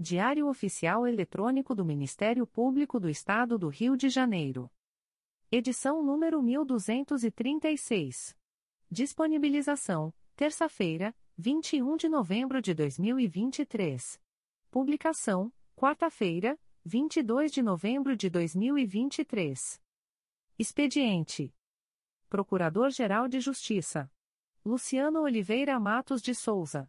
Diário Oficial Eletrônico do Ministério Público do Estado do Rio de Janeiro. Edição número 1236. Disponibilização: terça-feira, 21 de novembro de 2023. Publicação: quarta-feira, 22 de novembro de 2023. Expediente: Procurador-Geral de Justiça Luciano Oliveira Matos de Souza.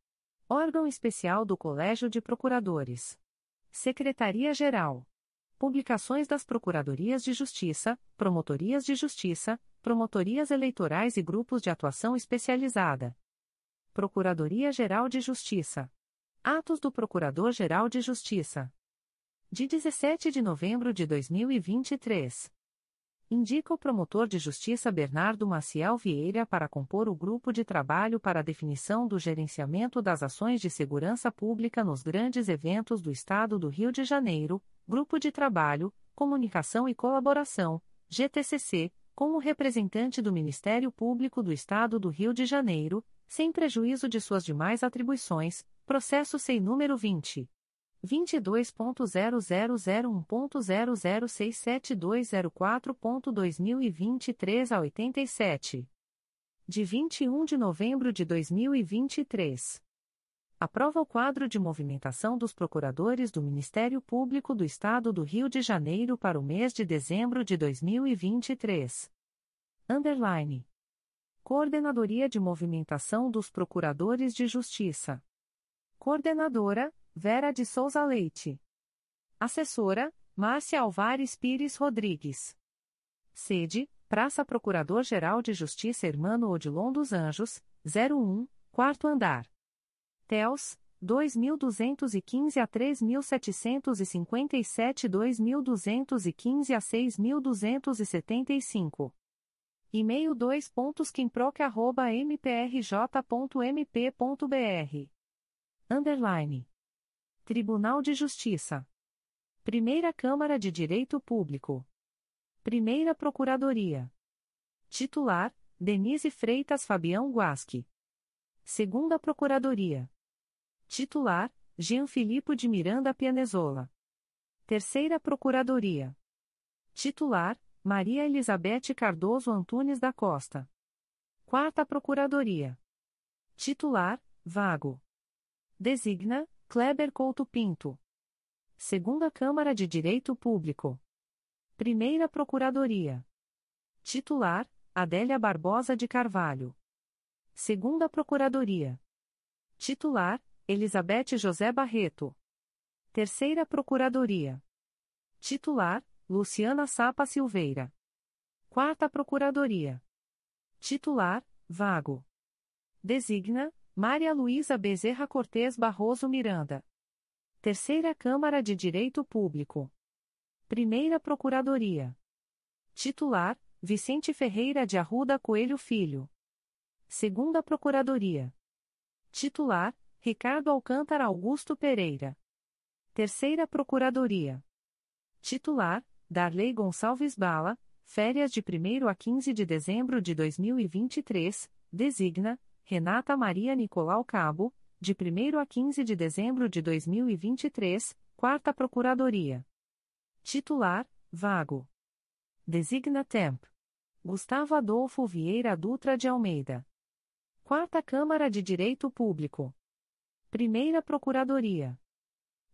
Órgão Especial do Colégio de Procuradores. Secretaria-Geral. Publicações das Procuradorias de Justiça, Promotorias de Justiça, Promotorias Eleitorais e Grupos de Atuação Especializada. Procuradoria-Geral de Justiça. Atos do Procurador-Geral de Justiça. De 17 de novembro de 2023 indica o promotor de justiça Bernardo Maciel Vieira para compor o grupo de trabalho para a definição do gerenciamento das ações de segurança pública nos grandes eventos do Estado do Rio de Janeiro, Grupo de Trabalho, Comunicação e Colaboração, GTCC, como representante do Ministério Público do Estado do Rio de Janeiro, sem prejuízo de suas demais atribuições, processo sem número 20. 22.0001.0067204.2023 a 87. De 21 de novembro de 2023. Aprova o quadro de movimentação dos procuradores do Ministério Público do Estado do Rio de Janeiro para o mês de dezembro de 2023. Underline. Coordenadoria de Movimentação dos Procuradores de Justiça. Coordenadora, Vera de Souza Leite. Assessora, Márcia Alvares Pires Rodrigues. Sede, Praça Procurador-Geral de Justiça Hermano Odilon dos Anjos, 01, quarto andar. TELS, 2.215 a 3.757 2.215 a 6.275. E-mail 2 mprj.mp.br. Underline. Tribunal de Justiça. Primeira Câmara de Direito Público. Primeira Procuradoria. Titular: Denise Freitas Fabião Guasque. Segunda Procuradoria. Titular: Jean Filipe de Miranda Pianezola. Terceira Procuradoria. Titular: Maria Elizabeth Cardoso Antunes da Costa. Quarta Procuradoria. Titular: Vago. Designa: Kleber Couto Pinto. Segunda Câmara de Direito Público. Primeira Procuradoria. Titular: Adélia Barbosa de Carvalho. Segunda Procuradoria. Titular: Elizabeth José Barreto. Terceira Procuradoria. Titular: Luciana Sapa Silveira. Quarta Procuradoria. Titular: Vago. Designa: Maria Luísa Bezerra Cortes Barroso Miranda. Terceira Câmara de Direito Público. Primeira Procuradoria. Titular: Vicente Ferreira de Arruda Coelho Filho. Segunda Procuradoria. Titular: Ricardo Alcântara Augusto Pereira. Terceira Procuradoria. Titular: Darley Gonçalves Bala, férias de 1 a 15 de dezembro de 2023, designa: Renata Maria Nicolau Cabo, de 1 a 15 de dezembro de 2023, Quarta Procuradoria. Titular: Vago. Designa Temp. Gustavo Adolfo Vieira Dutra de Almeida. Quarta Câmara de Direito Público. Primeira Procuradoria.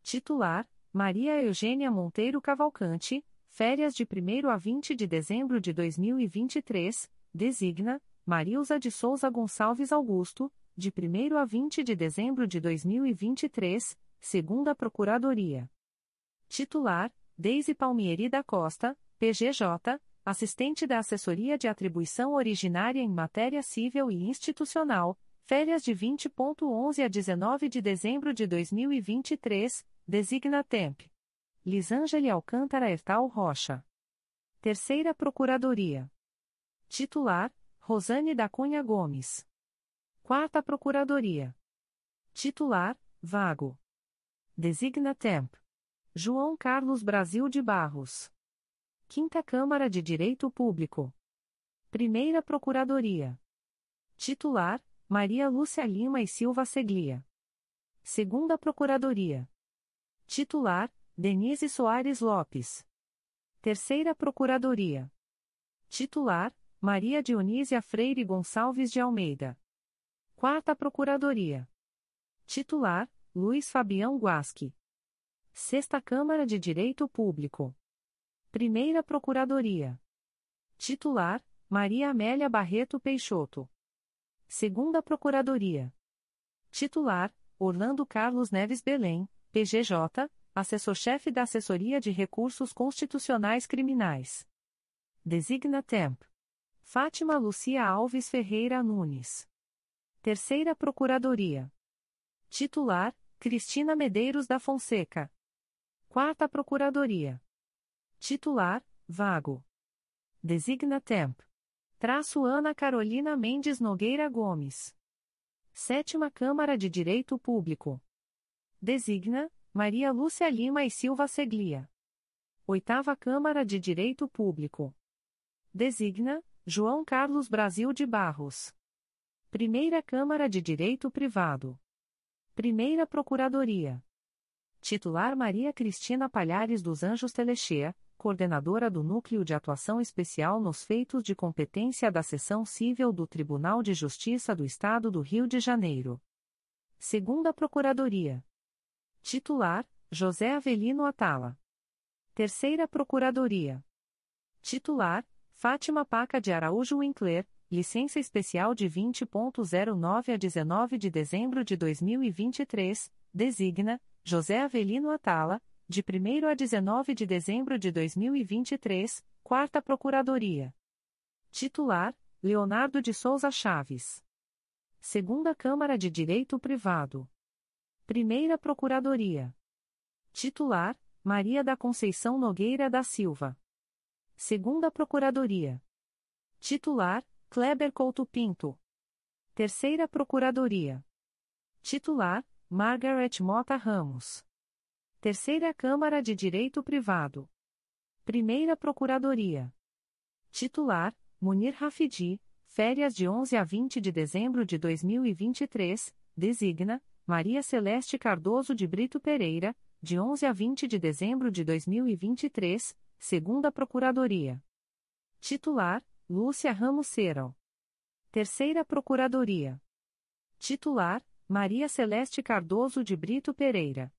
Titular: Maria Eugênia Monteiro Cavalcante, férias de 1 a 20 de dezembro de 2023, designa Marilza de Souza Gonçalves Augusto, de 1 a 20 de dezembro de 2023, segunda Procuradoria. Titular: Deise Palmieri da Costa, PGJ, assistente da Assessoria de Atribuição Originária em Matéria Civil e Institucional, férias de 20.11 a 19 de dezembro de 2023, Designa Temp. Lisângeli Alcântara Ertal Rocha. Terceira Procuradoria. Titular: Rosane da Cunha Gomes. Quarta Procuradoria. Titular: Vago. Designa Temp. João Carlos Brasil de Barros. Quinta Câmara de Direito Público. Primeira Procuradoria. Titular: Maria Lúcia Lima e Silva Seglia. Segunda Procuradoria. Titular: Denise Soares Lopes. Terceira Procuradoria. Titular: Maria Dionísia Freire Gonçalves de Almeida. Quarta Procuradoria. Titular: Luiz Fabião Guasque. Sexta Câmara de Direito Público. Primeira Procuradoria. Titular: Maria Amélia Barreto Peixoto. Segunda Procuradoria. Titular: Orlando Carlos Neves Belém. PGJ, assessor-chefe da Assessoria de Recursos Constitucionais Criminais. Designa Temp. Fátima Lucia Alves Ferreira Nunes. Terceira Procuradoria. Titular: Cristina Medeiros da Fonseca. Quarta Procuradoria. Titular: Vago. Designa Temp. Traço Ana Carolina Mendes Nogueira Gomes. Sétima Câmara de Direito Público. Designa Maria Lúcia Lima e Silva Seglia. Oitava Câmara de Direito Público. Designa João Carlos Brasil de Barros. Primeira Câmara de Direito Privado. Primeira Procuradoria. Titular Maria Cristina Palhares dos Anjos Telechea, coordenadora do Núcleo de Atuação Especial nos Feitos de Competência da Seção Civil do Tribunal de Justiça do Estado do Rio de Janeiro. Segunda Procuradoria. Titular: José Avelino Atala. Terceira Procuradoria. Titular: Fátima Paca de Araújo Winkler, licença especial de 20.09 a 19 de dezembro de 2023, designa José Avelino Atala, de 1 a 19 de dezembro de 2023, Quarta Procuradoria. Titular: Leonardo de Souza Chaves. Segunda Câmara de Direito Privado. Primeira Procuradoria. Titular: Maria da Conceição Nogueira da Silva. Segunda Procuradoria. Titular: Kleber Couto Pinto. Terceira Procuradoria. Titular: Margaret Mota Ramos. Terceira Câmara de Direito Privado. Primeira Procuradoria. Titular: Munir Rafidi, férias de 11 a 20 de dezembro de 2023, designa Maria Celeste Cardoso de Brito Pereira, de 11 a 20 de dezembro de 2023, segunda Procuradoria. Titular: Lúcia Ramos Ceral. Terceira Procuradoria. Titular: Maria Celeste Cardoso de Brito Pereira.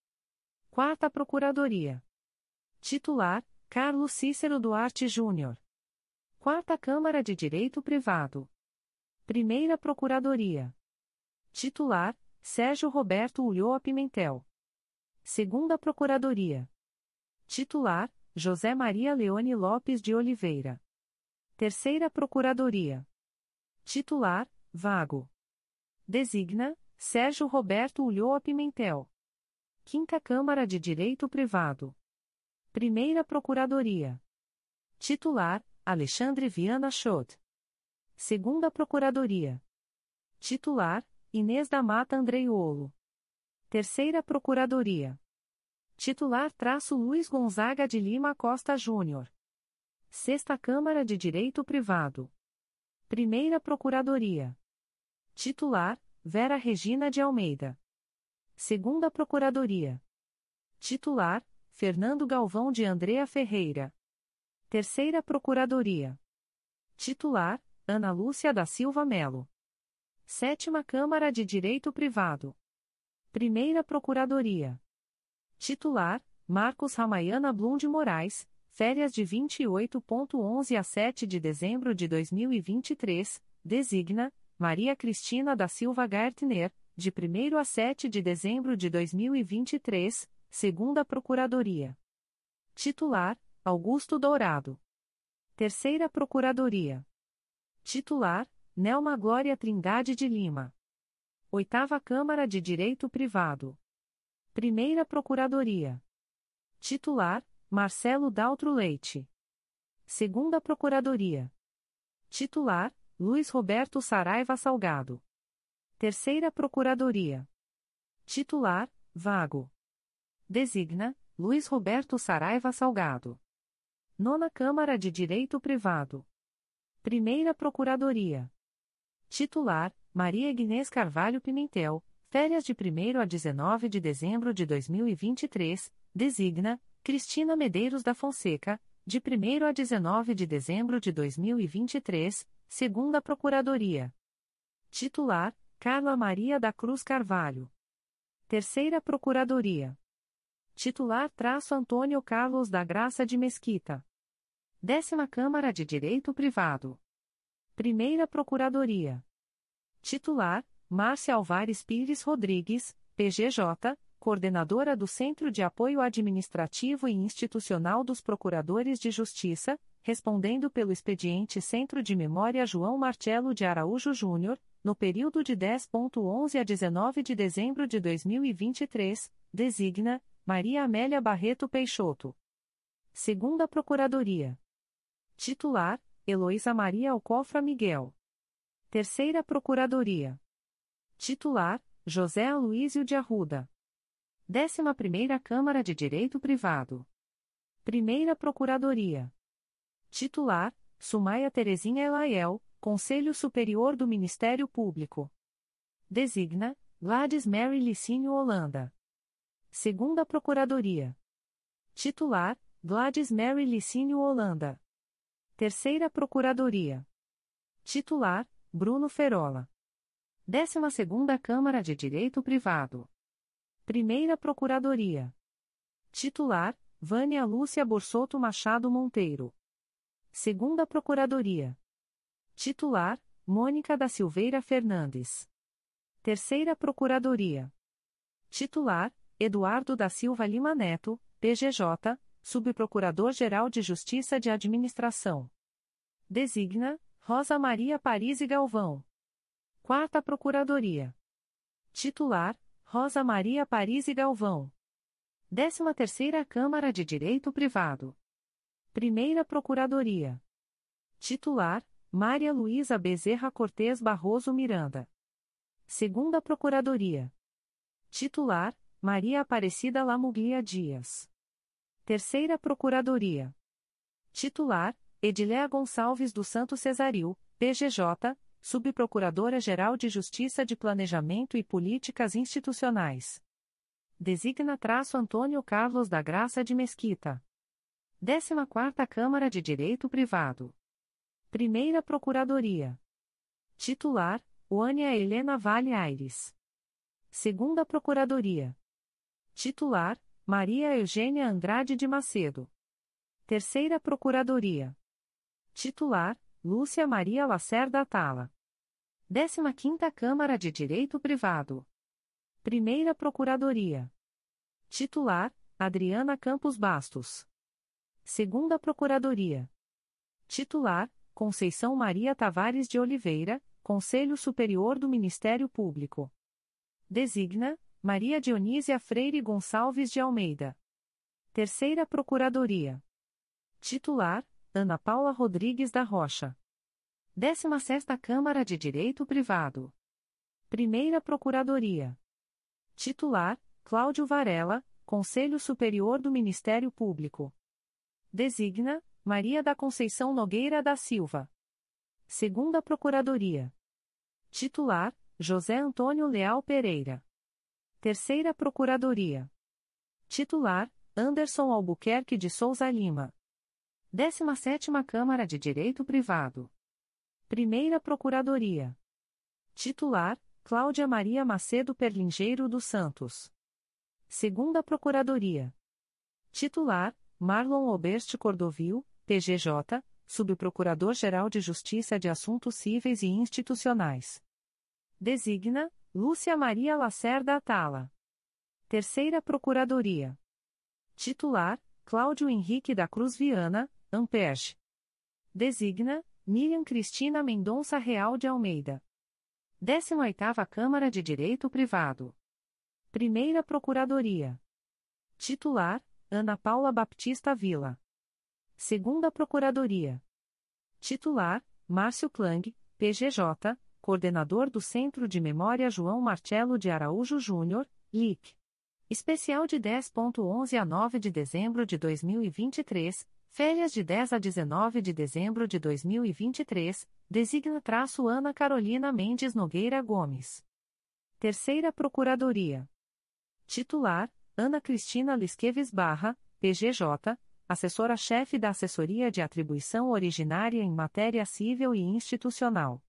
Quarta Procuradoria. Titular: Carlos Cícero Duarte Júnior. Quarta Câmara de Direito Privado. Primeira Procuradoria. Titular: Sérgio Roberto Ulloa Pimentel. Segunda Procuradoria. Titular: José Maria Leone Lopes de Oliveira. Terceira Procuradoria. Titular, vago. Designa, Sérgio Roberto Ulloa Pimentel. Quinta Câmara de Direito Privado. Primeira Procuradoria. Titular, Alexandre Viana Schott. Segunda Procuradoria. Titular, Inês da Mata Andreiolo. Terceira Procuradoria. Titular traço Luiz Gonzaga de Lima Costa Júnior. Sexta Câmara de Direito Privado. Primeira Procuradoria. Titular, Vera Regina de Almeida. Segunda Procuradoria. Titular, Fernando Galvão de Andrea Ferreira. Terceira Procuradoria. Titular, Ana Lúcia da Silva Melo. Sétima Câmara de Direito Privado. Primeira Procuradoria. Titular, Marcos Ramayana Blum de Moraes, férias de 28.11 a 7 de dezembro de 2023, designa, Maria Cristina da Silva Gartner, de 1 a 7 de dezembro de 2023, segunda Procuradoria. Titular, Augusto Dourado. Terceira Procuradoria. Titular, Nelma Glória Trindade de Lima. Oitava Câmara de Direito Privado. Primeira Procuradoria. Titular, Marcelo Daltro Leite. Segunda Procuradoria. Titular, Luiz Roberto Saraiva Salgado. Terceira Procuradoria. Titular, Vago. Designa, Luiz Roberto Saraiva Salgado. Nona Câmara de Direito Privado. Primeira Procuradoria. Titular: Maria Ignês Carvalho Pimentel, férias de 1 a 19 de dezembro de 2023, designa Cristina Medeiros da Fonseca, de 1 a 19 de dezembro de 2023, segunda Procuradoria. Titular: Carla Maria da Cruz Carvalho. Terceira Procuradoria. Titular: traço Antônio Carlos da Graça de Mesquita. Décima Câmara de Direito Privado. Primeira Procuradoria. Titular: Márcia Alvares Pires Rodrigues, PGJ, Coordenadora do Centro de Apoio Administrativo e Institucional dos Procuradores de Justiça, respondendo pelo expediente Centro de Memória João Marcelo de Araújo Júnior, no período de 10.11 a 19 de dezembro de 2023, designa Maria Amélia Barreto Peixoto. Segunda Procuradoria. Titular: Heloísa Maria Alcofra Miguel. Terceira Procuradoria. Titular: José Aloísio de Arruda. Décima Primeira Câmara de Direito Privado. Primeira Procuradoria. Titular: Sumaia Terezinha Elaiel, Conselho Superior do Ministério Público. Designa: Gladys Mary Licínio Holanda. Segunda Procuradoria. Titular: Gladys Mary Licínio Holanda. Terceira Procuradoria. Titular: Bruno Ferola. 12 Câmara de Direito Privado. Primeira Procuradoria. Titular: Vânia Lúcia Borsoto Machado Monteiro. Segunda Procuradoria. Titular: Mônica da Silveira Fernandes. Terceira Procuradoria. Titular: Eduardo da Silva Lima Neto, PGJ, Subprocurador-Geral de Justiça de Administração. Designa, Rosa Maria Paris e Galvão. Quarta Procuradoria. Titular, Rosa Maria Paris e Galvão. Décima Terceira Câmara de Direito Privado. Primeira Procuradoria. Titular, Maria Luísa Bezerra Cortes Barroso Miranda. Segunda Procuradoria. Titular, Maria Aparecida Lamuglia Dias. Terceira Procuradoria. Titular, Ediléa Gonçalves do Santo Cesaril, PGJ, Subprocuradora-Geral de Justiça de Planejamento e Políticas Institucionais. Designa traço Antônio Carlos da Graça de Mesquita. 14ª Câmara de Direito Privado. Primeira Procuradoria. Titular, Wânia Helena Vale Aires. Segunda Procuradoria. Titular, Maria Eugênia Andrade de Macedo. Terceira Procuradoria. Titular, Lúcia Maria Lacerda Atala. 15ª Câmara de Direito Privado. Primeira Procuradoria. Titular, Adriana Campos Bastos. Segunda Procuradoria. Titular: Conceição Maria Tavares de Oliveira, Conselho Superior do Ministério Público. Designa: Maria Dionísia Freire Gonçalves de Almeida. Terceira Procuradoria. Titular: Ana Paula Rodrigues da Rocha. 16 Câmara de Direito Privado. Primeira Procuradoria. Titular: Cláudio Varela, Conselho Superior do Ministério Público. Designa: Maria da Conceição Nogueira da Silva. Segunda Procuradoria. Titular: José Antônio Leal Pereira. Terceira Procuradoria. Titular: Anderson Albuquerque de Souza Lima. 17 Câmara de Direito Privado. Primeira Procuradoria. Titular: Cláudia Maria Macedo Perlingeiro dos Santos. Segunda Procuradoria. Titular: Marlon Oberste Cordovil, PGJ, Subprocurador-Geral de Justiça de Assuntos Cíveis e Institucionais. Designa: Lúcia Maria Lacerda Atala. Terceira Procuradoria. Titular: Cláudio Henrique da Cruz Viana, Amperge. Designa: Miriam Cristina Mendonça Real de Almeida. 18ª Câmara de Direito Privado. Primeira Procuradoria. Titular: Ana Paula Baptista Vila. Segunda Procuradoria. Titular: Márcio Klang, PGJ, Coordenador do Centro de Memória João Marcelo de Araújo Júnior, LIC. Especial de 10.11 a 9 de dezembro de 2023, Férias de 10 a 19 de dezembro de 2023, designa traço Ana Carolina Mendes Nogueira Gomes. Terceira Procuradoria. Titular, Ana Cristina Lisqueves Barra, PGJ, assessora-chefe da Assessoria de Atribuição Originária em Matéria Civil e Institucional.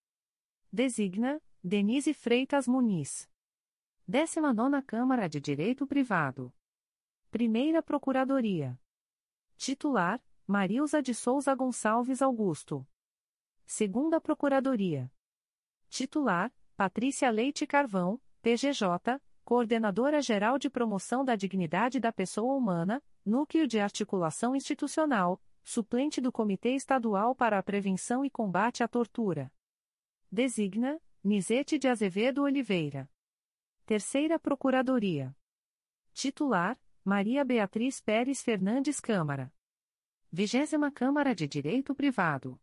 Designa, Denise Freitas Muniz. 19 Câmara de Direito Privado. Primeira Procuradoria. Titular, Marilza de Souza Gonçalves Augusto. Segunda Procuradoria. Titular: Patrícia Leite Carvão, PGJ, Coordenadora Geral de Promoção da Dignidade da Pessoa Humana, Núcleo de Articulação Institucional, suplente do Comitê Estadual para a Prevenção e Combate à Tortura. Designa: Nizete de Azevedo Oliveira. Terceira Procuradoria. Titular: Maria Beatriz Pérez Fernandes Câmara. Vigésima Câmara de Direito Privado.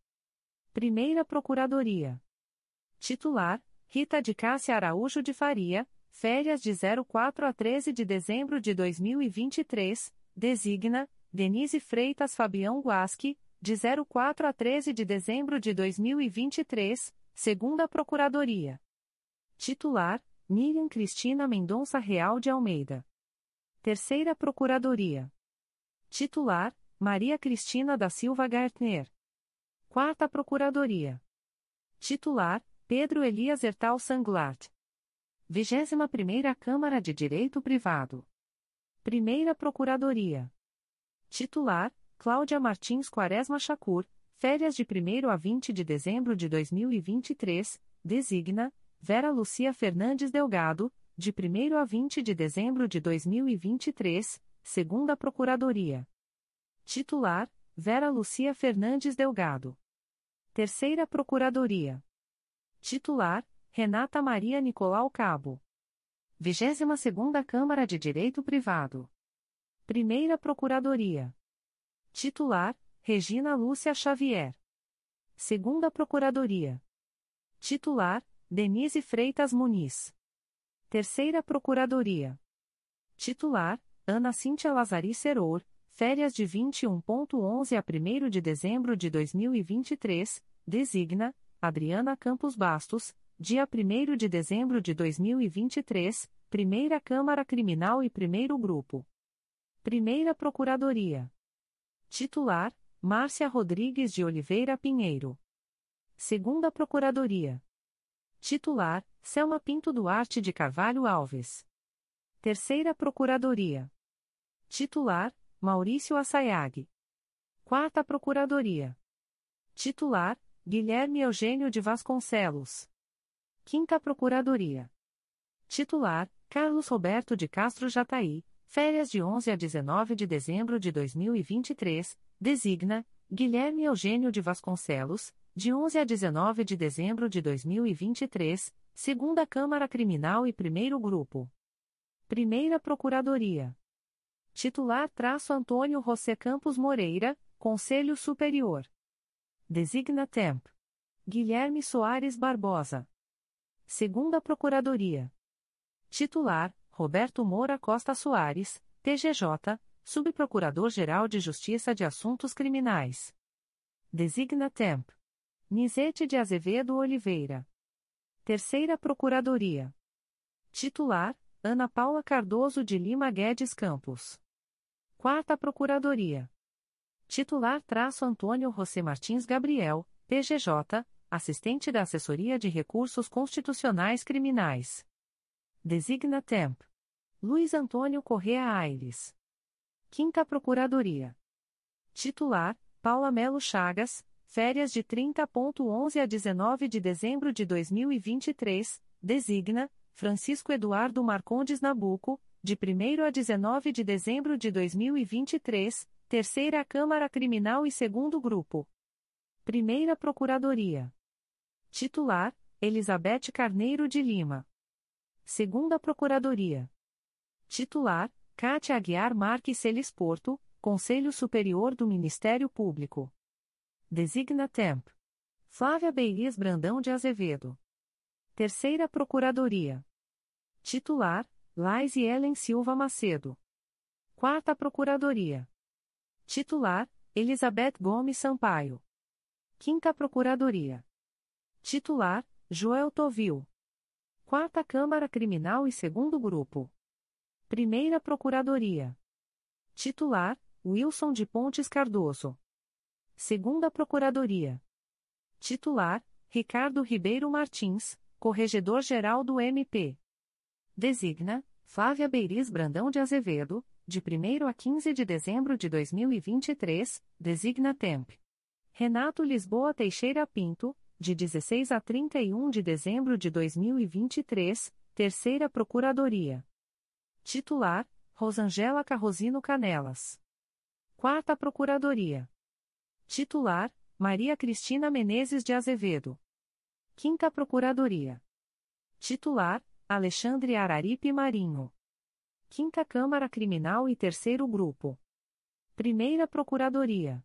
Primeira Procuradoria. Titular: Rita de Cássia Araújo de Faria, férias de 04 a 13 de dezembro de 2023, designa: Denise Freitas Fabião Guasque, de 04 a 13 de dezembro de 2023, segunda Procuradoria. Titular: Miriam Cristina Mendonça Real de Almeida. Terceira Procuradoria. Titular: Maria Cristina da Silva Gartner. Quarta Procuradoria. Titular: Pedro Elias Ertal Sanglart. 21 Primeira Câmara de Direito Privado. Primeira Procuradoria. Titular: Cláudia Martins Quaresma Chacur, férias de 1 a 20 de dezembro de 2023, designa Vera Lucia Fernandes Delgado, de 1 a 20 de dezembro de 2023, segunda Procuradoria. Titular: Vera Lucia Fernandes Delgado. Terceira Procuradoria. Titular: Renata Maria Nicolau Cabo. 22 segunda Câmara de Direito Privado. Primeira Procuradoria. Titular: Regina Lúcia Xavier. Segunda Procuradoria. Titular: Denise Freitas Muniz. Terceira Procuradoria. Titular: Ana Cíntia Lazari Seror, Férias de 21.11 a 1 de dezembro de 2023, designa Adriana Campos Bastos, dia 1 de dezembro de 2023, Primeira Câmara Criminal e Primeiro Grupo. Primeira Procuradoria. Titular: Márcia Rodrigues de Oliveira Pinheiro. Segunda Procuradoria. Titular: Selma Pinto Duarte de Carvalho Alves. Terceira Procuradoria. Titular: Maurício Assayag. Quarta Procuradoria. Titular: Guilherme Eugênio de Vasconcelos. Quinta Procuradoria. Titular: Carlos Roberto de Castro Jataí. Férias de 11 a 19 de dezembro de 2023, Designa Guilherme Eugênio de Vasconcelos, de 11 a 19 de dezembro de 2023, segunda Câmara Criminal e Primeiro Grupo. Primeira Procuradoria. Titular traço Antônio José Campos Moreira, Conselho Superior. Designa Temp. Guilherme Soares Barbosa. Segunda Procuradoria. Titular, Roberto Moura Costa Soares, TGJ, Subprocurador-Geral de Justiça de Assuntos Criminais. Designa Temp. Nizete de Azevedo Oliveira. Terceira Procuradoria. Titular, Ana Paula Cardoso de Lima Guedes Campos. Quarta Procuradoria. Titular traço Antônio José Martins Gabriel, PGJ, assistente da Assessoria de Recursos Constitucionais Criminais. Designa Temp. Luiz Antônio Correa Aires. Quinta Procuradoria. Titular, Paula Melo Chagas, férias de 30.11 a 19 de dezembro de 2023, designa, Francisco Eduardo Marcondes Nabuco, de 1 a 19 de dezembro de 2023, Terceira Câmara Criminal e Segundo Grupo. Primeira Procuradoria. Titular: Elizabeth Carneiro de Lima. Segunda Procuradoria. Titular: Cátia Aguiar Marques Celis Porto, Conselho Superior do Ministério Público. Designa Temp. Flávia Beiris Brandão de Azevedo. Terceira Procuradoria. Titular: Lais e Ellen Silva Macedo. Quarta Procuradoria. Titular: Elizabeth Gomes Sampaio. Quinta Procuradoria. Titular: Joel Tovil. Quarta Câmara Criminal e Segundo Grupo. Primeira Procuradoria. Titular: Wilson de Pontes Cardoso. Segunda Procuradoria. Titular: Ricardo Ribeiro Martins, Corregedor-Geral do MP. Designa Flávia Beiris Brandão de Azevedo, de 1 a 15 de dezembro de 2023, designa Temp. Renato Lisboa Teixeira Pinto, de 16 a 31 de dezembro de 2023, Terceira Procuradoria. Titular: Rosangela Carrosino Canelas. Quarta Procuradoria. Titular: Maria Cristina Menezes de Azevedo. Quinta Procuradoria. Titular: Alexandre Araripe Marinho. Quinta Câmara Criminal e Terceiro Grupo. Primeira Procuradoria.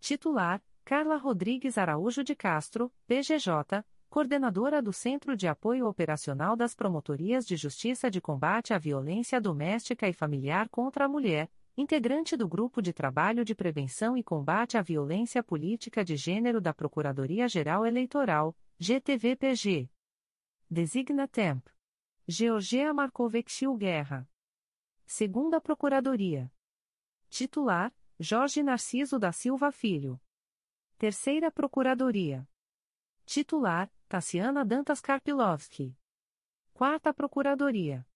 Titular: Carla Rodrigues Araújo de Castro, PGJ, Coordenadora do Centro de Apoio Operacional das Promotorias de Justiça de Combate à Violência Doméstica e Familiar contra a Mulher, integrante do Grupo de Trabalho de Prevenção e Combate à Violência Política de Gênero da Procuradoria-Geral Eleitoral, GTVPG. Designa Temp. Georgia Markovexil Guerra. Segunda Procuradoria. Titular: Jorge Narciso da Silva Filho. Terceira Procuradoria. Titular: Tassiana Dantas Karpilovski. Quarta Procuradoria.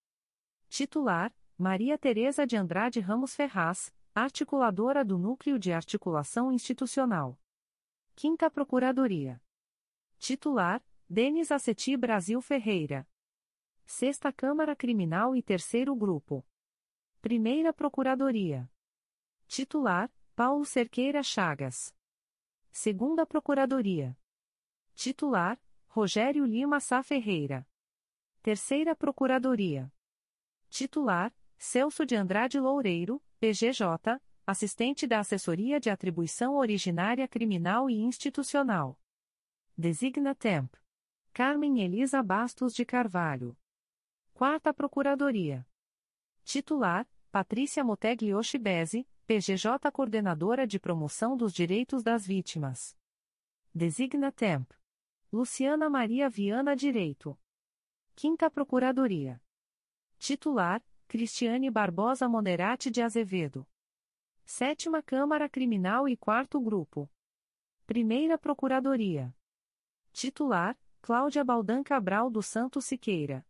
Titular: Maria Tereza de Andrade Ramos Ferraz, articuladora do Núcleo de Articulação Institucional. Quinta Procuradoria. Titular: Denis Aceti Brasil Ferreira. Sexta Câmara Criminal e Terceiro Grupo. Primeira Procuradoria. Titular: Paulo Cerqueira Chagas. Segunda Procuradoria. Titular: Rogério Lima Sá Ferreira. Terceira Procuradoria. Titular: Celso de Andrade Loureiro, PGJ, assistente da Assessoria de Atribuição Originária Criminal e Institucional. Designa Temp. Carmen Elisa Bastos de Carvalho. Quarta Procuradoria. Titular: Patrícia Motegli Oshibese, PGJ Coordenadora de Promoção dos Direitos das Vítimas. Designa Temp. Luciana Maria Viana Direito. Quinta Procuradoria. Titular: Cristiane Barbosa Moderati de Azevedo. Sétima Câmara Criminal e Quarto Grupo. Primeira Procuradoria. Titular: Cláudia Baldan Cabral do Santo Siqueira.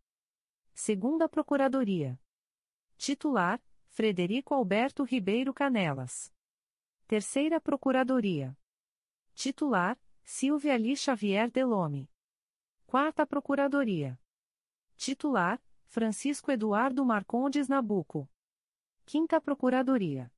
Segunda Procuradoria. Titular: Frederico Alberto Ribeiro Canelas. Terceira Procuradoria. Titular: Silvia Li Xavier Delome. Quarta Procuradoria. Titular: Francisco Eduardo Marcondes Nabuco. Quinta Procuradoria.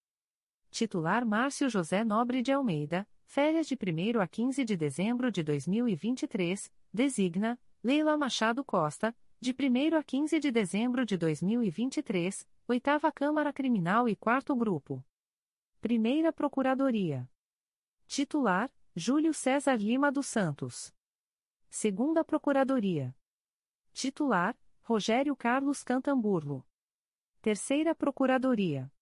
Titular Márcio José Nobre de Almeida, férias de 1 a 15 de dezembro de 2023, designa Leila Machado Costa, de 1 a 15 de dezembro de 2023, Oitava Câmara Criminal e Quarto Grupo. Primeira Procuradoria. Titular Júlio César Lima dos Santos. Segunda Procuradoria. Titular Rogério Carlos Cantamburlo. Terceira Procuradoria.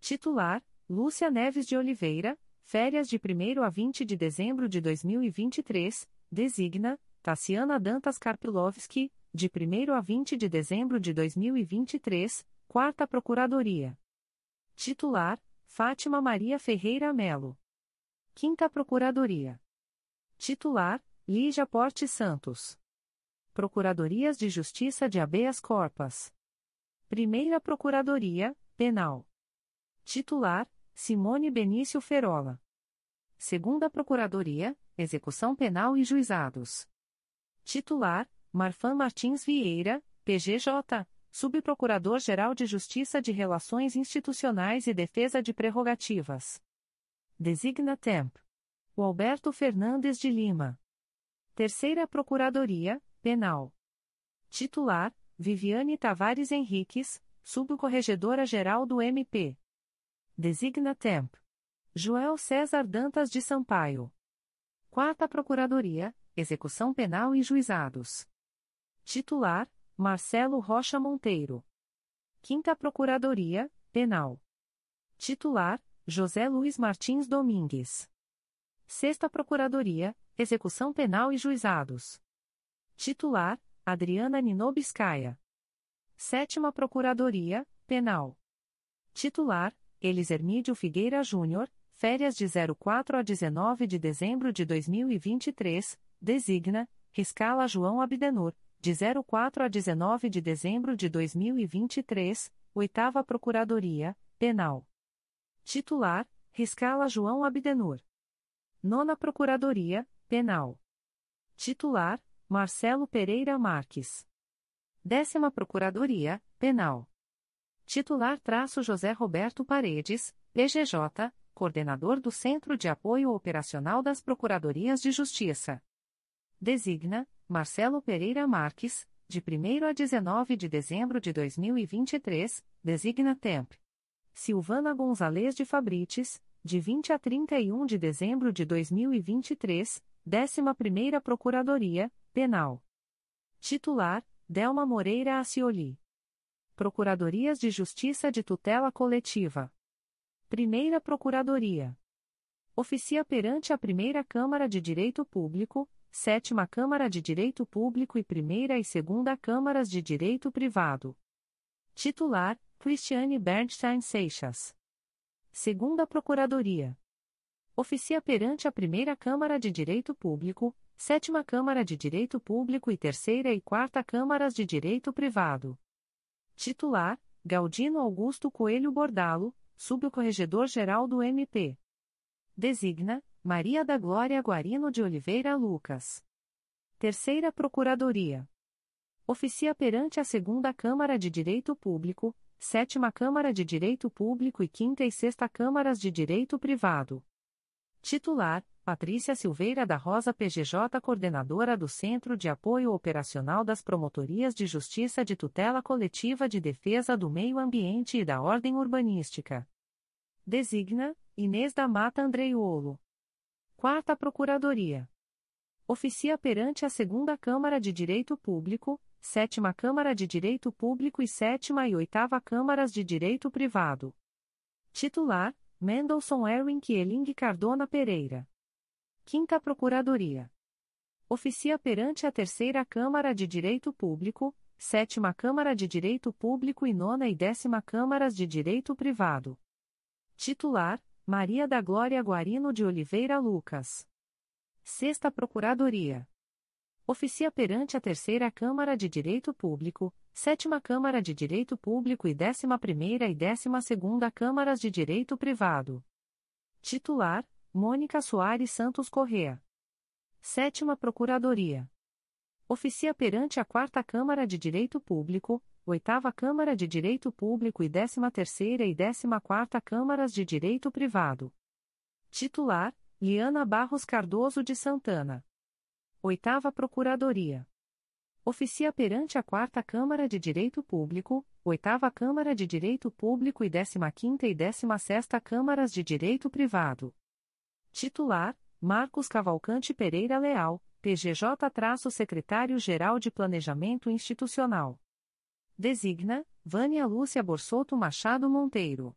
Titular Lúcia Neves de Oliveira, férias de 1 a 20 de dezembro de 2023, designa Tassiana Dantas Karpilovski, de 1 a 20 de dezembro de 2023, Quarta Procuradoria. Titular Fátima Maria Ferreira Melo. Quinta Procuradoria. Titular Lígia Porte Santos. Procuradorias de Justiça de Habeas Corpus. Primeira Procuradoria, Penal. Titular, Simone Benício Ferola. Segunda Procuradoria, Execução Penal e Juizados. Titular, Marfan Martins Vieira, PGJ, Subprocurador-Geral de Justiça de Relações Institucionais e Defesa de Prerrogativas. Designa Temp. O Alberto Fernandes de Lima. Terceira Procuradoria, Penal. Titular, Viviane Tavares Henriques, Subcorregedora-Geral do MP. Designa Temp. Joel César Dantas de Sampaio. Quarta Procuradoria, Execução Penal e Juizados. Titular, Marcelo Rocha Monteiro. Quinta Procuradoria, Penal. Titular, José Luiz Martins Domingues. Sexta Procuradoria, Execução Penal e Juizados. Titular: Adriana Ninobiscaia. Sétima Procuradoria, Penal. Titular: Elis Hermídio Figueira Júnior, férias de 04 a 19 de dezembro de 2023, designa, Riscala João Abdenur, de 04 a 19 de dezembro de 2023, Oitava Procuradoria, Penal. Titular: Riscala João Abdenur. Nona Procuradoria, Penal. Titular: Marcelo Pereira Marques. Décima Procuradoria, Penal. Titular traço José Roberto Paredes, PGJ, Coordenador do Centro de Apoio Operacional das Procuradorias de Justiça. Designa, Marcelo Pereira Marques, de 1 a 19 de dezembro de 2023, designa Temp. Silvana Gonzalez de Fabrites, de 20 a 31 de dezembro de 2023, 11ª Procuradoria, Penal. Titular: Delma Moreira Acioli. Procuradorias de Justiça de Tutela Coletiva. Primeira Procuradoria. Oficia perante a Primeira Câmara de Direito Público, Sétima Câmara de Direito Público e Primeira e Segunda Câmaras de Direito Privado. Titular: Cristiane Bernstein Seixas. Segunda Procuradoria. Oficia perante a Primeira Câmara de Direito Público, Sétima Câmara de Direito Público e Terceira e Quarta Câmaras de Direito Privado. Titular: Galdino Augusto Coelho Bordalo, Subcorregedor-Geral do MP. Designa: Maria da Glória Guarino de Oliveira Lucas. Terceira Procuradoria. Oficia perante a Segunda Câmara de Direito Público, Sétima Câmara de Direito Público e Quinta e Sexta Câmaras de Direito Privado. Titular: Patrícia Silveira da Rosa PGJ Coordenadora do Centro de Apoio Operacional das Promotorias de Justiça de Tutela Coletiva de Defesa do Meio Ambiente e da Ordem Urbanística. Designa, Inês da Mata Andreiolo. Quarta Procuradoria. Oficia perante a Segunda Câmara de Direito Público, Sétima Câmara de Direito Público e Sétima e Oitava Câmaras de Direito Privado. Titular, Mendelssohn Erwin Kieling Cardona Pereira. Quinta Procuradoria. Oficia perante a Terceira Câmara de Direito Público, Sétima Câmara de Direito Público e Nona e Décima Câmaras de Direito Privado. Titular: Maria da Glória Guarino de Oliveira Lucas. Sexta Procuradoria. Oficia perante a Terceira Câmara de Direito Público, Sétima Câmara de Direito Público e Décima Primeira e Décima Segunda Câmaras de Direito Privado. Titular: Mônica Soares Santos Correa. Sétima Procuradoria. Oficia perante a Quarta Câmara de Direito Público, Oitava Câmara de Direito Público e 13ª e 14ª Câmaras de Direito Privado. Titular: Liana Barros Cardoso de Santana. Oitava Procuradoria. Oficia perante a Quarta Câmara de Direito Público, Oitava Câmara de Direito Público e 15ª e 16ª Câmaras de Direito Privado. Titular: Marcos Cavalcante Pereira Leal, PGJ-Secretário-Geral de Planejamento Institucional. Designa: Vânia Lúcia Borsoto Machado Monteiro.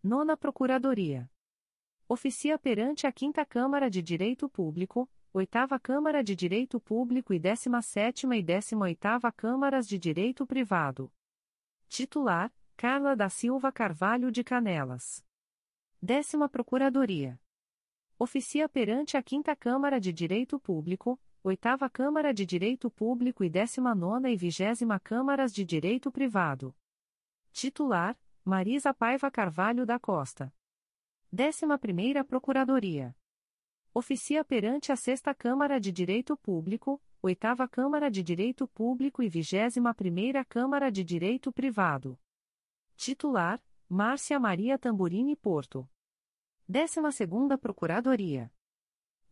Nona Procuradoria. Oficia perante a Quinta Câmara de Direito Público, Oitava Câmara de Direito Público e 17ª e 18ª Câmaras de Direito Privado. Titular: Carla da Silva Carvalho de Canelas. Décima Procuradoria. Oficia perante a Quinta Câmara de Direito Público, Oitava Câmara de Direito Público e 19 e 20 Câmaras de Direito Privado. Titular: Marisa Paiva Carvalho da Costa. Décima Primeira Procuradoria. Oficia perante a Sexta Câmara de Direito Público, Oitava Câmara de Direito Público e Vigésima Primeira Câmara de Direito Privado. Titular: Márcia Maria Tamburini Porto. Décima Segunda Procuradoria.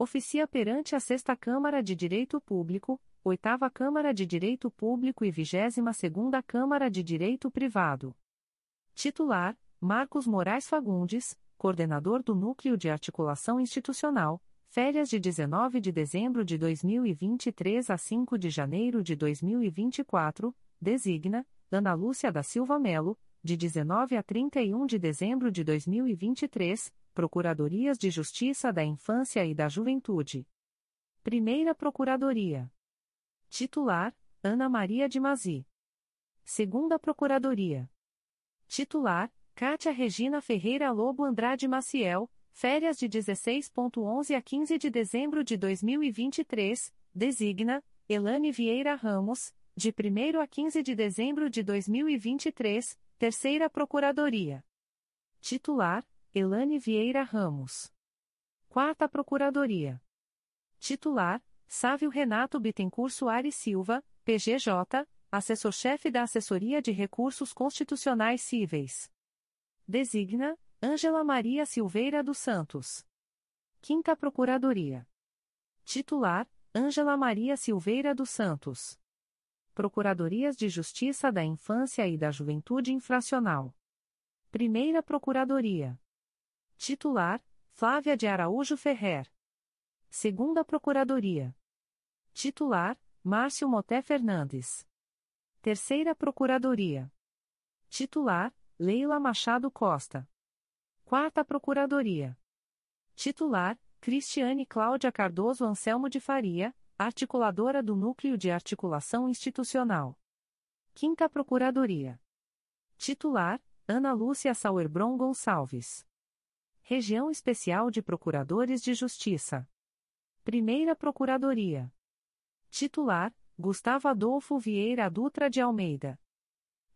Oficia perante a Sexta Câmara de Direito Público, Oitava Câmara de Direito Público e Vigésima Segunda Câmara de Direito Privado. Titular: Marcos Moraes Fagundes, Coordenador do Núcleo de Articulação Institucional, Férias de 19 de dezembro de 2023 a 5 de janeiro de 2024, designa, Ana Lúcia da Silva Melo, de 19 a 31 de dezembro de 2023, Procuradorias de Justiça da Infância e da Juventude. Primeira Procuradoria. Titular, Ana Maria de Mazi. Segunda Procuradoria. Titular, Cátia Regina Ferreira Lobo Andrade Maciel, Férias de 16.11 a 15 de dezembro de 2023, designa, Elane Vieira Ramos, de 1 a 15 de dezembro de 2023, Terceira Procuradoria. Titular, Elane Vieira Ramos. Quarta Procuradoria. Titular, Sávio Renato Bittencourt Soares Silva, PGJ, Assessor-Chefe da Assessoria de Recursos Constitucionais Cíveis. Designa, Ângela Maria Silveira dos Santos. Quinta Procuradoria. Titular: Ângela Maria Silveira dos Santos. Procuradorias de Justiça da Infância e da Juventude Infracional. Primeira Procuradoria. Titular: Flávia de Araújo Ferrer. Segunda Procuradoria. Titular: Márcio Moté Fernandes. Terceira Procuradoria. Titular: Leila Machado Costa. Quarta Procuradoria. Titular: Cristiane Cláudia Cardoso Anselmo de Faria, articuladora do Núcleo de Articulação Institucional. Quinta Procuradoria. Titular: Ana Lúcia Sauerbron Gonçalves. Região Especial de Procuradores de Justiça. Primeira Procuradoria. Titular: Gustavo Adolfo Vieira Dutra de Almeida.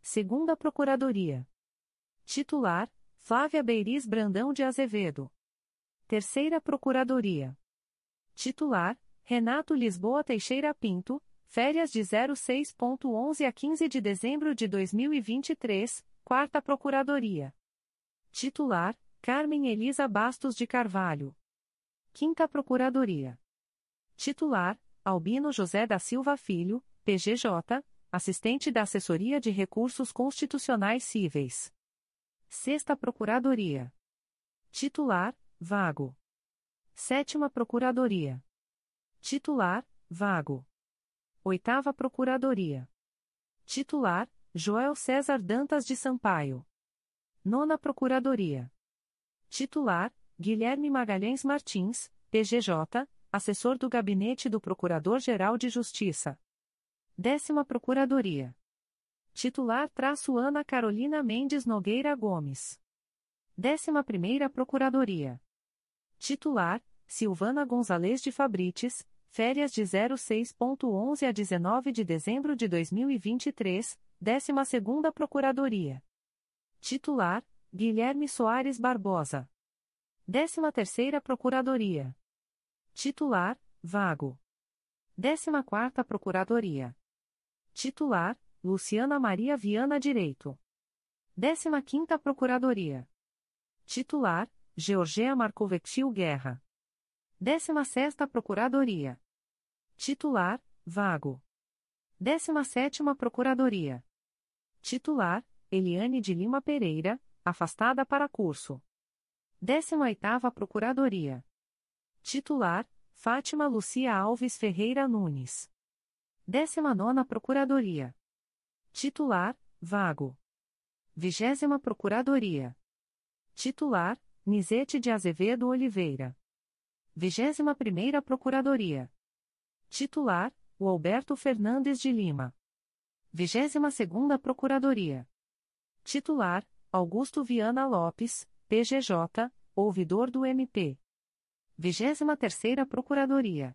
Segunda Procuradoria. Titular: Flávia Beiris Brandão de Azevedo. Terceira Procuradoria. Titular: Renato Lisboa Teixeira Pinto, férias de 06.11 a 15 de dezembro de 2023, Quarta Procuradoria. Titular: Carmen Elisa Bastos de Carvalho. Quinta Procuradoria. Titular: Albino José da Silva Filho, PGJ, assistente da Assessoria de Recursos Constitucionais Cíveis. Sexta Procuradoria. Titular: Vago. Sétima Procuradoria. Titular: Vago. Oitava Procuradoria. Titular: Joel César Dantas de Sampaio. Nona Procuradoria. Titular: Guilherme Magalhães Martins, PGJ, assessor do Gabinete do Procurador-Geral de Justiça. Décima Procuradoria. Titular traço Ana Carolina Mendes Nogueira Gomes. 11ª Procuradoria. Titular, Silvana Gonzalez de Fabrites, férias de 06.11 a 19 de dezembro de 2023, 12ª Procuradoria. Titular, Guilherme Soares Barbosa. 13ª Procuradoria. Titular, Vago. 14ª Procuradoria. Titular, Luciana Maria Viana Direito. 15ª Procuradoria. Titular, Georgia Marcovetil Guerra. 16ª Procuradoria. Titular, Vago. 17ª Procuradoria. Titular, Eliane de Lima Pereira, afastada para curso. 18ª Procuradoria. Titular, Fátima Lucia Alves Ferreira Nunes. 19ª Procuradoria. Titular, Vago. 20 Procuradoria. Titular, Nizete de Azevedo Oliveira. 21 Procuradoria. Titular, o Alberto Fernandes de Lima. 22 Procuradoria. Titular, Augusto Viana Lopes, PGJ, ouvidor do MP. 23 Procuradoria.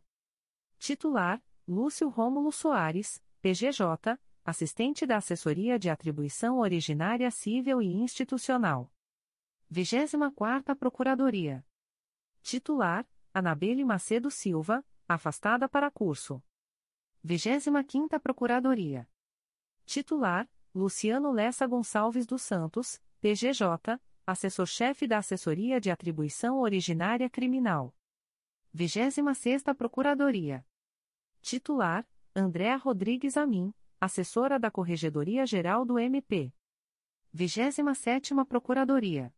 Titular, Lúcio Rômulo Soares, PGJ, assistente da Assessoria de Atribuição Originária Civil e Institucional. 24ª Procuradoria. Titular, Anabelle Macedo Silva, afastada para curso. 25ª Procuradoria. Titular, Luciano Lessa Gonçalves dos Santos, PGJ, assessor-chefe da Assessoria de Atribuição Originária Criminal. 26ª Procuradoria. Titular, Andréa Rodrigues Amin, assessora da Corregedoria Geral do MP. 27ª Procuradoria.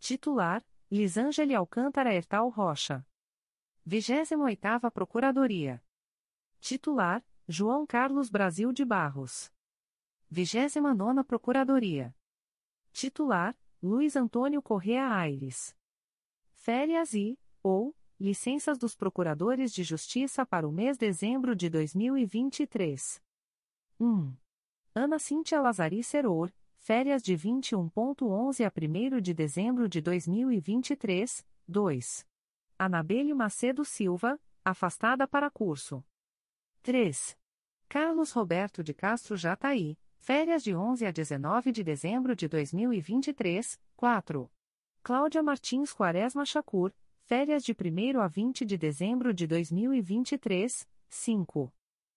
Titular, Lisângele Alcântara Ertal Rocha. 28ª Procuradoria. Titular, João Carlos Brasil de Barros. 29ª Procuradoria. Titular, Luiz Antônio Correa Aires. Férias e, ou, licenças dos Procuradores de Justiça para o mês de dezembro de 2023. 1. Ana Cíntia Lazari Seror, férias de 21.11 a 1 de dezembro de 2023, 2. Anabelle Macedo Silva, afastada para curso. 3. Carlos Roberto de Castro Jataí, férias de 11 a 19 de dezembro de 2023, 4. Cláudia Martins Quaresma Chacur, férias de 1 a 20 de dezembro de 2023, 5.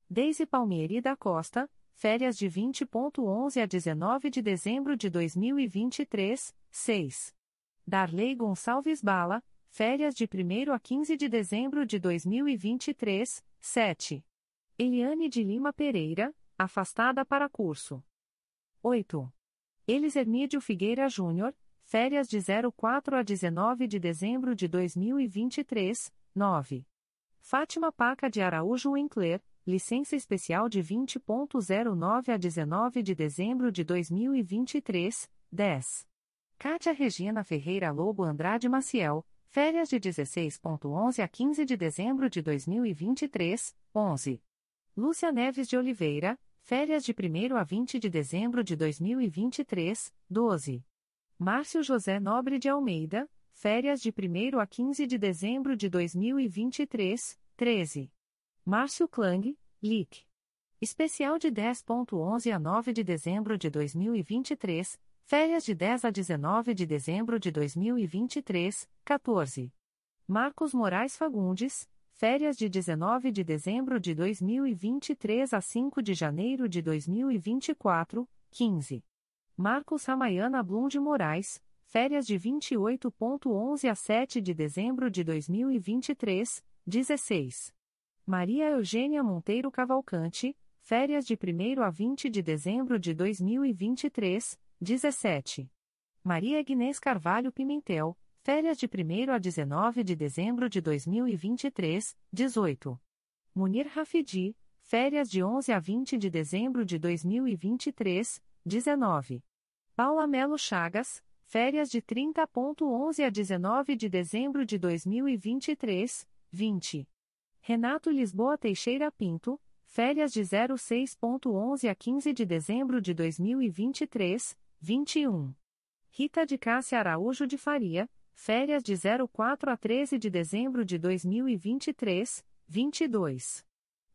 Deise Palmieri da Costa, férias de 20.11 a 19 de dezembro de 2023, 6. Darley Gonçalves Bala, férias de 1 a 15 de dezembro de 2023, 7. Eliane de Lima Pereira, afastada para curso. 8. Elis Hermídio Figueira Júnior, férias de 04 a 19 de dezembro de 2023, 9. Fátima Paca de Araújo Winkler, licença especial de 20.09 a 19 de dezembro de 2023, 10. Cátia Regina Ferreira Lobo Andrade Maciel, férias de 16.11 a 15 de dezembro de 2023, 11. Lúcia Neves de Oliveira, férias de 1 a 20 de dezembro de 2023, 12. Márcio José Nobre de Almeida, férias de 1 a 15 de dezembro de 2023, 13. Márcio Klang, LIC. Especial de 10.11 a 9 de dezembro de 2023, férias de 10 a 19 de dezembro de 2023, 14. Marcos Moraes Fagundes, férias de 19 de dezembro de 2023 a 5 de janeiro de 2024, 15. Marcos Ramayana Blum de Moraes, férias de 28.11 a 7 de dezembro de 2023, 16. Maria Eugênia Monteiro Cavalcante, férias de 1 a 20 de dezembro de 2023, 17. Maria Agnês Carvalho Pimentel, férias de 1 a 19 de dezembro de 2023, 18. Munir Rafidi, férias de 11 a 20 de dezembro de 2023, 19. Paula Melo Chagas, férias de 30.11 a 19 de dezembro de 2023, 20. Renato Lisboa Teixeira Pinto, férias de 06.11 a 15 de dezembro de 2023, 21. Rita de Cássia Araújo de Faria, férias de 04 a 13 de dezembro de 2023, 22.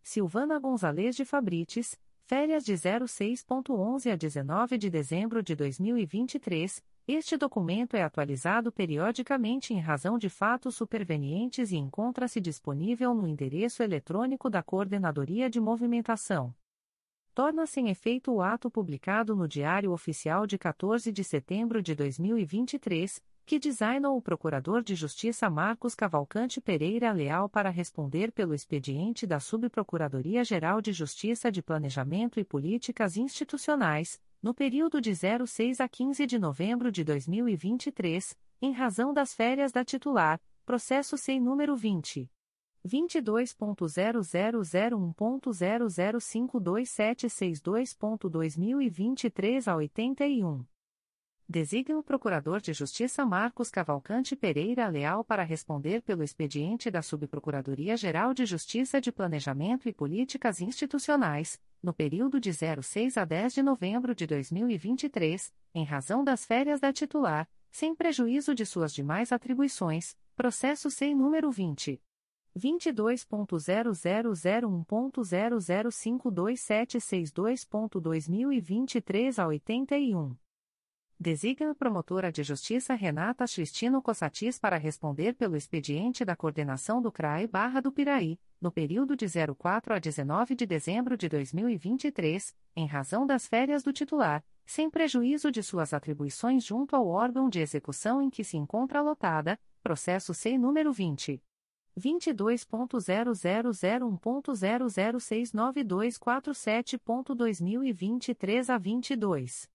Silvana Gonzalez de Fabrites, férias de 06.11 a 19 de dezembro de 2023, este documento é atualizado periodicamente em razão de fatos supervenientes e encontra-se disponível no endereço eletrônico da Coordenadoria de Movimentação. torna-se em efeito o ato publicado no Diário Oficial de 14 de setembro de 2023, que designou o Procurador de Justiça Marcos Cavalcante Pereira Leal para responder pelo expediente da Subprocuradoria-Geral de Justiça de Planejamento e Políticas Institucionais, no período de 06 a 15 de novembro de 2023, em razão das férias da titular, processo sem número 20. 22.0001.0052762.2023 a 81. Designa o Procurador de Justiça Marcos Cavalcante Pereira Leal para responder pelo expediente da Subprocuradoria-Geral de Justiça de Planejamento e Políticas Institucionais, no período de 06 a 10 de novembro de 2023, em razão das férias da titular, sem prejuízo de suas demais atribuições, processo sem número 20. 22.0001.0052762.2023 a 81. Designa a promotora de justiça Renata Cristino Cossatis para responder pelo expediente da coordenação do CRAE Barra do Piraí, no período de 04 a 19 de dezembro de 2023, em razão das férias do titular, sem prejuízo de suas atribuições junto ao órgão de execução em que se encontra lotada, processo SEI número 20. 22.0001.0069247.2023 a 22.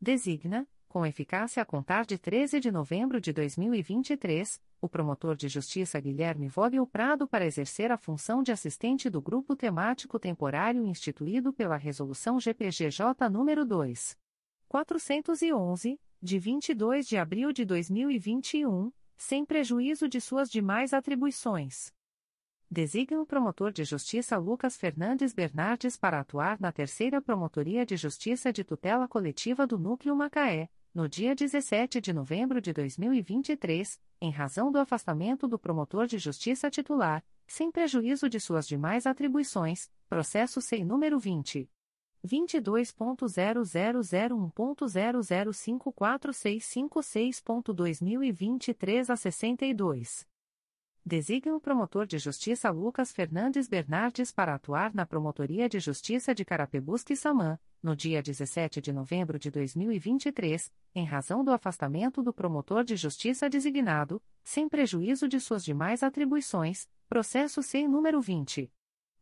Designa, com eficácia a contar de 13 de novembro de 2023, o promotor de justiça Guilherme Vogel Prado para exercer a função de assistente do grupo temático temporário instituído pela Resolução GPGJ nº 2. 411, de 22 de abril de 2021, sem prejuízo de suas demais atribuições. Designa o promotor de justiça Lucas Fernandes Bernardes para atuar na Terceira Promotoria de Justiça de Tutela Coletiva do Núcleo Macaé, no dia 17 de novembro de 2023, em razão do afastamento do promotor de justiça titular, sem prejuízo de suas demais atribuições, processo sem número 20. 22.0001.0054656.2023 a 62. Designa o promotor de justiça Lucas Fernandes Bernardes para atuar na Promotoria de Justiça de Carapebusca e Samã, no dia 17 de novembro de 2023, em razão do afastamento do promotor de justiça designado, sem prejuízo de suas demais atribuições, processo sem número 20.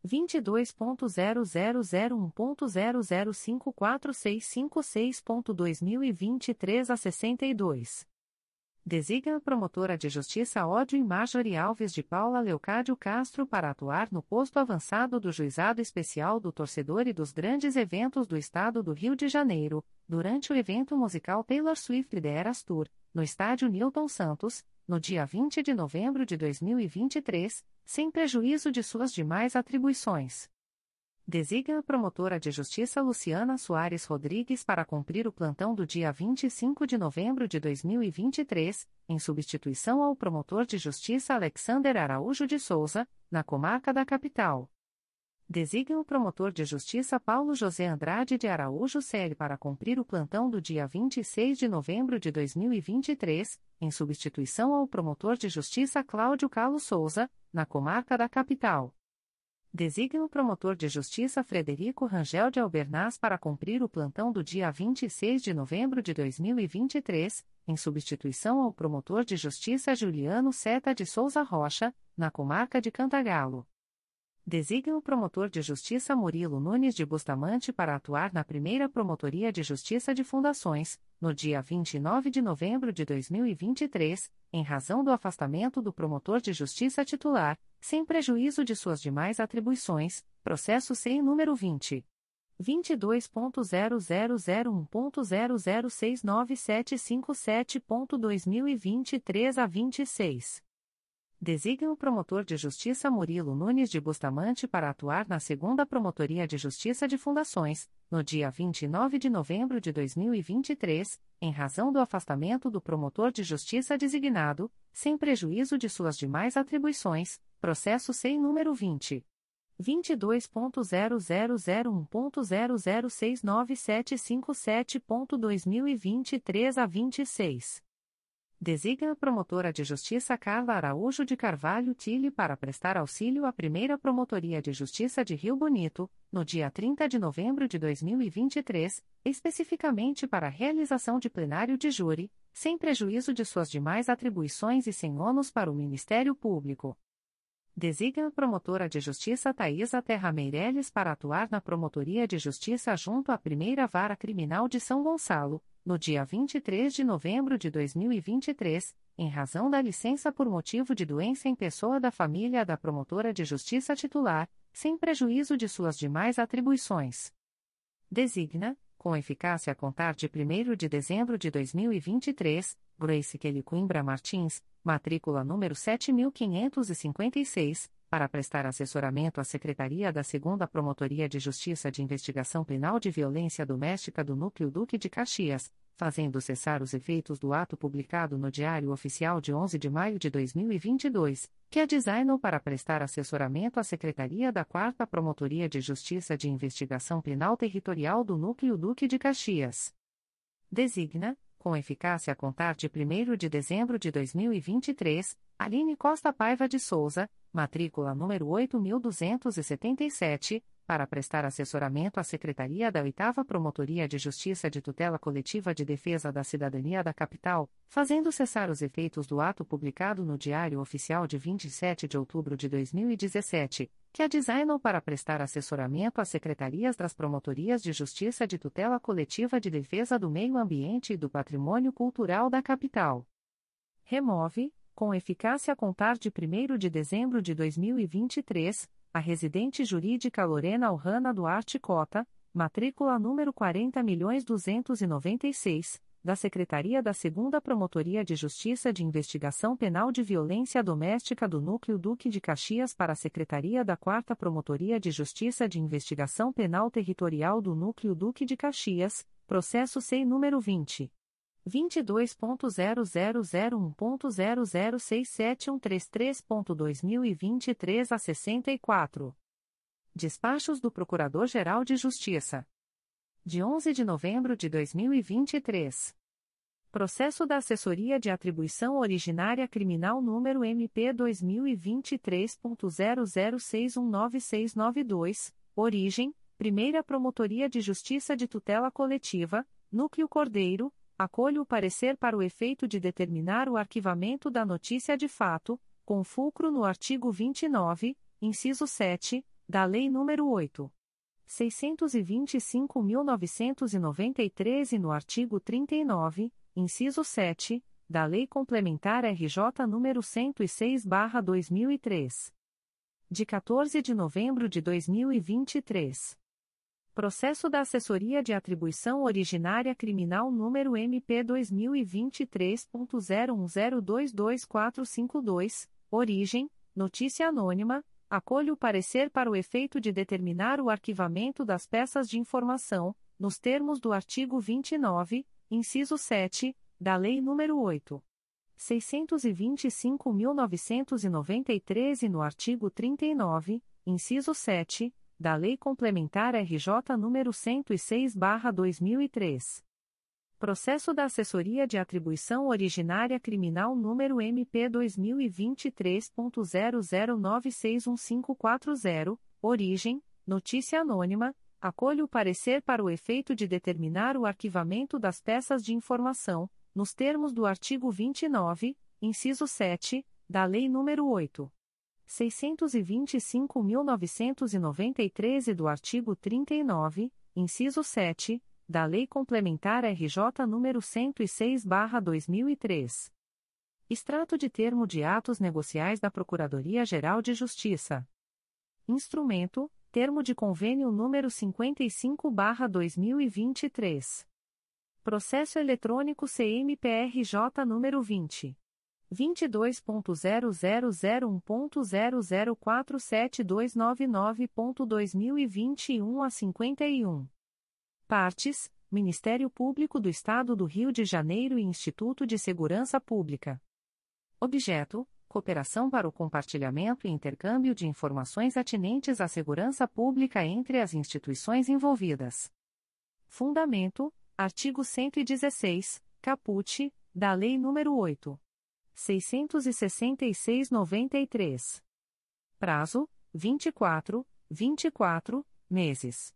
22.0001.0054656.2023 a 62. Designa a promotora de justiça Ódio e Marjorie Alves de Paula Leocádio Castro para atuar no posto avançado do Juizado Especial do Torcedor e dos Grandes Eventos do Estado do Rio de Janeiro, durante o evento musical Taylor Swift The Eras Tour, no estádio Newton Santos, no dia 20 de novembro de 2023, sem prejuízo de suas demais atribuições. Designa a promotora de justiça Luciana Soares Rodrigues para cumprir o plantão do dia 25 de novembro de 2023, em substituição ao promotor de justiça Alexander Araújo de Souza, na comarca da capital. Designa o promotor de justiça Paulo José Andrade de Araújo Celi para cumprir o plantão do dia 26 de novembro de 2023, em substituição ao promotor de justiça Cláudio Carlos Souza, na comarca da capital. Designa o promotor de justiça Frederico Rangel de Albernaz para cumprir o plantão do dia 26 de novembro de 2023, em substituição ao promotor de justiça Juliano Seta de Souza Rocha, na comarca de Cantagalo. Designa o promotor de justiça Murilo Nunes de Bustamante para atuar na primeira Promotoria de Justiça de Fundações, no dia 29 de novembro de 2023, em razão do afastamento do promotor de justiça titular, sem prejuízo de suas demais atribuições, processo sem número 20. 22.0001.0069757.2023 a 26. Designa o promotor de justiça Murilo Nunes de Bustamante para atuar na segunda Promotoria de Justiça de Fundações, no dia 29 de novembro de 2023, em razão do afastamento do promotor de justiça designado, sem prejuízo de suas demais atribuições, processo sem número 20. 22.0001.0069757.2023 a 26. Designa a promotora de justiça Carla Araújo de Carvalho Tille para prestar auxílio à primeira Promotoria de Justiça de Rio Bonito, no dia 30 de novembro de 2023, especificamente para a realização de plenário de júri, sem prejuízo de suas demais atribuições e sem ônus para o Ministério Público. Designa a promotora de justiça Thaisa Terra Meireles para atuar na Promotoria de Justiça junto à Primeira Vara Criminal de São Gonçalo, no dia 23 de novembro de 2023, em razão da licença por motivo de doença em pessoa da família da promotora de justiça titular, sem prejuízo de suas demais atribuições. Designa, com eficácia a contar de 1 de dezembro de 2023, Grace Kelly Coimbra Martins, matrícula número 7556, para prestar assessoramento à Secretaria da 2 Promotoria de Justiça de Investigação Penal de Violência Doméstica do Núcleo Duque de Caxias, fazendo cessar os efeitos do ato publicado no Diário Oficial de 11 de maio de 2022, que é designou para prestar assessoramento à Secretaria da 4 Promotoria de Justiça de Investigação Penal Territorial do Núcleo Duque de Caxias. Designa, com eficácia a contar de 1 de dezembro de 2023, Aline Costa Paiva de Souza, matrícula número 8277, para prestar assessoramento à Secretaria da 8 Promotoria de Justiça de Tutela Coletiva de Defesa da Cidadania da Capital, fazendo cessar os efeitos do ato publicado no Diário Oficial de 27 de outubro de 2017, que a designou para prestar assessoramento às secretarias das Promotorias de Justiça de Tutela Coletiva de Defesa do Meio Ambiente e do Patrimônio Cultural da Capital. Remove, com eficácia a contar de 1 de dezembro de 2023, a residente jurídica Lorena Alhana Duarte Cota, matrícula número 40.296, da Secretaria da 2 Promotoria de Justiça de Investigação Penal de Violência Doméstica do Núcleo Duque de Caxias para a Secretaria da 4 Promotoria de Justiça de Investigação Penal Territorial do Núcleo Duque de Caxias, processo SEI número 20. 22.0001.0067133.2023 a 64. Despachos do Procurador-Geral de Justiça. De 11 de novembro de 2023. Processo da Assessoria de Atribuição Originária Criminal número MP 2023.00619692, origem, Primeira Promotoria de Justiça de Tutela Coletiva, Núcleo Cordeiro, acolho o parecer para o efeito de determinar o arquivamento da notícia de fato, com fulcro no artigo 29, inciso 7, da Lei nº 8. 625.993 e no artigo 39, inciso 7, da Lei Complementar RJ nº 106/2003. De 14 de novembro de 2023. Processo da Assessoria de Atribuição Originária Criminal número MP 2023.01022452, origem, notícia anônima, acolho o parecer para o efeito de determinar o arquivamento das peças de informação, nos termos do artigo 29, inciso 7, da Lei nº 8. 625.993 e no artigo 39, inciso 7, da Lei Complementar RJ nº 106/2003. Processo da Assessoria de Atribuição Originária Criminal número MP 2023.00961540, origem, notícia anônima, acolho o parecer para o efeito de determinar o arquivamento das peças de informação, nos termos do artigo 29, inciso 7, da Lei nº 8. 625.993 e do artigo 39, inciso 7, da Lei Complementar RJ nº 106/2003. Extrato de termo de atos negociais da Procuradoria-Geral de Justiça. Instrumento: Termo de convênio número 55/2023. Processo eletrônico CMPRJ número 20 22.0001.0047299.2021 a 51. Partes: Ministério Público do Estado do Rio de Janeiro e Instituto de Segurança Pública. Objeto: Cooperação para o compartilhamento e intercâmbio de informações atinentes à segurança pública entre as instituições envolvidas. Fundamento: Artigo 116, caput da Lei nº 8. 666-93. Prazo: 24, 24 meses.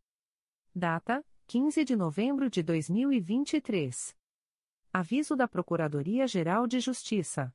Data: 15 de novembro de 2023. Aviso da Procuradoria-Geral de Justiça.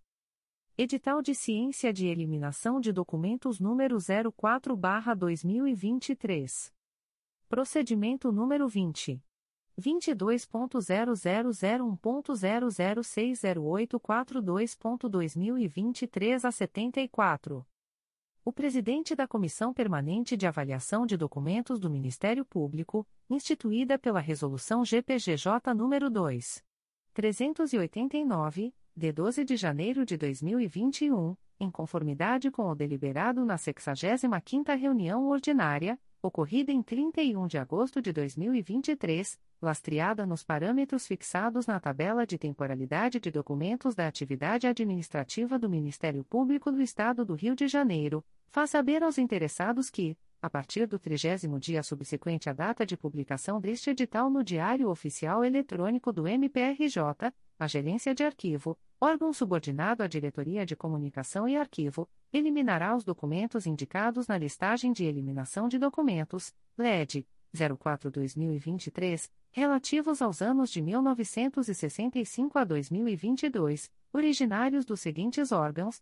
Edital de Ciência de Eliminação de Documentos número 04/2023. Procedimento número 20 22.0001.0060842.2023 a 74. O presidente da Comissão Permanente de Avaliação de Documentos do Ministério Público, instituída pela Resolução GPGJ nº 2. 389, de 12 de janeiro de 2021, em conformidade com o deliberado na 65ª reunião ordinária, ocorrida em 31 de agosto de 2023, lastreada nos parâmetros fixados na tabela de temporalidade de documentos da atividade administrativa do Ministério Público do Estado do Rio de Janeiro, faz saber aos interessados que, a partir do trigésimo dia subsequente à data de publicação deste edital no Diário Oficial Eletrônico do MPRJ, a Gerência de Arquivo, órgão subordinado à Diretoria de Comunicação e Arquivo, eliminará os documentos indicados na listagem de eliminação de documentos, LED 04-2023, relativos aos anos de 1965 a 2022, originários dos seguintes órgãos.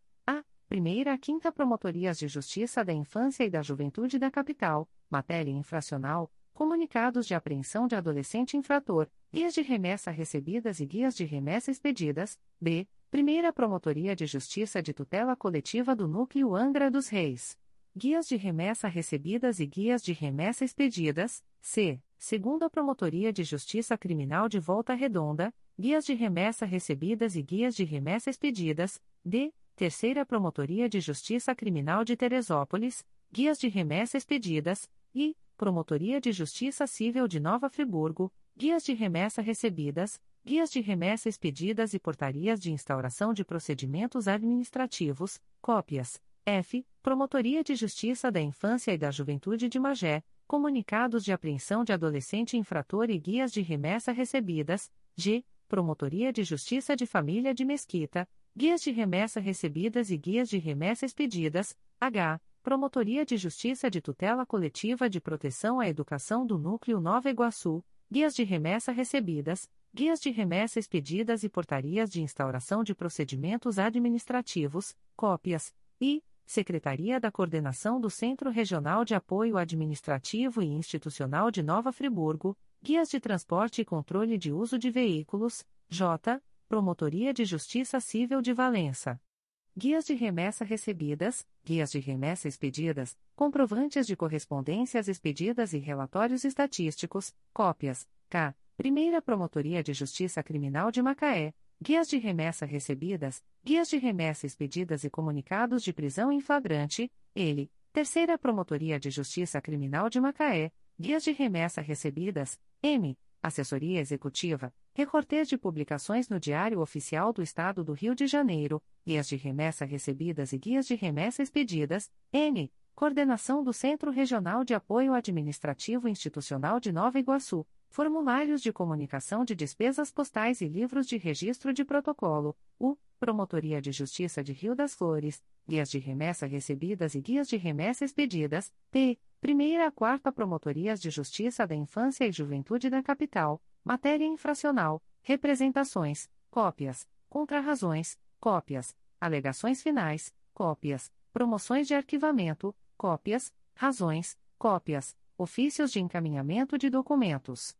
Primeira a Quinta Promotorias de Justiça da Infância e da Juventude da Capital, matéria infracional, comunicados de apreensão de adolescente infrator, guias de remessa recebidas e guias de remessa expedidas, b. Primeira Promotoria de Justiça de Tutela Coletiva do Núcleo Angra dos Reis. Guias de remessa recebidas e guias de remessa expedidas, c. Segunda Promotoria de Justiça Criminal de Volta Redonda, guias de remessa recebidas e guias de remessa expedidas, d. Terceira Promotoria de Justiça Criminal de Teresópolis, guias de remessa expedidas, e Promotoria de Justiça Civil de Nova Friburgo, guias de remessa recebidas, guias de remessa expedidas e portarias de instauração de procedimentos administrativos, cópias. F. Promotoria de Justiça da Infância e da Juventude de Magé, comunicados de apreensão de adolescente infrator e guias de remessa recebidas, G. Promotoria de Justiça de Família de Mesquita, guias de remessa recebidas e guias de remessa expedidas, H. Promotoria de Justiça de Tutela Coletiva de Proteção à Educação do Núcleo Nova Iguaçu, guias de remessa recebidas, guias de remessa expedidas e portarias de instauração de procedimentos administrativos, cópias, e Secretaria da Coordenação do Centro Regional de Apoio Administrativo e Institucional de Nova Friburgo, guias de transporte e controle de uso de veículos, J. Promotoria de Justiça Civil de Valença guias de remessa recebidas, guias de remessa expedidas, comprovantes de correspondências expedidas e relatórios estatísticos, cópias, K. Primeira Promotoria de Justiça Criminal de Macaé, guias de remessa recebidas, guias de remessa expedidas e comunicados de prisão em flagrante, ele, Terceira Promotoria de Justiça Criminal de Macaé, guias de remessa recebidas, M. Assessoria Executiva, Recortes de publicações no Diário Oficial do Estado do Rio de Janeiro, guias de remessa recebidas e guias de remessa expedidas, N. Coordenação do Centro Regional de Apoio Administrativo Institucional de Nova Iguaçu, formulários de comunicação de despesas postais e livros de registro de protocolo, U. Promotoria de Justiça de Rio das Flores, guias de remessa recebidas e guias de remessa expedidas, P. Primeira a Quarta Promotorias de Justiça da Infância e Juventude da Capital, Matéria infracional, representações, cópias, contrarrazões, cópias, alegações finais, cópias, promoções de arquivamento, cópias, razões, cópias, ofícios de encaminhamento de documentos.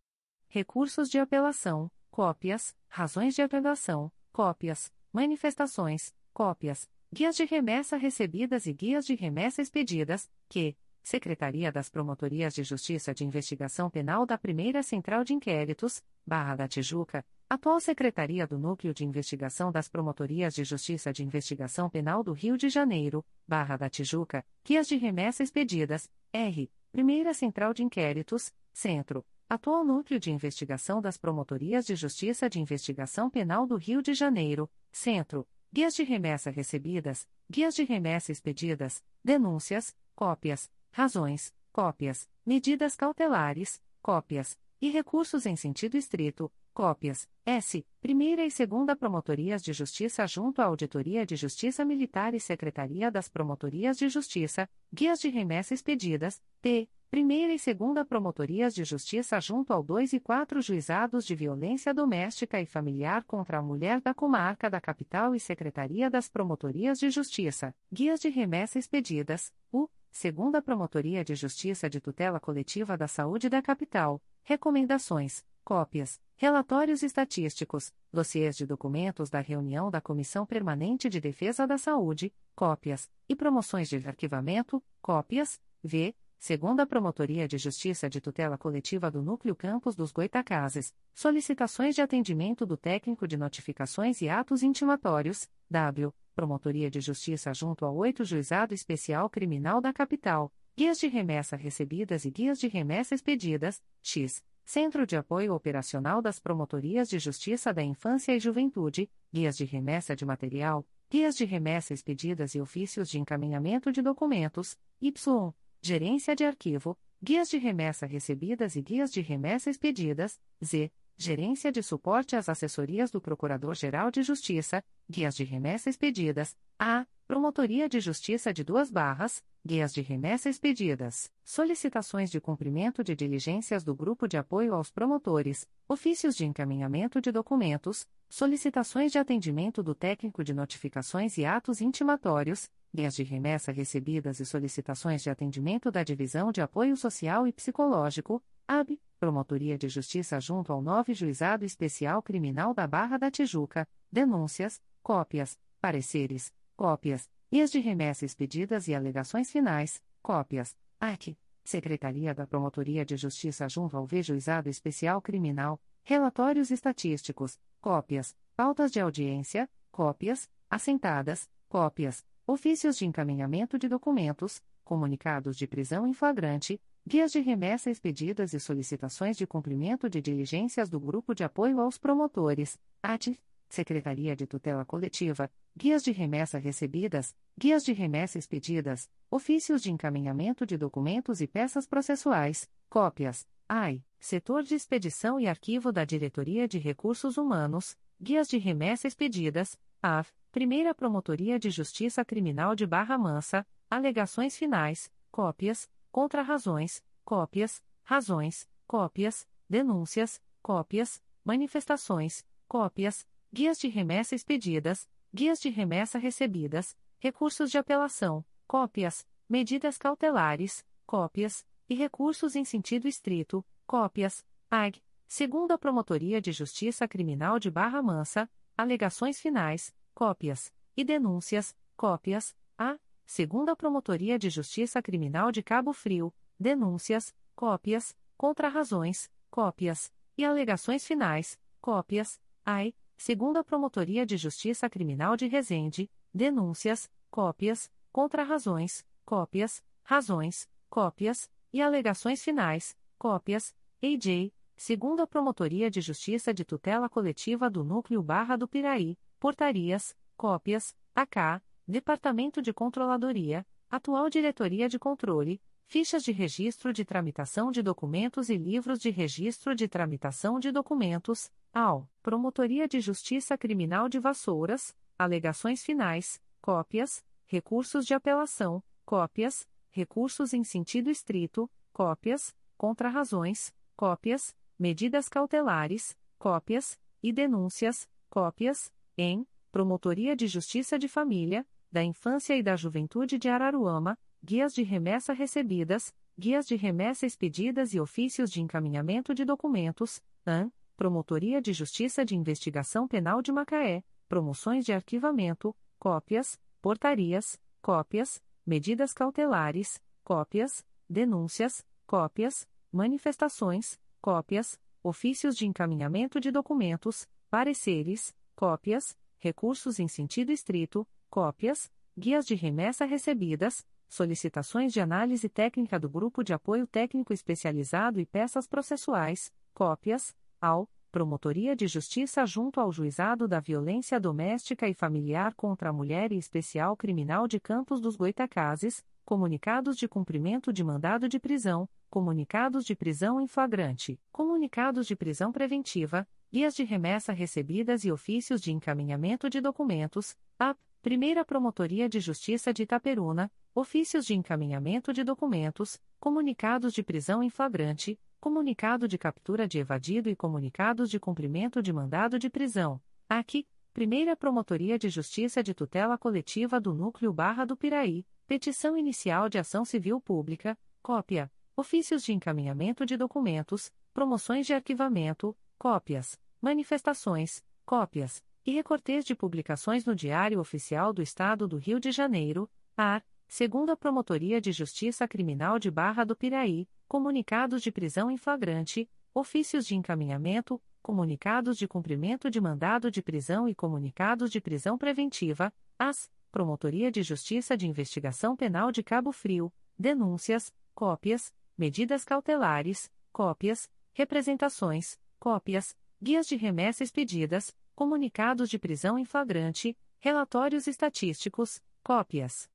Recursos de apelação, cópias, razões de apelação, cópias, manifestações, cópias, guias de remessa recebidas e guias de remessa expedidas, que, Secretaria das Promotorias de Justiça de Investigação Penal da Primeira Central de Inquéritos, Barra da Tijuca, atual Secretaria do Núcleo de Investigação das Promotorias de Justiça de Investigação Penal do Rio de Janeiro, Barra da Tijuca, Guias de Remessa Expedidas, R. Primeira Central de Inquéritos, Centro. Atual Núcleo de Investigação das Promotorias de Justiça de Investigação Penal do Rio de Janeiro, Centro. Guias de remessa recebidas, guias de remessa expedidas, denúncias, cópias, razões, cópias, medidas cautelares, cópias, e recursos em sentido estrito, cópias, S, Primeira e Segunda Promotorias de Justiça junto à Auditoria de Justiça Militar e Secretaria das Promotorias de Justiça, guias de remessa expedidas, T, Primeira e Segunda Promotorias de Justiça junto ao 2 e 4 Juizados de Violência Doméstica e Familiar contra a Mulher da Comarca da Capital e Secretaria das Promotorias de Justiça, Guias de Remessa Expedidas, U, Segunda Promotoria de Justiça de Tutela Coletiva da Saúde da Capital, Recomendações, Cópias, Relatórios estatísticos, dossiês de documentos da reunião da Comissão Permanente de Defesa da Saúde, cópias, e promoções de arquivamento, cópias, v. Segunda Promotoria de Justiça de Tutela Coletiva do Núcleo Campos dos Goitacazes, solicitações de atendimento do técnico de notificações e atos intimatórios, W. Promotoria de Justiça junto ao 8 Juizado Especial Criminal da Capital, guias de remessa recebidas e guias de remessa expedidas, X. Centro de Apoio Operacional das Promotorias de Justiça da Infância e Juventude, guias de remessa de material, guias de remessa expedidas e ofícios de encaminhamento de documentos, Y. Gerência de Arquivo, Guias de Remessa Recebidas e Guias de Remessa Expedidas, Z. Gerência de Suporte às Assessorias do Procurador-Geral de Justiça, Guias de Remessa Expedidas, A. Promotoria de Justiça de Duas Barras, Guias de Remessa Expedidas, Solicitações de Cumprimento de Diligências do Grupo de Apoio aos Promotores, Ofícios de Encaminhamento de Documentos, Solicitações de Atendimento do Técnico de Notificações e Atos Intimatórios, guias de remessa recebidas e solicitações de atendimento da Divisão de Apoio Social e Psicológico, AB, Promotoria de Justiça junto ao 9 Juizado Especial Criminal da Barra da Tijuca, denúncias, cópias, pareceres, cópias, guias de remessa expedidas e alegações finais, cópias, AC, Secretaria da Promotoria de Justiça junto ao V Juizado Especial Criminal, relatórios estatísticos, cópias, pautas de audiência, cópias, assentadas, cópias, ofícios de encaminhamento de documentos, comunicados de prisão em flagrante, guias de remessa expedidas e solicitações de cumprimento de diligências do Grupo de Apoio aos Promotores, AT, Secretaria de Tutela Coletiva, guias de remessa recebidas, guias de remessa expedidas, ofícios de encaminhamento de documentos e peças processuais, cópias, AI, Setor de Expedição e Arquivo da Diretoria de Recursos Humanos, guias de remessa expedidas, AV, Primeira Promotoria de Justiça Criminal de Barra Mansa, alegações finais, cópias, contrarrazões, cópias, razões, cópias, denúncias, cópias, manifestações, cópias, guias de remessa expedidas, guias de remessa recebidas, recursos de apelação, cópias, medidas cautelares, cópias, e recursos em sentido estrito, cópias, AG, segunda Promotoria de Justiça Criminal de Barra Mansa, alegações finais, cópias, e denúncias, cópias, a segunda Promotoria de Justiça Criminal de Cabo Frio, denúncias, cópias, contrarrazões, cópias, e alegações finais, cópias, AI, segunda Promotoria de Justiça Criminal de Resende, denúncias, cópias, contrarrazões, cópias, razões, cópias, e alegações finais, cópias, AJ, segunda Promotoria de Justiça de Tutela Coletiva do Núcleo Barra do Piraí, portarias, cópias, AK, Departamento de Controladoria, atual Diretoria de Controle, fichas de registro de tramitação de documentos e livros de registro de tramitação de documentos, AU, Promotoria de Justiça Criminal de Vassouras, alegações finais, cópias, recursos de apelação, cópias, recursos em sentido estrito, cópias, contrarrazões, cópias, medidas cautelares, cópias, e denúncias, cópias, em Promotoria de Justiça de Família, da Infância e da Juventude de Araruama, guias de remessa recebidas, guias de remessa expedidas e ofícios de encaminhamento de documentos, AN, Promotoria de Justiça de Investigação Penal de Macaé, promoções de arquivamento, cópias, portarias, cópias, medidas cautelares, cópias, denúncias, cópias, manifestações, cópias, ofícios de encaminhamento de documentos, pareceres, cópias, recursos em sentido estrito, cópias, guias de remessa recebidas, solicitações de análise técnica do Grupo de Apoio Técnico Especializado e peças processuais, cópias, ao Promotoria de Justiça junto ao Juizado da Violência Doméstica e Familiar contra a Mulher e Especial Criminal de Campos dos Goitacazes, comunicados de cumprimento de mandado de prisão, comunicados de prisão em flagrante, comunicados de prisão preventiva, guias de remessa recebidas e ofícios de encaminhamento de documentos, a Primeira Promotoria de Justiça de Itaperuna, ofícios de encaminhamento de documentos, comunicados de prisão em flagrante, comunicado de captura de evadido e comunicados de cumprimento de mandado de prisão. Aqui, Primeira Promotoria de Justiça de Tutela Coletiva do Núcleo Barra do Piraí, petição inicial de ação civil pública, cópia, ofícios de encaminhamento de documentos, promoções de arquivamento, cópias, manifestações, cópias, e recortes de publicações no Diário Oficial do Estado do Rio de Janeiro, AR, Segunda Promotoria de Justiça Criminal de Barra do Piraí, comunicados de prisão em flagrante, ofícios de encaminhamento, comunicados de cumprimento de mandado de prisão e comunicados de prisão preventiva, AS, Promotoria de Justiça de Investigação Penal de Cabo Frio, denúncias, cópias, medidas cautelares, cópias, representações, cópias, guias de remessa expedidas, comunicados de prisão em flagrante, relatórios estatísticos, cópias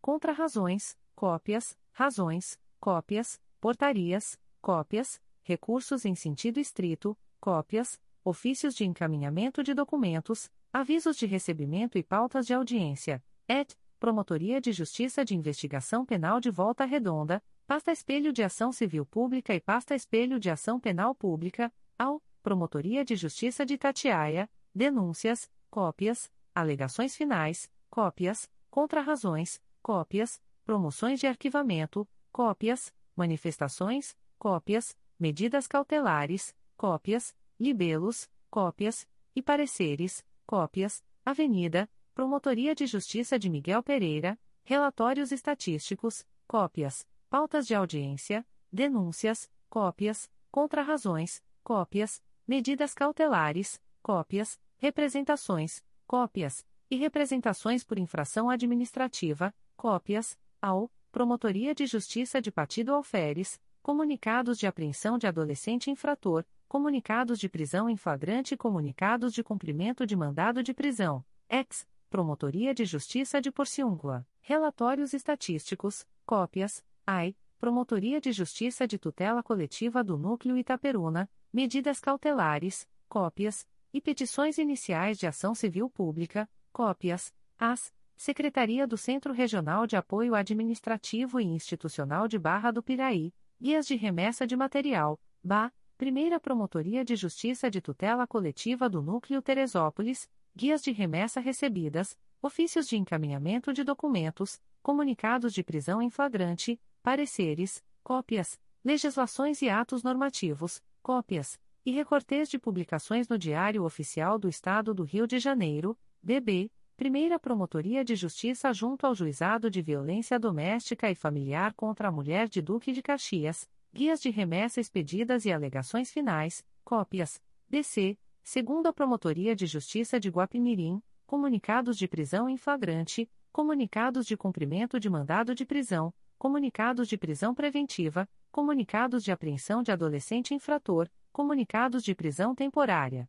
contrarrazões, cópias, razões, cópias, portarias, cópias, recursos em sentido estrito, cópias, ofícios de encaminhamento de documentos, avisos de recebimento e pautas de audiência, et. Promotoria de Justiça de Investigação Penal de Volta Redonda, Pasta Espelho de Ação Civil Pública e Pasta Espelho de Ação Penal Pública, ao Promotoria de Justiça de Tatiaia, denúncias, cópias, alegações finais, cópias, contrarrazões, cópias, promoções de arquivamento, cópias, manifestações, cópias, medidas cautelares, cópias, libelos, cópias, e pareceres, cópias, Avenida, Promotoria de Justiça de Miguel Pereira, relatórios estatísticos, cópias, pautas de audiência, denúncias, cópias, contrarrazões, cópias, medidas cautelares, cópias, representações, cópias, e representações por infração administrativa, cópias, ao Promotoria de Justiça de Partido Alferes, comunicados de apreensão de adolescente infrator, comunicados de prisão em flagrante e comunicados de cumprimento de mandado de prisão, ex, Promotoria de Justiça de Porciúncula, relatórios estatísticos, cópias, AI, Promotoria de Justiça de Tutela Coletiva do Núcleo Itaperuna, medidas cautelares, cópias, e petições iniciais de ação civil pública, cópias, as, Secretaria do Centro Regional de Apoio Administrativo e Institucional de Barra do Piraí, Guias de Remessa de Material, BA, Primeira Promotoria de Justiça de Tutela Coletiva do Núcleo Teresópolis, Guias de Remessa Recebidas, Ofícios de Encaminhamento de Documentos, Comunicados de Prisão em Flagrante, Pareceres, Cópias, Legislações e Atos Normativos, Cópias, e recortes de publicações no Diário Oficial do Estado do Rio de Janeiro, DB, Primeira Promotoria de Justiça junto ao Juizado de Violência Doméstica e Familiar contra a Mulher de Duque de Caxias, guias de remessa expedidas e alegações finais, cópias, DC, Segunda Promotoria de Justiça de Guapimirim, comunicados de prisão em flagrante, comunicados de cumprimento de mandado de prisão, comunicados de prisão preventiva, comunicados de apreensão de adolescente infrator, comunicados de prisão temporária.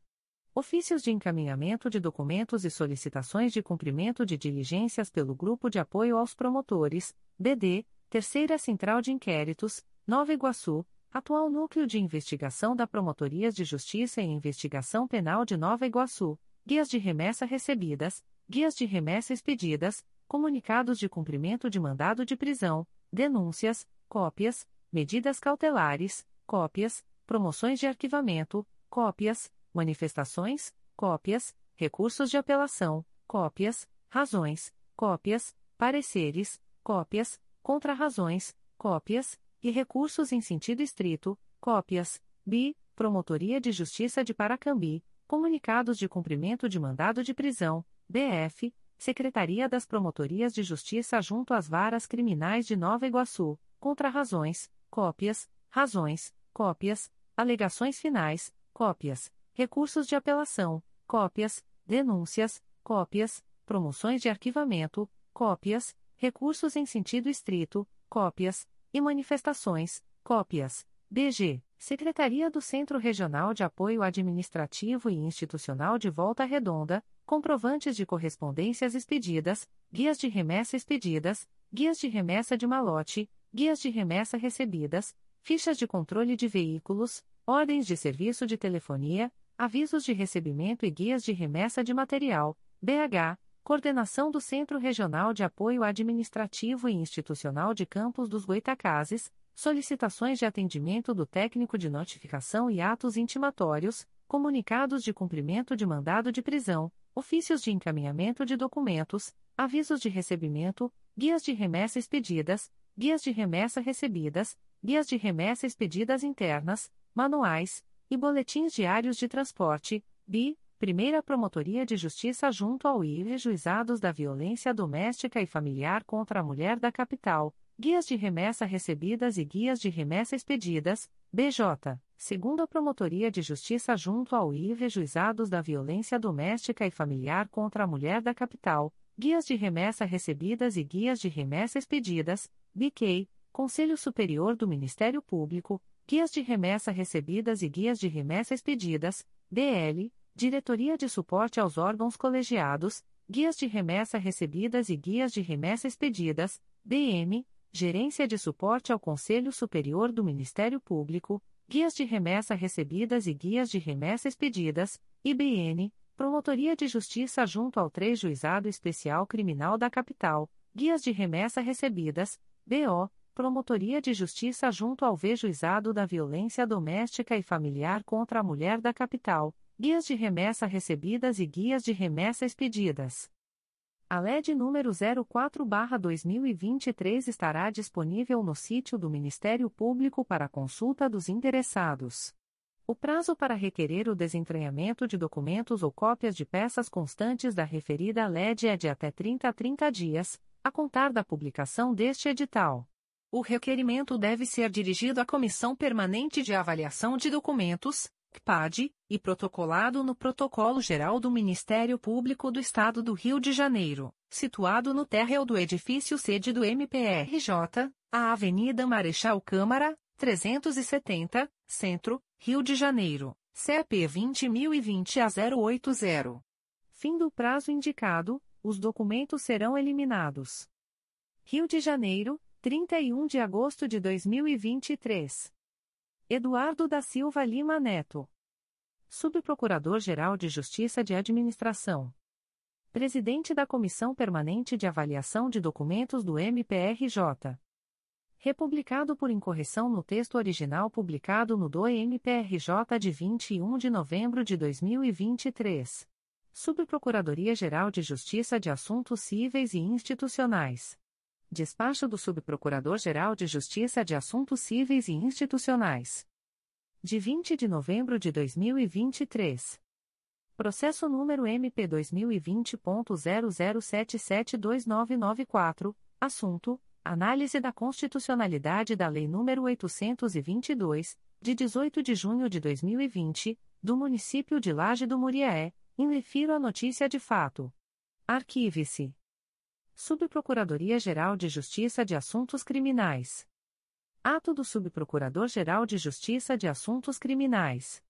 Ofícios de encaminhamento de documentos e solicitações de cumprimento de diligências pelo Grupo de Apoio aos Promotores, BD, Terceira Central de Inquéritos, Nova Iguaçu, atual Núcleo de Investigação da Promotorias de Justiça e Investigação Penal de Nova Iguaçu, guias de remessa recebidas, guias de remessa expedidas, comunicados de cumprimento de mandado de prisão, denúncias, cópias, medidas cautelares, cópias, promoções de arquivamento, cópias, manifestações, cópias, recursos de apelação, cópias, razões, cópias, pareceres, cópias, contrarrazões, cópias, e recursos em sentido estrito, cópias, BI, Promotoria de Justiça de Paracambi, comunicados de cumprimento de mandado de prisão, BF, Secretaria das Promotorias de Justiça junto às Varas Criminais de Nova Iguaçu, contrarrazões, cópias, razões, cópias, alegações finais, cópias, recursos de apelação, cópias, denúncias, cópias, promoções de arquivamento, cópias, recursos em sentido estrito, cópias, e manifestações, cópias. DG, Secretaria do Centro Regional de Apoio Administrativo e Institucional de Volta Redonda, comprovantes de correspondências expedidas, guias de remessa expedidas, guias de remessa de malote, guias de remessa recebidas, fichas de controle de veículos, ordens de serviço de telefonia, avisos de recebimento e guias de remessa de material, BH, Coordenação do Centro Regional de Apoio Administrativo e Institucional de Campos dos Goitacazes, solicitações de atendimento do técnico de notificação e atos intimatórios, comunicados de cumprimento de mandado de prisão, ofícios de encaminhamento de documentos, avisos de recebimento, guias de remessa expedidas, guias de remessa recebidas, guias de remessa expedidas internas, manuais e boletins diários de transporte, BI, Primeira Promotoria de Justiça junto ao IRE Juizados da Violência Doméstica e Familiar contra a Mulher da Capital, guias de remessa recebidas e guias de remessa expedidas, BJ, Segunda Promotoria de Justiça junto ao IRE Juizados da Violência Doméstica e Familiar contra a Mulher da Capital, guias de remessa recebidas e guias de remessa expedidas, BQ, Conselho Superior do Ministério Público, guias de remessa recebidas e guias de remessa expedidas, DL, Diretoria de Suporte aos Órgãos Colegiados, Guias de Remessa Recebidas e Guias de Remessa Expedidas, DM, Gerência de Suporte ao Conselho Superior do Ministério Público, Guias de Remessa Recebidas e Guias de Remessa Expedidas, IBN, Promotoria de Justiça junto ao 3 Juizado Especial Criminal da Capital, Guias de Remessa Recebidas, BO, Promotoria de Justiça junto ao V Juizado da Violência Doméstica e Familiar contra a Mulher da Capital, Guias de remessa recebidas e guias de remessa expedidas. A LED número 04/2023 estará disponível no sítio do Ministério Público para consulta dos interessados. O prazo para requerer o desentranhamento de documentos ou cópias de peças constantes da referida LED é de até 30 a 30 dias, a contar da publicação deste edital. O requerimento deve ser dirigido à Comissão Permanente de Avaliação de Documentos, CPAD, e protocolado no Protocolo Geral do Ministério Público do Estado do Rio de Janeiro, situado no térreo do edifício sede do MPRJ, a Avenida Marechal Câmara, 370, Centro, Rio de Janeiro, CP 20020 a 080. Fim do prazo indicado, os documentos serão eliminados. Rio de Janeiro, 31 de agosto de 2023. Eduardo da Silva Lima Neto. Subprocurador-Geral de Justiça de Administração. Presidente da Comissão Permanente de Avaliação de Documentos do MPRJ. Republicado por incorreção no texto original publicado no DOE-MPRJ de 21 de novembro de 2023. Subprocuradoria-Geral de Justiça de Assuntos Cíveis e Institucionais. Despacho do Subprocurador-Geral de Justiça de Assuntos Cíveis e Institucionais. De 20 de novembro de 2023. Processo número MP 2020.00772994, assunto: Análise da constitucionalidade da Lei nº 822, de 18 de junho de 2020, do município de Laje do Muriaé, refiro a notícia de fato. Arquive-se. Subprocuradoria-Geral de Justiça de Assuntos Criminais. Ato do Subprocurador-Geral de Justiça de Assuntos Criminais.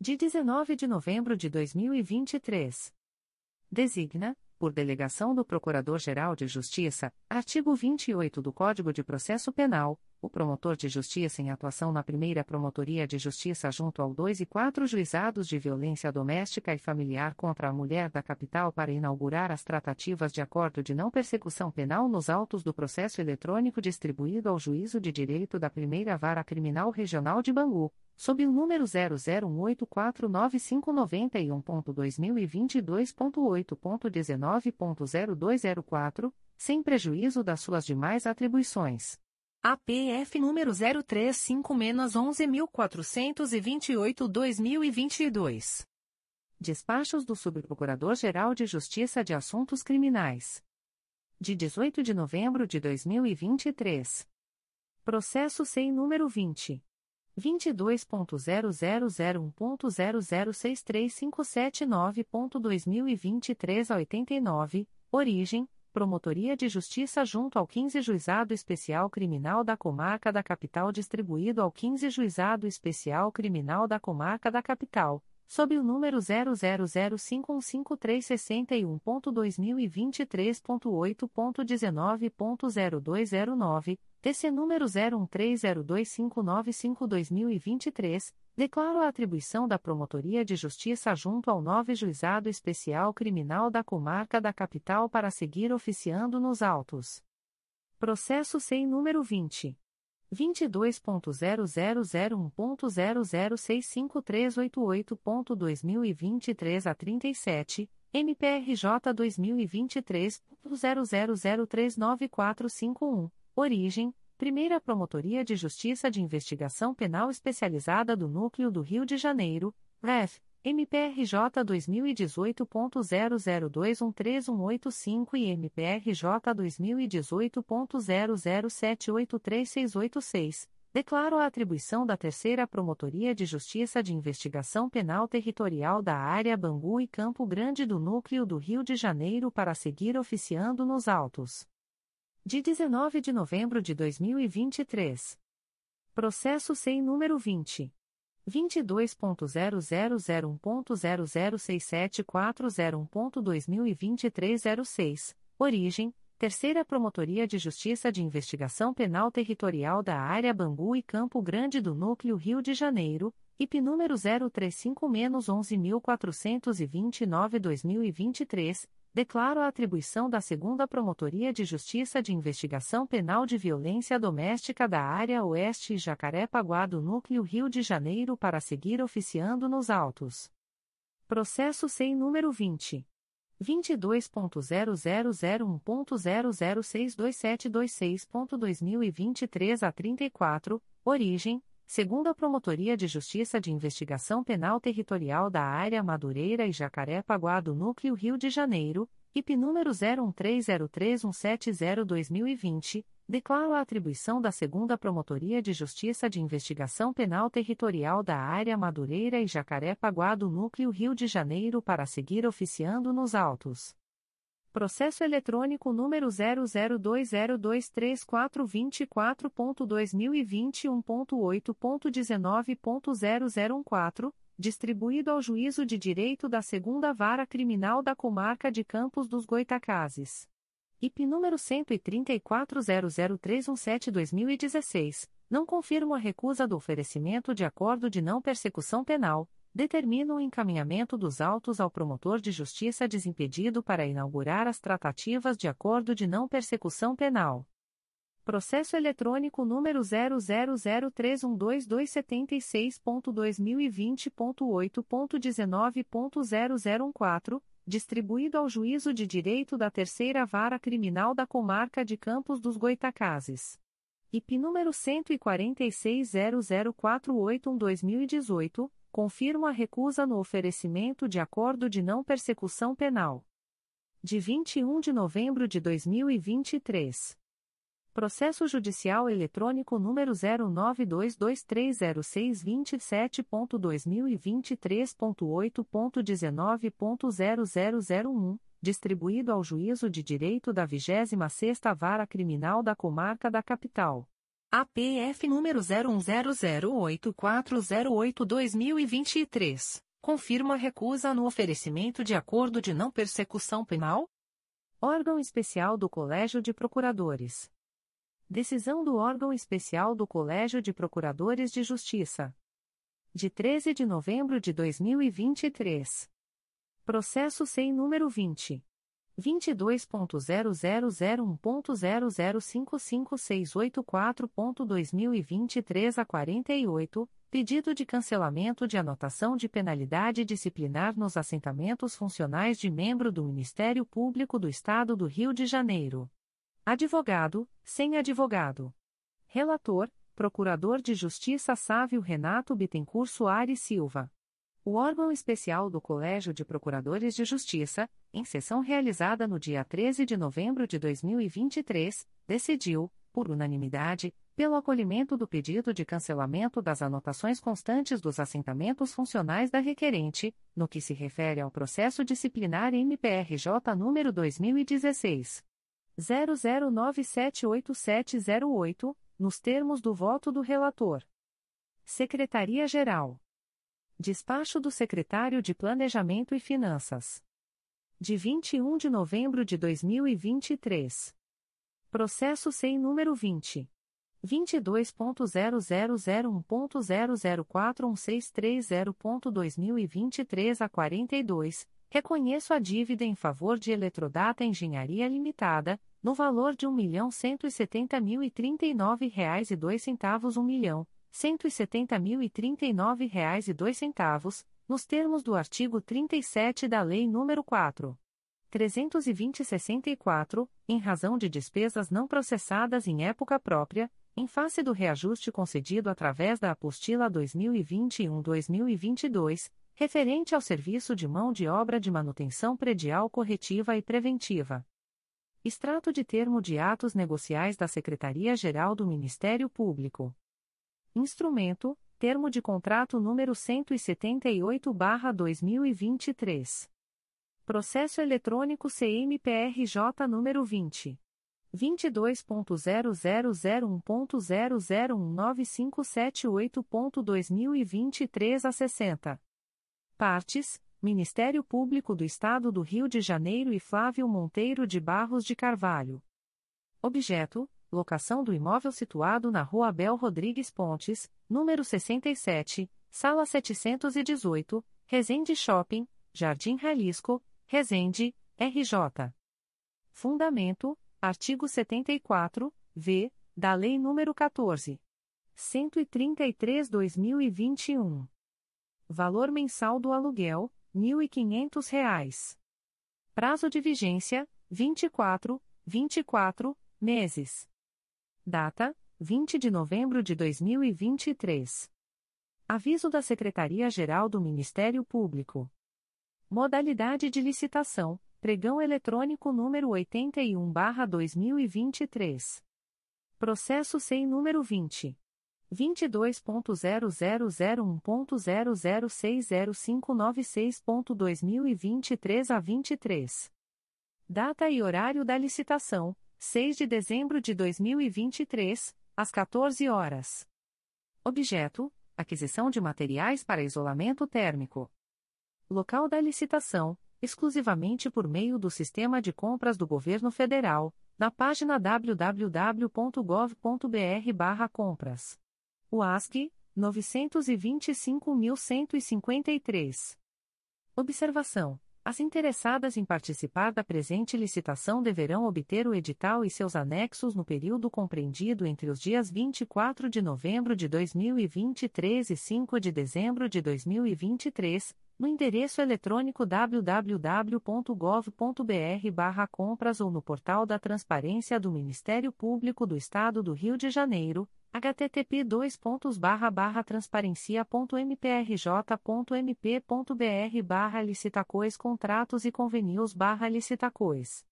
De 19 de novembro de 2023. Designa, por delegação do Procurador-Geral de Justiça, artigo 28 do Código de Processo Penal, o promotor de justiça em atuação na primeira Promotoria de Justiça junto ao 2 e 4 Juizados de Violência Doméstica e Familiar contra a Mulher da Capital para inaugurar as tratativas de acordo de não persecução penal nos autos do processo eletrônico distribuído ao Juízo de Direito da Primeira Vara Criminal Regional de Bangu, sob o número 001849591.2022.8.19.0204, sem prejuízo das suas demais atribuições. APF número 035-11428-2022. Despachos do Subprocurador-Geral de Justiça de Assuntos Criminais. De 18 de novembro de 2023. Processo sem número 20. 22.0001.0063579.2023 a 89, origem, Promotoria de Justiça junto ao 15 Juizado Especial Criminal da Comarca da Capital distribuído ao 15 Juizado Especial Criminal da Comarca da Capital, sob o número 000515361.2023.8.19.0209, TC número 01302595-2023, declaro a atribuição da Promotoria de Justiça junto ao 9 Juizado Especial Criminal da Comarca da Capital para seguir oficiando nos autos. Processo sem número 20. 22.0001.0065388.2023 a 37, MPRJ 2023.00039451, origem, Primeira Promotoria de Justiça de Investigação Penal Especializada do Núcleo do Rio de Janeiro, REF, MPRJ 2018.00213185 e MPRJ 2018.00783686, declaro a atribuição da Terceira Promotoria de Justiça de Investigação Penal Territorial da Área Bangu e Campo Grande do Núcleo do Rio de Janeiro para seguir oficiando nos autos. De 19 de novembro de 2023. Processo sem número 20. 22.0001.0067401.2023 06, origem, Terceira Promotoria de Justiça de Investigação Penal Territorial da Área Bangu e Campo Grande do Núcleo Rio de Janeiro, IP número 035-11429-2023, declaro a atribuição da Segunda Promotoria de Justiça de Investigação Penal de Violência Doméstica da Área Oeste e Jacaré-Paguá do Núcleo Rio de Janeiro para seguir oficiando nos autos. Processo sem número 20. 22.0001.0062726.2023 a 34, origem, Segunda Promotoria de Justiça de Investigação Penal Territorial da Área Madureira e Jacaré-Paguá do Núcleo Rio de Janeiro, IP número 01303170-2020, declaro a atribuição da Segunda Promotoria de Justiça de Investigação Penal Territorial da Área Madureira e Jacaré-Paguá do Núcleo Rio de Janeiro para seguir oficiando nos autos. Processo eletrônico número 002023424.2021.8.19.0014, distribuído ao Juízo de Direito da Segunda Vara Criminal da Comarca de Campos dos Goitacazes. IP número 13400317-2016, não confirmo a recusa do oferecimento de acordo de não persecução penal determina o encaminhamento dos autos ao promotor de justiça desimpedido para inaugurar as tratativas de acordo de não persecução penal. Processo eletrônico número 000312276.2020.8.19.0014, distribuído ao Juízo de Direito da Terceira Vara Criminal da Comarca de Campos dos Goitacazes. IP número 14600481-2018 confirmo a recusa no oferecimento de acordo de não persecução penal. De 21 de novembro de 2023. Processo Judicial Eletrônico número 092230627.2023.8.19.0001, distribuído ao Juízo de Direito da 26ª Vara Criminal da Comarca da Capital. APF número 01008408-2023, confirma recusa no oferecimento de acordo de não persecução penal? Órgão Especial do Colégio de Procuradores. Decisão do Órgão Especial do Colégio de Procuradores de Justiça. De 13 de novembro de 2023. Processo sem número 20. 22.0001.0055684.2023 a 48, pedido de cancelamento de anotação de penalidade disciplinar nos assentamentos funcionais de membro do Ministério Público do Estado do Rio de Janeiro. Advogado, sem advogado. Relator, Procurador de Justiça Sávio Renato Bittencourt Soares Silva. O órgão especial do Colégio de Procuradores de Justiça, em sessão realizada no dia 13 de novembro de 2023, decidiu, por unanimidade, pelo acolhimento do pedido de cancelamento das anotações constantes dos assentamentos funcionais da requerente, no que se refere ao processo disciplinar MPRJ número 2016 00978708, nos termos do voto do relator. Secretaria-Geral. Despacho do Secretário de Planejamento e Finanças. De 21 de novembro de 2023. Processo sem número 20. 22.0001.0041630.2023 a 42, reconheço a dívida em favor de Eletrodata Engenharia Limitada, no valor de R$ 1.170.039,02 1 milhão, R$ nos termos do artigo 37 da Lei nº 4. 320-64, em razão de despesas não processadas em época própria, em face do reajuste concedido através da apostila 2021-2022, referente ao serviço de mão de obra de manutenção predial corretiva e preventiva. Extrato de termo de atos negociais da Secretaria-Geral do Ministério Público. Instrumento: Termo de contrato número 178/2023. Processo eletrônico CMPRJ número 20 22.0001.0019578.2023 a 60. Partes: Ministério Público do Estado do Rio de Janeiro e Flávio Monteiro de Barros de Carvalho. Objeto: locação do imóvel situado na Rua Abel Rodrigues Pontes, número 67, sala 718, Resende Shopping, Jardim Jalisco, Resende, RJ. Fundamento: artigo 74, v, da Lei nº 14. 133/2021. Valor mensal do aluguel: R$ 1.500. Prazo de vigência: 24, 24 meses. Data: 20 de novembro de 2023. Aviso da Secretaria-Geral do Ministério Público. Modalidade de licitação: Pregão eletrônico número 81/2023. Processo sem número 20 22.0001.0060596.2023 a 23. Data e horário da licitação: 6 de dezembro de 2023, às 14 horas. Objeto: aquisição de materiais para isolamento térmico. Local da licitação, exclusivamente por meio do sistema de compras do Governo Federal, na página www.gov.br/compras. UASC 925.153. Observação: As interessadas em participar da presente licitação deverão obter o edital e seus anexos no período compreendido entre os dias 24 de novembro de 2023 e 5 de dezembro de 2023 no endereço eletrônico www.gov.br/compras ou no portal da Transparência do Ministério Público do Estado do Rio de Janeiro, http://transparencia.mprj.mp.br/licitacois contratos e convenios/licitacois.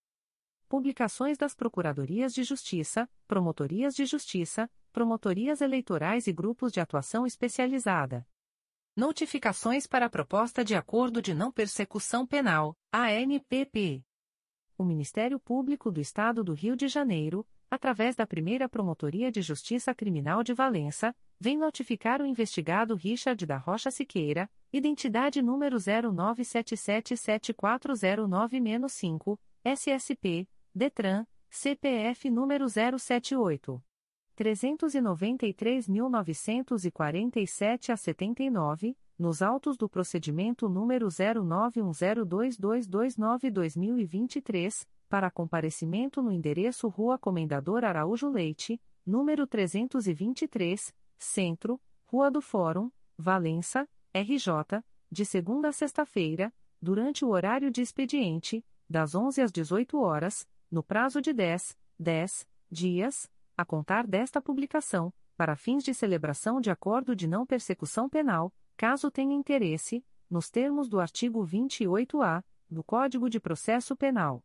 Publicações das Procuradorias de Justiça, Promotorias de Justiça, Promotorias Eleitorais e Grupos de Atuação Especializada. Notificações para a Proposta de Acordo de Não Persecução Penal, ANPP. O Ministério Público do Estado do Rio de Janeiro, através da primeira Promotoria de Justiça Criminal de Valença, vem notificar o investigado Richard da Rocha Siqueira, identidade número 09777409-5, SSP, DETRAN, CPF número 078. 393.947 a 79, nos autos do procedimento número 09102229-2023, para comparecimento no endereço Rua Comendador Araújo Leite, número 323, Centro, Rua do Fórum, Valença, RJ, de segunda a sexta-feira, durante o horário de expediente, das 11 às 18 horas, no prazo de 10, 10 dias a contar desta publicação, para fins de celebração de acordo de não persecução penal, caso tenha interesse, nos termos do artigo 28-A do Código de Processo Penal.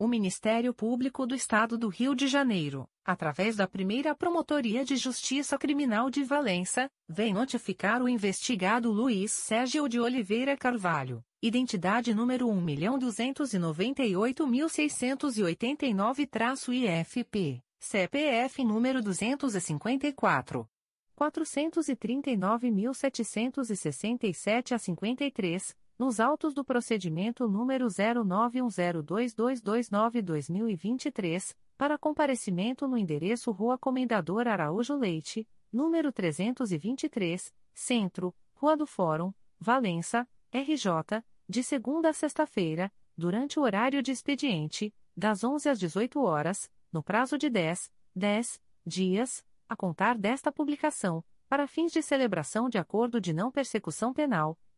O Ministério Público do Estado do Rio de Janeiro, através da primeira Promotoria de Justiça Criminal de Valença, vem notificar o investigado Luiz Sérgio de Oliveira Carvalho, identidade número 1.298.689-IFP, CPF número 254. 439.767 a 53, nos autos do procedimento número 09102229-2023, para comparecimento no endereço Rua Comendador Araújo Leite, número 323, Centro, Rua do Fórum, Valença, RJ, de segunda a sexta-feira, durante o horário de expediente, das 11 às 18 horas, no prazo de 10, 10 dias, a contar desta publicação, para fins de celebração de acordo de não persecução penal,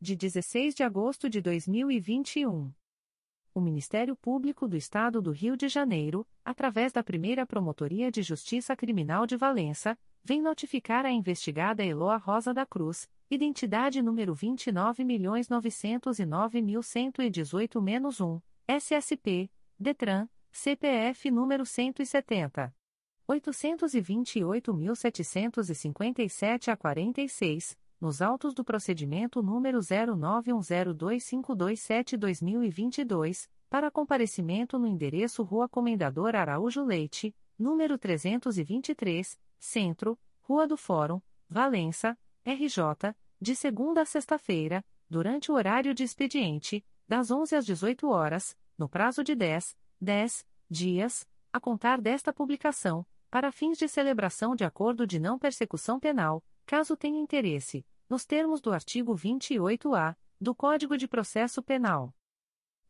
de 16 de agosto de 2021. O Ministério Público do Estado do Rio de Janeiro, através da primeira Promotoria de Justiça Criminal de Valença, vem notificar a investigada Eloa Rosa da Cruz, identidade número 29.909.118-1, SSP, DETRAN, CPF número 170. 828.757 a 46, nos autos do procedimento número 09102527-2022, para comparecimento no endereço Rua Comendador Araújo Leite, número 323, Centro, Rua do Fórum, Valença, RJ, de segunda a sexta-feira, durante o horário de expediente, das 11 às 18 horas, no prazo de 10, 10 dias, a contar desta publicação para fins de celebração de acordo de não persecução penal, caso tenha interesse, nos termos do artigo 28-A do Código de Processo Penal.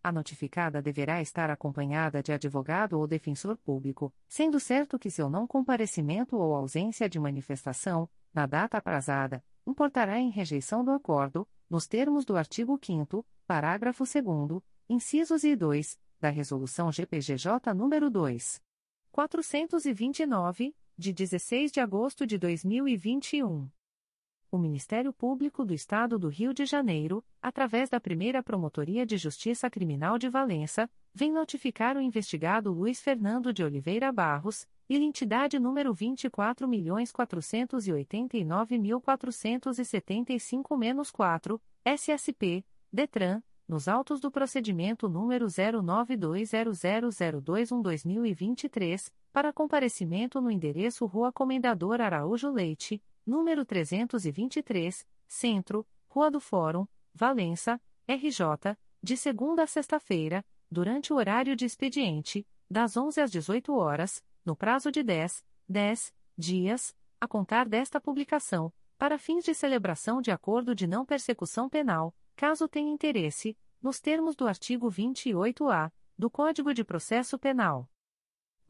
A notificada deverá estar acompanhada de advogado ou defensor público, sendo certo que seu não comparecimento ou ausência de manifestação, na data aprazada, importará em rejeição do acordo, nos termos do artigo 5 parágrafo 2 incisos e 2, da Resolução GPGJ nº 2. 429, de 16 de agosto de 2021. O Ministério Público do Estado do Rio de Janeiro, através da primeira Promotoria de Justiça Criminal de Valença, vem notificar o investigado Luiz Fernando de Oliveira Barros, identidade número 24.489.475-4, SSP, DETRAN, nos autos do procedimento número 09200021-2023, para comparecimento no endereço Rua Comendador Araújo Leite, número 323, Centro, Rua do Fórum, Valença, RJ, de segunda a sexta-feira, durante o horário de expediente, das 11 às 18 horas, no prazo de 10, 10 dias, a contar desta publicação, para fins de celebração de acordo de não persecução penal, caso tenha interesse, nos termos do artigo 28-A do Código de Processo Penal.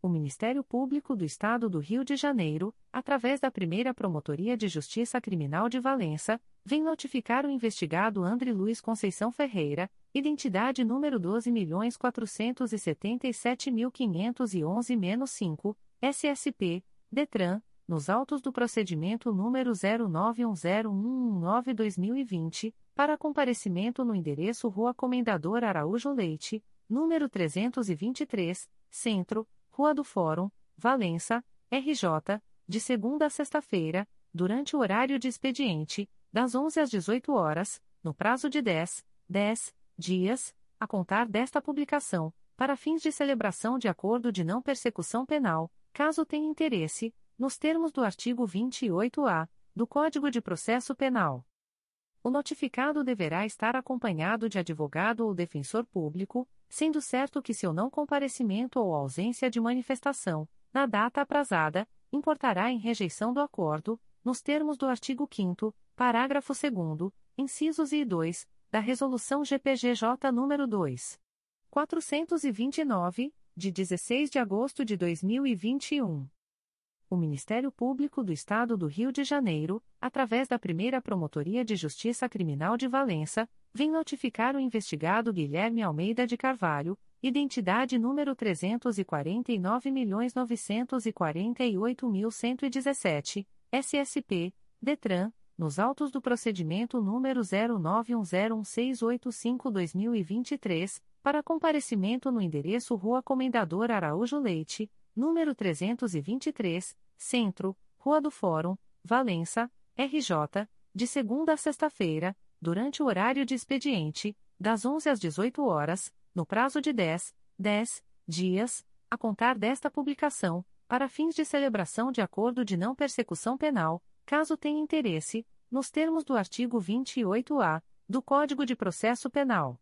O Ministério Público do Estado do Rio de Janeiro, através da primeira Promotoria de Justiça Criminal de Valença, vem notificar o investigado André Luiz Conceição Ferreira, identidade número 12.477.511-5, SSP, DETRAN, nos autos do procedimento número 09101119-2020, para comparecimento no endereço Rua Comendador Araújo Leite, número 323, Centro, Rua do Fórum, Valença, RJ, de segunda a sexta-feira, durante o horário de expediente, das 11 às 18 horas, no prazo de 10, 10 dias, a contar desta publicação, para fins de celebração de acordo de não persecução penal, caso tenha interesse, nos termos do artigo 28-A do Código de Processo Penal. O notificado deverá estar acompanhado de advogado ou defensor público, sendo certo que seu não comparecimento ou ausência de manifestação, na data aprazada, importará em rejeição do acordo, nos termos do artigo 5 parágrafo 2 incisos e 2, da Resolução GPGJ nº 2. 429, de 16 de agosto de 2021. O Ministério Público do Estado do Rio de Janeiro, através da primeira Promotoria de Justiça Criminal de Valença, vem notificar o investigado Guilherme Almeida de Carvalho, identidade número 349.948.117, SSP, DETRAN, nos autos do procedimento número 09101685-2023, para comparecimento no endereço Rua Comendador Araújo Leite, número 323, Centro, Rua do Fórum, Valença, RJ, de segunda a sexta-feira, durante o horário de expediente, das 11 às 18 horas, no prazo de 10, 10 dias, a contar desta publicação, para fins de celebração de acordo de não persecução penal, caso tenha interesse, nos termos do artigo 28-A do Código de Processo Penal.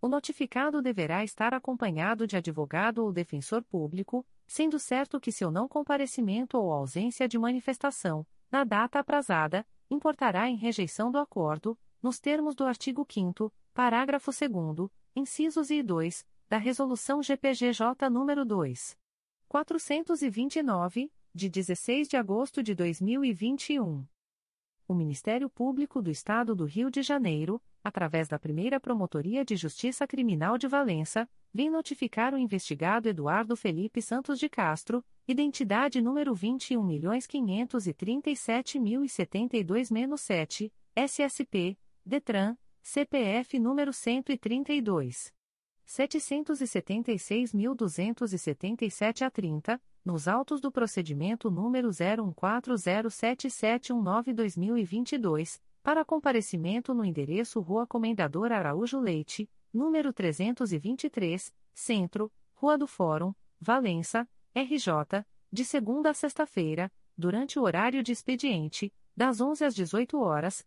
O notificado deverá estar acompanhado de advogado ou defensor público, sendo certo que seu não comparecimento ou ausência de manifestação, na data aprazada, importará em rejeição do acordo, nos termos do artigo 5 parágrafo 2 incisos e 2, da Resolução GPGJ nº 2. 429, de 16 de agosto de 2021. O Ministério Público do Estado do Rio de Janeiro, através da primeira Promotoria de Justiça Criminal de Valença, vem notificar o investigado Eduardo Felipe Santos de Castro, identidade número 21.537.072-7, SSP, DETRAN, CPF número 132. 776.277 a 30, nos autos do procedimento número 01407719-2022, para comparecimento no endereço Rua Comendador Araújo Leite, número 323, Centro, Rua do Fórum, Valença, RJ, de segunda a sexta-feira, durante o horário de expediente, das 11 às 18 horas,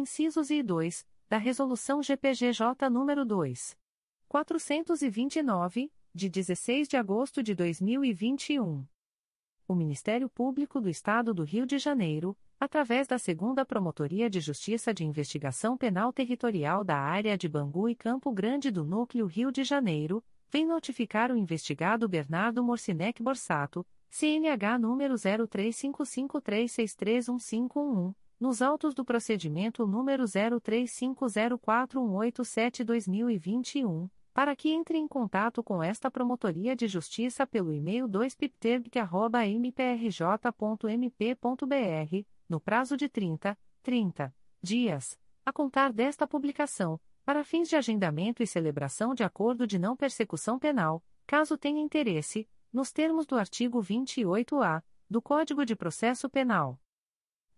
incisos e 2, da Resolução GPGJ nº 2. 429, de 16 de agosto de 2021. O Ministério Público do Estado do Rio de Janeiro, através da Segunda Promotoria de Justiça de Investigação Penal Territorial da Área de Bangu e Campo Grande do Núcleo Rio de Janeiro, vem notificar o investigado Bernardo Morcinec Borsato, CNH número 0355363151, nos autos do procedimento número 03504187-2021, para que entre em contato com esta Promotoria de Justiça pelo e-mail 2pipterg.mprj.mp.br, no prazo de 30, 30 dias, a contar desta publicação, para fins de agendamento e celebração de acordo de não persecução penal, caso tenha interesse, nos termos do artigo 28-A do Código de Processo Penal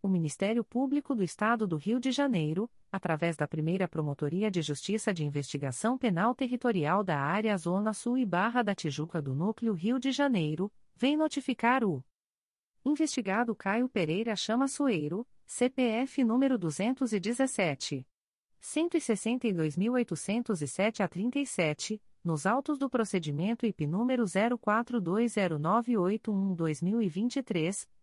O Ministério Público do Estado do Rio de Janeiro, através da primeira Promotoria de Justiça de Investigação Penal Territorial da Área Zona Sul e Barra da Tijuca do Núcleo Rio de Janeiro, vem notificar o investigado Caio Pereira Chama Soeiro, CPF número 217. 162.807 a 37, nos autos do procedimento IP número 04209811-2023,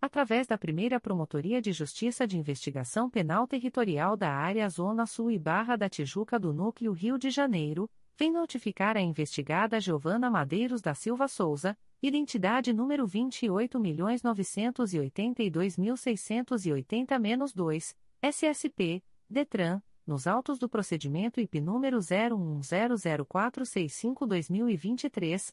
através da primeira Promotoria de Justiça de Investigação Penal Territorial da Área Zona Sul e Barra da Tijuca do Núcleo Rio de Janeiro, vem notificar a investigada Giovana Madeiros da Silva Souza, identidade número 28.982.680-2, SSP, DETRAN, nos autos do procedimento IP número 01100465-2023,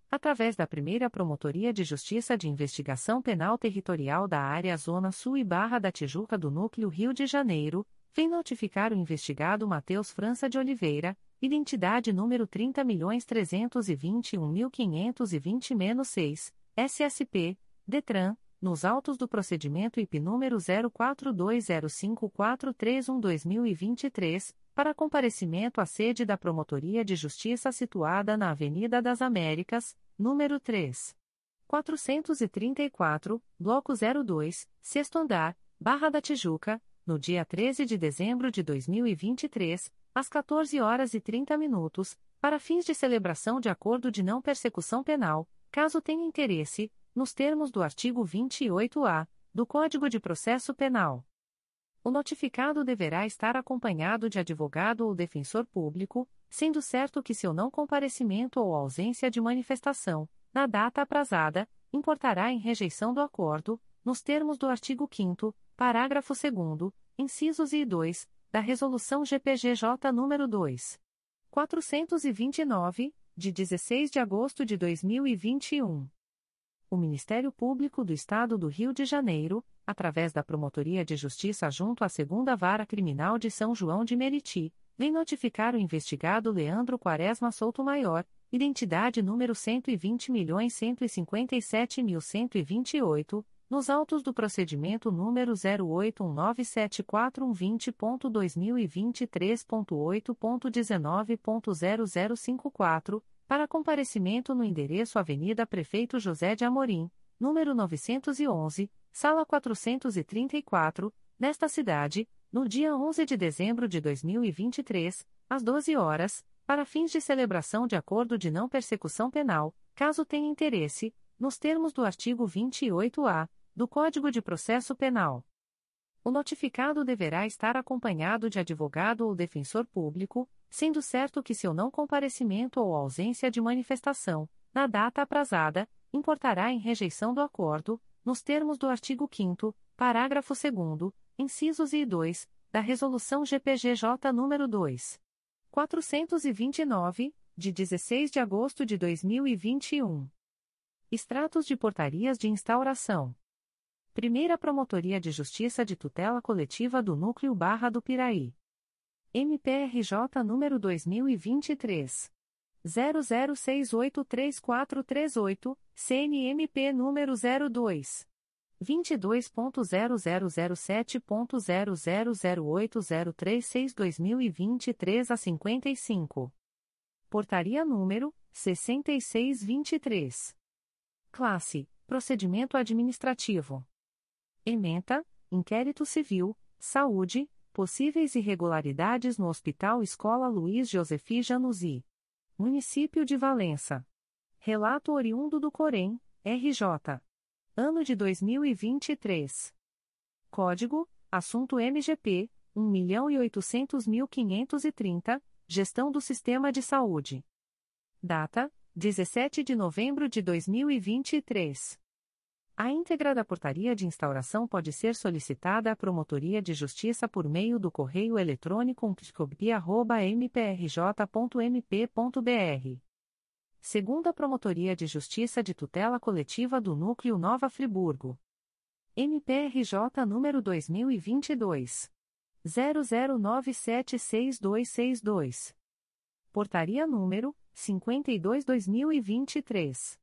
através da primeira Promotoria de Justiça de Investigação Penal Territorial da Área Zona Sul e Barra da Tijuca do Núcleo Rio de Janeiro, vem notificar o investigado Matheus França de Oliveira, identidade número 30.321.520-6, SSP, DETRAN, nos autos do procedimento IP número 04205431-2023, para comparecimento à sede da Promotoria de Justiça situada na Avenida das Américas, número 3. 434, Bloco 02, Sexto Andar, Barra da Tijuca, no dia 13 de dezembro de 2023, às 14 horas e 30 minutos, para fins de celebração de acordo de não persecução penal, caso tenha interesse, nos termos do artigo 28-A do Código de Processo Penal. O notificado deverá estar acompanhado de advogado ou defensor público, sendo certo que seu não comparecimento ou ausência de manifestação, na data aprazada, importará em rejeição do acordo, nos termos do artigo 5 parágrafo 2 incisos e 2, da Resolução GPGJ nº 2. 429, de 16 de agosto de 2021 o Ministério Público do Estado do Rio de Janeiro, através da Promotoria de Justiça junto à Segunda Vara Criminal de São João de Meriti, vem notificar o investigado Leandro Quaresma Souto Maior, identidade número 120.157.128, nos autos do procedimento número 081974120.2023.8.19.0054, para comparecimento no endereço Avenida Prefeito José de Amorim, número 911, sala 434, nesta cidade, no dia 11 de dezembro de 2023, às 12 horas, para fins de celebração de acordo de não persecução penal, caso tenha interesse, nos termos do artigo 28-A do Código de Processo Penal. O notificado deverá estar acompanhado de advogado ou defensor público, sendo certo que seu não comparecimento ou ausência de manifestação, na data aprazada, importará em rejeição do acordo, nos termos do artigo 5 parágrafo 2 incisos e 2, da Resolução GPGJ nº 2. 429, de 16 de agosto de 2021. Extratos de portarias de instauração. Primeira Promotoria de Justiça de Tutela Coletiva do Núcleo Barra do Piraí. MPRJ número 2023 00683438, CNMP número 02 22.0007.0008036-2023 a 55. Portaria número 6623. Classe: Procedimento Administrativo. Ementa: Inquérito Civil, Saúde, possíveis irregularidades no Hospital Escola Luiz Josefi Januzzi. Município de Valença. Relato oriundo do Corém, RJ. Ano de 2023. Código: Assunto MGP 1.800.530, Gestão do Sistema de Saúde. Data: 17 de novembro de 2023. A íntegra da portaria de instauração pode ser solicitada à Promotoria de Justiça por meio do correio eletrônico psicobia.mprj.mp.br segunda Promotoria de Justiça de Tutela Coletiva do Núcleo Nova Friburgo. MPRJ número 2022 00976262. Portaria número 52/2023.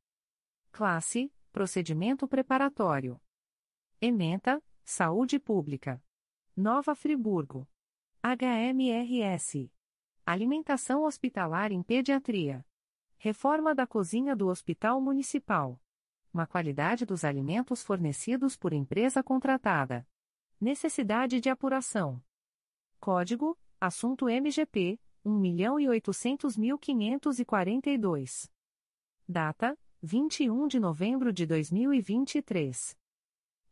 Classe: Procedimento preparatório. Ementa: Saúde Pública. Nova Friburgo. HMRS. Alimentação hospitalar em pediatria. Reforma da cozinha do Hospital Municipal. Uma qualidade dos alimentos fornecidos por empresa contratada. Necessidade de apuração. Código: Assunto MGP 1.800.542. Data: 21 de novembro de 2023.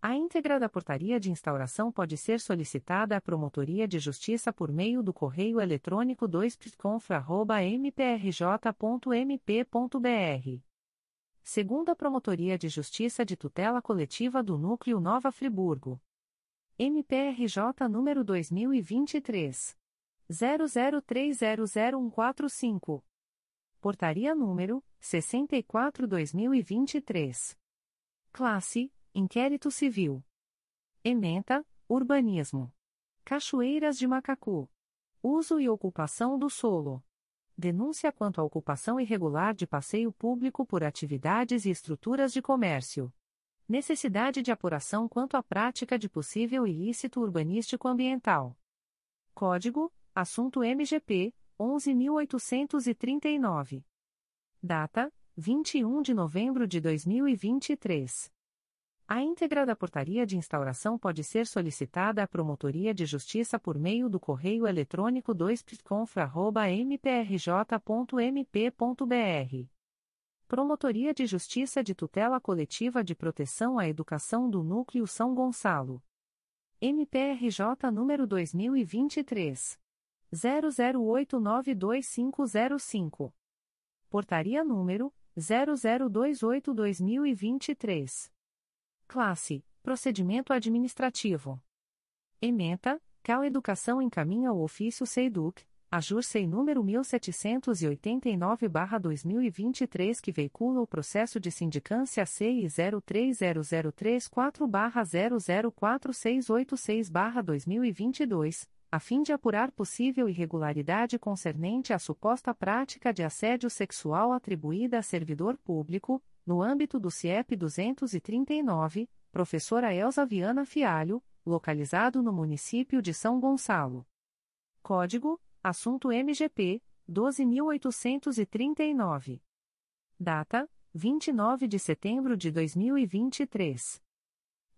A íntegra da portaria de instauração pode ser solicitada à Promotoria de Justiça por meio do correio eletrônico 2pconfra.mprj.mp.br. Segunda Promotoria de Justiça de Tutela Coletiva do Núcleo Nova Friburgo. MPRJ número 2023. 00300145. Portaria número 64-2023. Classe Inquérito Civil. Ementa, Urbanismo. Cachoeiras de Macacu. Uso e ocupação do solo. Denúncia quanto à ocupação irregular de passeio público por atividades e estruturas de comércio. Necessidade de apuração quanto à prática de possível ilícito urbanístico ambiental. Código: Assunto MGP 11839. Data: 21 de novembro de 2023. A íntegra da portaria de instauração pode ser solicitada à Promotoria de Justiça por meio do correio eletrônico 2pconfra.mprj.mp.br. Promotoria de Justiça de Tutela Coletiva de Proteção à Educação do Núcleo São Gonçalo. MPRJ número 2023. 00892505. Portaria número 0028-2023. Classe: Procedimento Administrativo. Ementa: Cal Educação encaminha o ofício SEIDUC, Ajur SEI número 1789-2023 que veicula o processo de sindicância CI 030034-0046686-2022, a fim de apurar possível irregularidade concernente à suposta prática de assédio sexual atribuída a servidor público, no âmbito do CIEP 239, professora Elza Viana Fialho, localizado no município de São Gonçalo. Código: Assunto MGP 12839. Data: 29 de setembro de 2023.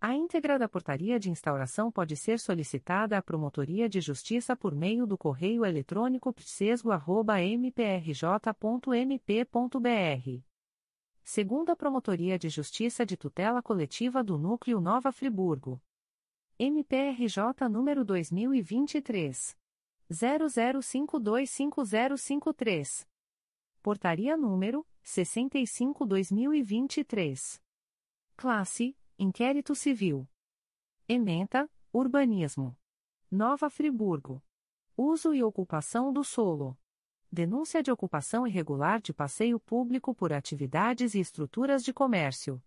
A íntegra da portaria de instauração pode ser solicitada à Promotoria de Justiça por meio do correio eletrônico psesgo.mprj.mp.br segunda Promotoria de Justiça de Tutela Coletiva do Núcleo Nova Friburgo. MPRJ número 2023 00525053. Portaria número 65/2023. Classe: Inquérito Civil. Ementa: Urbanismo. Nova Friburgo. Uso e ocupação do solo. Denúncia de ocupação irregular de passeio público por atividades e estruturas de comércio.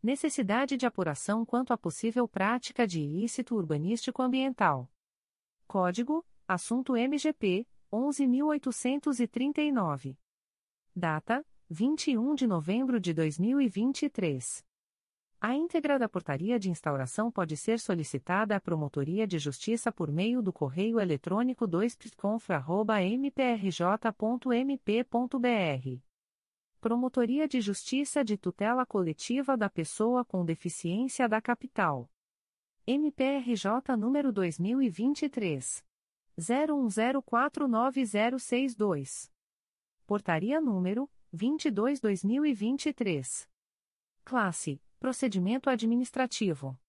Necessidade de apuração quanto à possível prática de ilícito urbanístico ambiental. Código: Assunto MGP 11839. Data: 21 de novembro de 2023. A íntegra da portaria de instauração pode ser solicitada à Promotoria de Justiça por meio do correio eletrônico 2pconfra.mprj.mp.br. Promotoria de Justiça de Tutela Coletiva da Pessoa com Deficiência da Capital. MPRJ número 2023. 01049062. Portaria número 22-2023. Classe Procedimento Administrativo.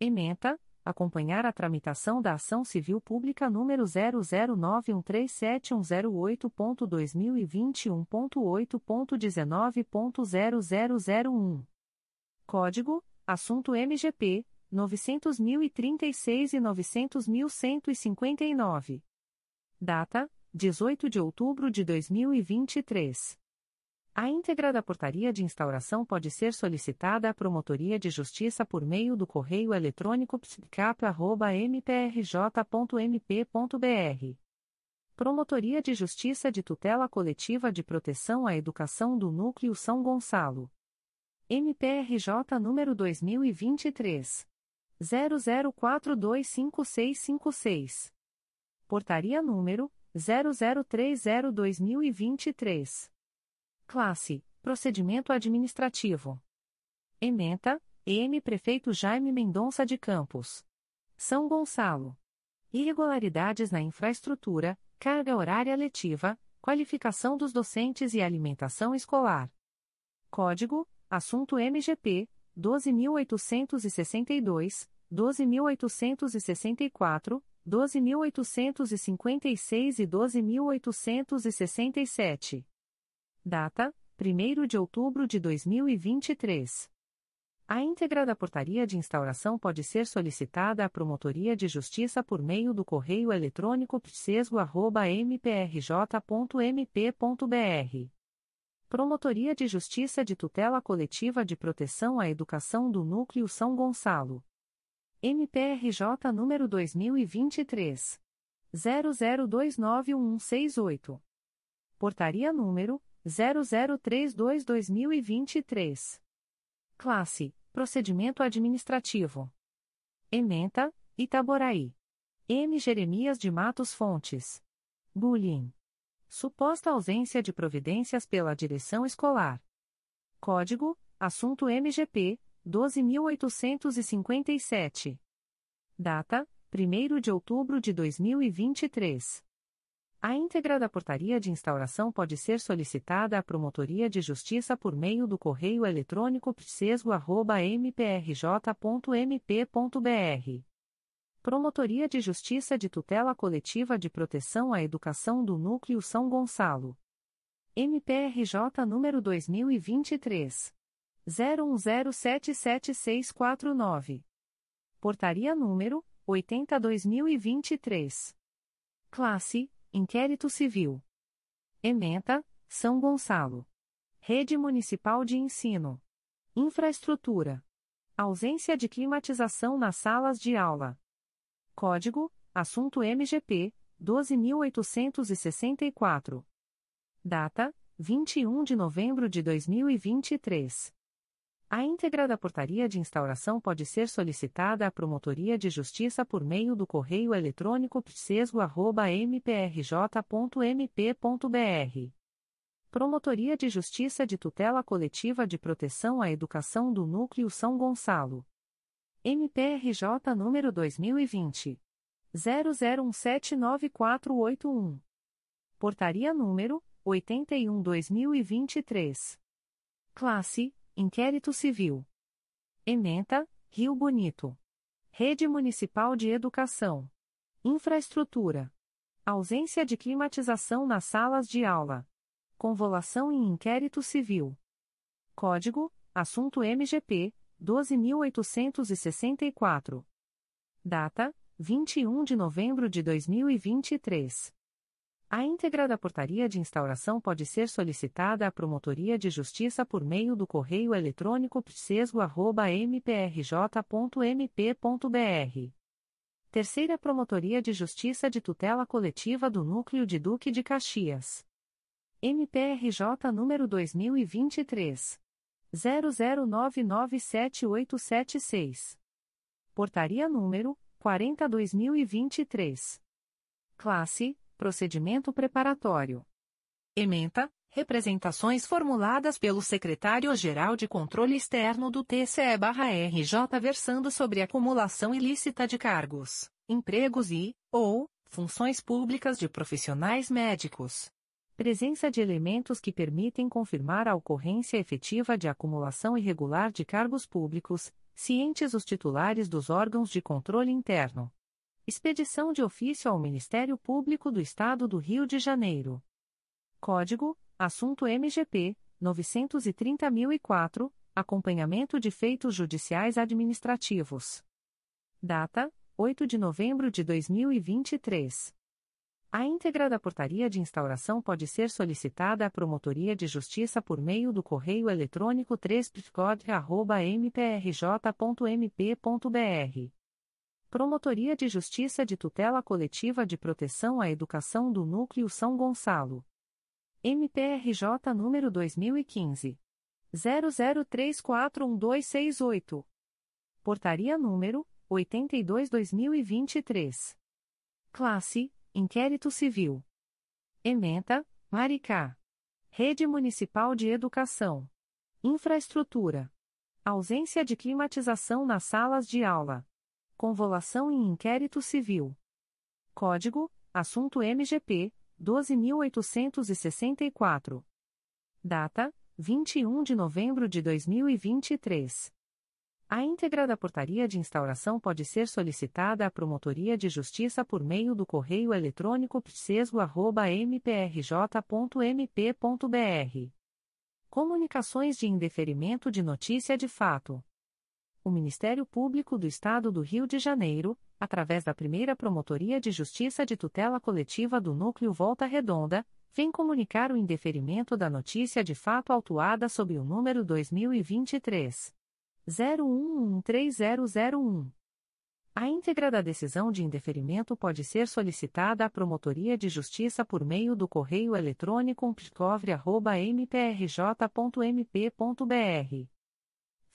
Ementa, acompanhar a tramitação da ação civil pública número 009137108.2021.8.19.0001. Código: Assunto MGP 900.036 e 900.159. Data: 18 de outubro de 2023. A íntegra da portaria de instauração pode ser solicitada à Promotoria de Justiça por meio do correio eletrônico psicap.mprj.mp.br. Promotoria de Justiça de Tutela Coletiva de Proteção à Educação do Núcleo São Gonçalo. MPRJ número 2023. 00425656. Portaria número 0030-2023. Classe: Procedimento Administrativo. Ementa: EM Prefeito Jaime Mendonça de Campos. São Gonçalo. Irregularidades na infraestrutura, carga horária letiva, qualificação dos docentes e alimentação escolar. Código: Assunto MGP 12862, 12864, 12856 e 12867. Data: 1 de outubro de 2023. A íntegra da portaria de instauração pode ser solicitada à Promotoria de Justiça por meio do correio eletrônico psesgo.mprj.mp.br. Promotoria de Justiça de Tutela Coletiva de Proteção à Educação do Núcleo São Gonçalo. MPRJ número 2023. 00291168. Portaria número 0032-2023. Classe: Procedimento Administrativo. Ementa: Itaboraí. M. Jeremias de Matos Fontes. Bullying. Suposta ausência de providências pela direção escolar. Código: Assunto MGP 12857. Data: 1 de outubro de 2023. A íntegra da portaria de instauração pode ser solicitada à Promotoria de Justiça por meio do correio eletrônico psesgo.mprj.mp.br. Promotoria de Justiça de Tutela Coletiva de Proteção à Educação do Núcleo São Gonçalo. MPRJ número 2023. 01077649. Portaria número 80-2023. Classe Inquérito Civil. Ementa, São Gonçalo. Rede Municipal de Ensino. Infraestrutura. Ausência de climatização nas salas de aula. Código: Assunto MGP 12864. Data: 21 de novembro de 2023. A íntegra da portaria de instauração pode ser solicitada à Promotoria de Justiça por meio do correio eletrônico psesgo.mprj.mp.br. Promotoria de Justiça de Tutela Coletiva de Proteção à Educação do Núcleo São Gonçalo. MPRJ número 2020. 00179481. Portaria número 81-2023. Classe Inquérito Civil. Ementa, Rio Bonito. Rede Municipal de Educação. Infraestrutura. Ausência de climatização nas salas de aula. Convolução em inquérito civil. Código: Assunto MGP 12864. Data: 21 de novembro de 2023. A íntegra da portaria de instauração pode ser solicitada à Promotoria de Justiça por meio do correio eletrônico psesgo.mprj.mp.br. Terceira Promotoria de Justiça de Tutela Coletiva do Núcleo de Duque de Caxias. MPRJ número 2023. 00997876. Portaria número 40/2023. Classe Procedimento preparatório. Ementa. Representações formuladas pelo Secretário-Geral de Controle Externo do TCE-RJ versando sobre acumulação ilícita de cargos, empregos e, ou, funções públicas de profissionais médicos. Presença de elementos que permitem confirmar a ocorrência efetiva de acumulação irregular de cargos públicos, cientes os titulares dos órgãos de controle interno. Expedição de ofício ao Ministério Público do Estado do Rio de Janeiro. Código: Assunto MGP 930.004, Acompanhamento de feitos judiciais administrativos. Data: 8 de novembro de 2023. A íntegra da portaria de instauração pode ser solicitada à Promotoria de Justiça por meio do correio eletrônico 3 mprj.mp.br Promotoria de Justiça de Tutela Coletiva de Proteção à Educação do Núcleo São Gonçalo. MPRJ número 2015 00341268. Portaria número 82/2023. Classe: Inquérito Civil. Ementa: Maricá. Rede Municipal de Educação. Infraestrutura. Ausência de climatização nas salas de aula. Convolução em inquérito civil. Código: Assunto MGP 12864. Data: 21 de novembro de 2023. A íntegra da portaria de instauração pode ser solicitada à Promotoria de Justiça por meio do correio eletrônico psesgo.mprj.mp.br. Comunicações de indeferimento de notícia de fato o Ministério Público do Estado do Rio de Janeiro, através da primeira Promotoria de Justiça de Tutela Coletiva do Núcleo Volta Redonda, vem comunicar o indeferimento da notícia de fato autuada sob o número 2023. 01130001. A íntegra da decisão de indeferimento pode ser solicitada à Promotoria de Justiça por meio do correio eletrônico psicovre.mprj.mp.br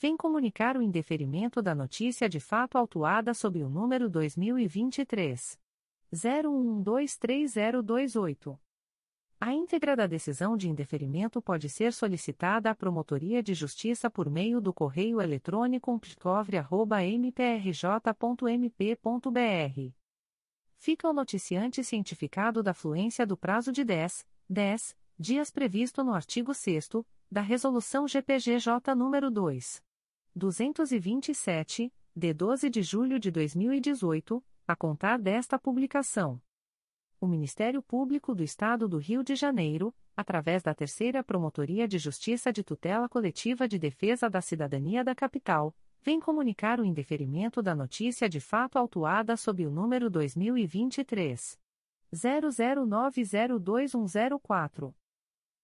vem comunicar o indeferimento da notícia de fato autuada sob o número 2023 01123028. A íntegra da decisão de indeferimento pode ser solicitada à Promotoria de Justiça por meio do correio eletrônico psicovre.mprj.mp.br. Fica o noticiante cientificado da fluência do prazo de 10, 10 dias previsto no artigo 6 da Resolução GPGJ nº 2. 227, de 12 de julho de 2018, a contar desta publicação. O Ministério Público do Estado do Rio de Janeiro, através da Terceira Promotoria de Justiça de Tutela Coletiva de Defesa da Cidadania da Capital, vem comunicar o indeferimento da notícia de fato autuada sob o número 2023 00902104.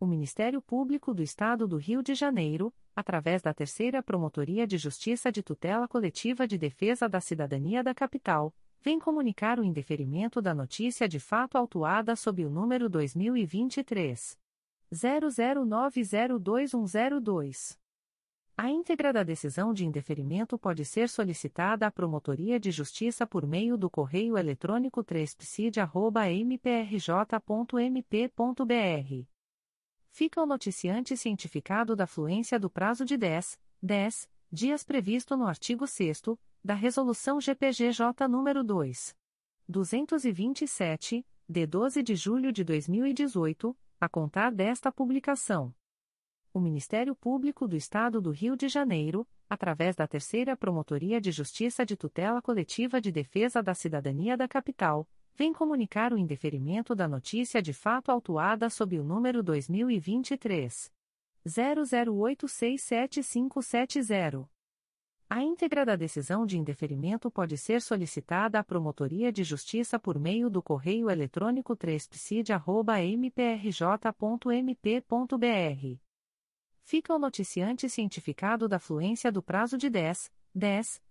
o Ministério Público do Estado do Rio de Janeiro, através da Terceira Promotoria de Justiça de Tutela Coletiva de Defesa da Cidadania da Capital, vem comunicar o indeferimento da notícia de fato autuada sob o número 2023 00902102. A íntegra da decisão de indeferimento pode ser solicitada à Promotoria de Justiça por meio do correio eletrônico 3psid.mprj.mp.br. Fica o noticiante cientificado da fluência do prazo de 10, 10 dias previsto no artigo 6 da Resolução GPGJ nº 2. 227, de 12 de julho de 2018, a contar desta publicação. O Ministério Público do Estado do Rio de Janeiro, através da Terceira Promotoria de Justiça de Tutela Coletiva de Defesa da Cidadania da Capital, vem comunicar o indeferimento da notícia de fato autuada sob o número 2023 00867570. A íntegra da decisão de indeferimento pode ser solicitada à Promotoria de Justiça por meio do correio eletrônico 3psid.mprj.mp.br. Fica o noticiante cientificado da fluência do prazo de 10, 10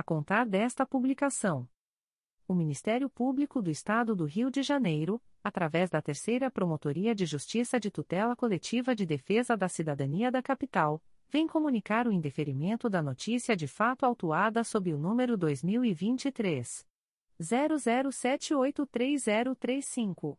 a contar desta publicação o Ministério Público do Estado do Rio de Janeiro, através da Terceira Promotoria de Justiça de Tutela Coletiva de Defesa da Cidadania da Capital, vem comunicar o indeferimento da notícia de fato autuada sob o número 2023 00783035.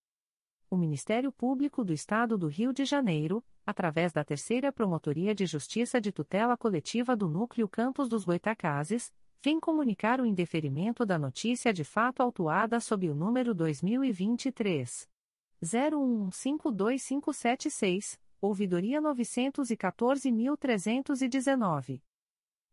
O Ministério Público do Estado do Rio de Janeiro, através da Terceira Promotoria de Justiça de Tutela Coletiva do Núcleo Campos dos Goitacazes, vem comunicar o indeferimento da notícia de fato autuada sob o número 2023 01152576, ouvidoria 914319.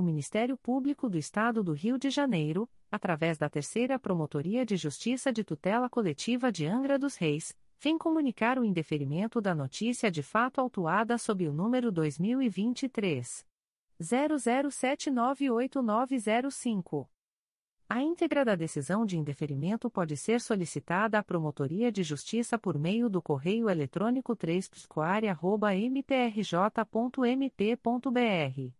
O Ministério Público do Estado do Rio de Janeiro, através da Terceira Promotoria de Justiça de Tutela Coletiva de Angra dos Reis, vem comunicar o indeferimento da notícia de fato autuada sob o número 2023 00798905. A íntegra da decisão de indeferimento pode ser solicitada à Promotoria de Justiça por meio do correio eletrônico 3 mprj.mp.br.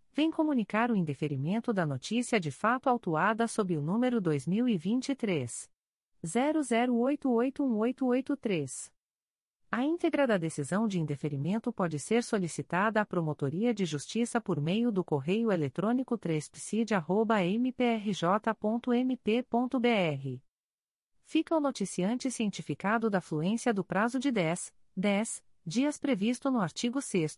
vem comunicar o indeferimento da notícia de fato autuada sob o número 2023 00881883. A íntegra da decisão de indeferimento pode ser solicitada à Promotoria de Justiça por meio do correio eletrônico 3psid.mprj.mp.br fica o noticiante cientificado da fluência do prazo de 10, 10 dias previsto no artigo 6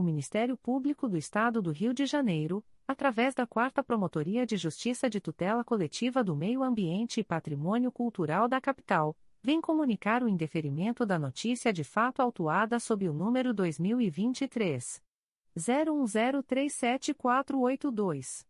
O Ministério Público do Estado do Rio de Janeiro, através da 4 Promotoria de Justiça de Tutela Coletiva do Meio Ambiente e Patrimônio Cultural da Capital, vem comunicar o indeferimento da notícia de fato autuada sob o número 2023 01037482.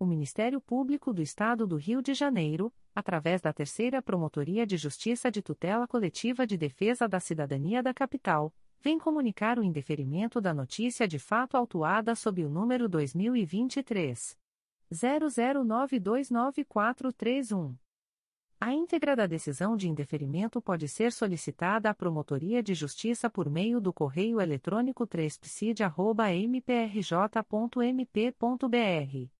o Ministério Público do Estado do Rio de Janeiro, através da Terceira Promotoria de Justiça de Tutela Coletiva de Defesa da Cidadania da Capital, vem comunicar o indeferimento da notícia de fato autuada sob o número 2023 00929431. A íntegra da decisão de indeferimento pode ser solicitada à Promotoria de Justiça por meio do correio eletrônico 3psid.mprj.mp.br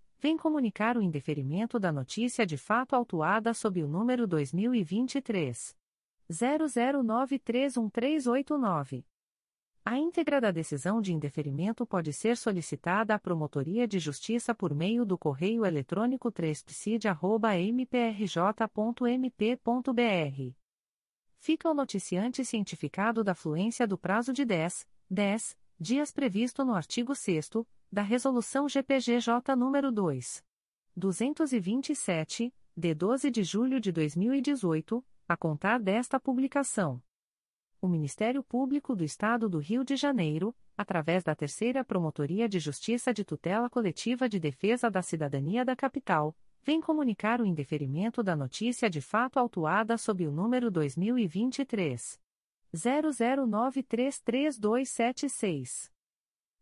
vem comunicar o indeferimento da notícia de fato autuada sob o número 2023 00931389. A íntegra da decisão de indeferimento pode ser solicitada à Promotoria de Justiça por meio do correio eletrônico 3psid.mprj.mp.br. Fica o noticiante cientificado da fluência do prazo de 10, 10 dias previsto no artigo 6 da Resolução GPGJ nº 2. 227, de 12 de julho de 2018, a contar desta publicação. O Ministério Público do Estado do Rio de Janeiro, através da Terceira Promotoria de Justiça de Tutela Coletiva de Defesa da Cidadania da Capital, vem comunicar o indeferimento da notícia de fato autuada sob o número 2023 00933276.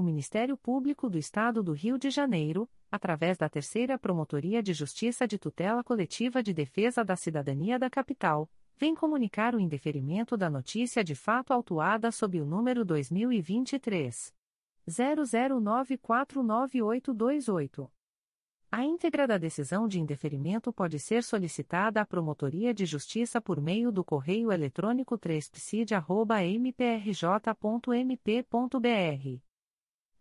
O Ministério Público do Estado do Rio de Janeiro, através da Terceira Promotoria de Justiça de Tutela Coletiva de Defesa da Cidadania da Capital, vem comunicar o indeferimento da notícia de fato autuada sob o número 2023 00949828. A íntegra da decisão de indeferimento pode ser solicitada à Promotoria de Justiça por meio do correio eletrônico 3psid.mprj.mp.br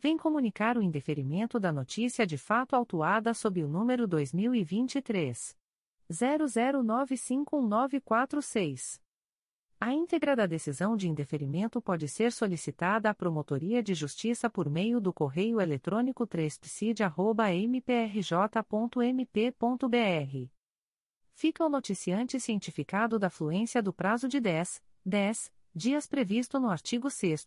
vem comunicar o indeferimento da notícia de fato autuada sob o número 2023 00951946. A íntegra da decisão de indeferimento pode ser solicitada à Promotoria de Justiça por meio do correio eletrônico 3psid.mprj.mp.br. Fica o noticiante cientificado da fluência do prazo de 10, 10 dias previsto no artigo 6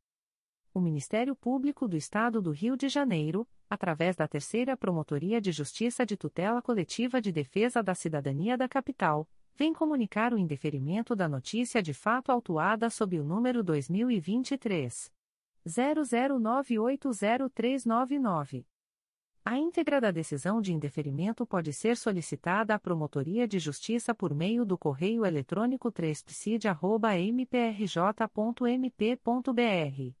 O Ministério Público do Estado do Rio de Janeiro, através da Terceira Promotoria de Justiça de Tutela Coletiva de Defesa da Cidadania da Capital, vem comunicar o indeferimento da notícia de fato autuada sob o número 2023 00980399. A íntegra da decisão de indeferimento pode ser solicitada à Promotoria de Justiça por meio do correio eletrônico 3psid.mprj.mp.br.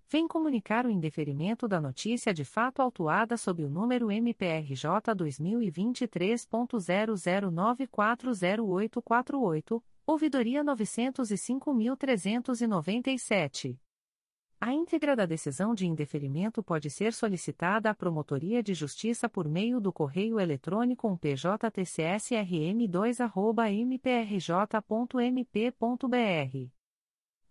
vem comunicar o indeferimento da notícia de fato autuada sob o número MPRJ 2023.00940848 ouvidoria 905.397. A íntegra da decisão de indeferimento pode ser solicitada à Promotoria de Justiça por meio do correio eletrônico pjtcsrm2@mprj.mp.br.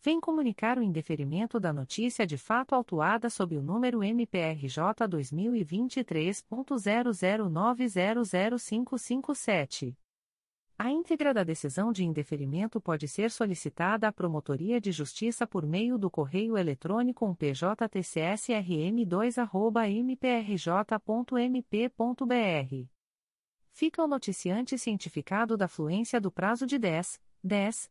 vem comunicar o indeferimento da notícia de fato autuada sob o número MPRJ 2023.00900557. A íntegra da decisão de indeferimento pode ser solicitada à Promotoria de Justiça por meio do correio eletrônico pjtcsrm2@mprj.mp.br. Fica o noticiante cientificado da fluência do prazo de 10, 10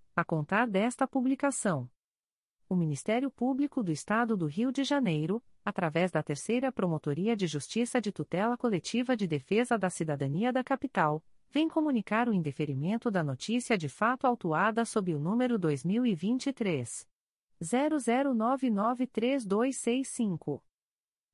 a contar desta publicação. O Ministério Público do Estado do Rio de Janeiro, através da Terceira Promotoria de Justiça de Tutela Coletiva de Defesa da Cidadania da Capital, vem comunicar o indeferimento da notícia de fato autuada sob o número 2023 00993265.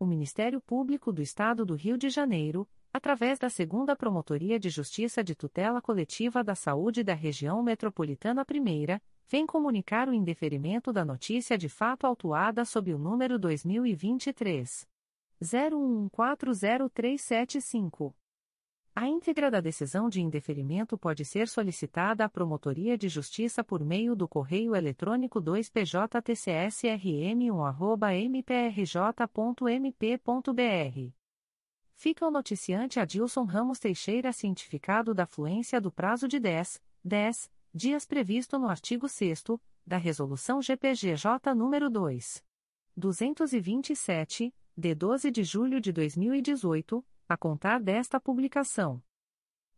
o Ministério Público do Estado do Rio de Janeiro, através da Segunda Promotoria de Justiça de Tutela Coletiva da Saúde da Região Metropolitana I, vem comunicar o indeferimento da notícia de fato autuada sob o número 2023 01140375. A íntegra da decisão de indeferimento pode ser solicitada à Promotoria de Justiça por meio do correio eletrônico 2PJTCSRM1@mprj.mp.br. Fica o noticiante Adilson Ramos Teixeira cientificado da fluência do prazo de 10, 10 dias previsto no artigo 6 da Resolução GPGJ nº 2. 227, de 12 de julho de 2018 a contar desta publicação.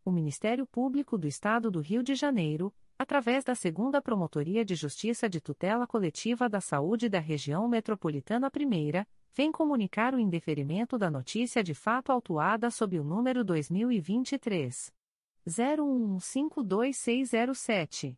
O Ministério Público do Estado do Rio de Janeiro, através da Segunda Promotoria de Justiça de Tutela Coletiva da Saúde da Região Metropolitana I, vem comunicar o indeferimento da notícia de fato autuada sob o número 2023 01152607.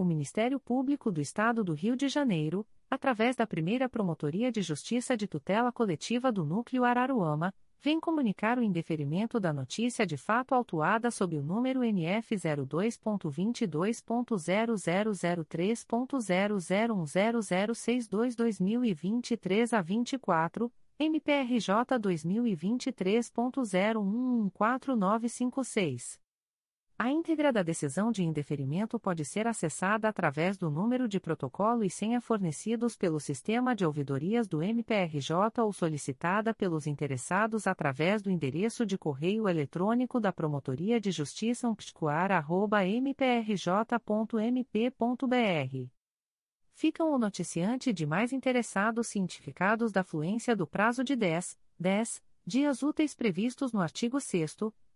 o Ministério Público do Estado do Rio de Janeiro, através da primeira Promotoria de Justiça de Tutela Coletiva do Núcleo Araruama, vem comunicar o indeferimento da notícia de fato autuada sob o número NF 02.22.0003.0010062-2023 a 24, MPRJ 2023.0114956. A íntegra da decisão de indeferimento pode ser acessada através do número de protocolo e senha fornecidos pelo sistema de ouvidorias do MPRJ ou solicitada pelos interessados através do endereço de correio eletrônico da Promotoria de Justiça umpticoar.mprj.mp.br. Ficam o noticiante de mais interessados cientificados da fluência do prazo de 10, 10 dias úteis previstos no artigo 6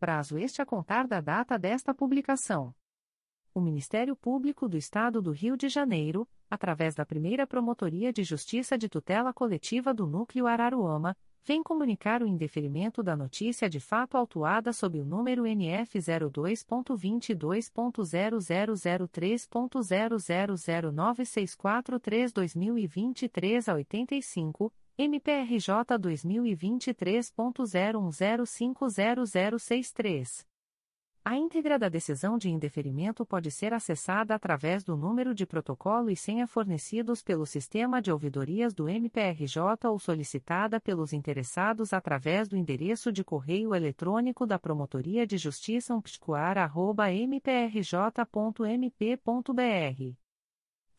prazo este a contar da data desta publicação. O Ministério Público do Estado do Rio de Janeiro, através da primeira Promotoria de Justiça de Tutela Coletiva do Núcleo Araruama, vem comunicar o indeferimento da notícia de fato autuada sob o número NF 02.22.0003.0009643-2023 a 85, MPRJ 2023.01050063. A íntegra da decisão de indeferimento pode ser acessada através do número de protocolo e senha fornecidos pelo sistema de ouvidorias do MPRJ ou solicitada pelos interessados através do endereço de correio eletrônico da Promotoria de Justiça umpticoar.mprj.mp.br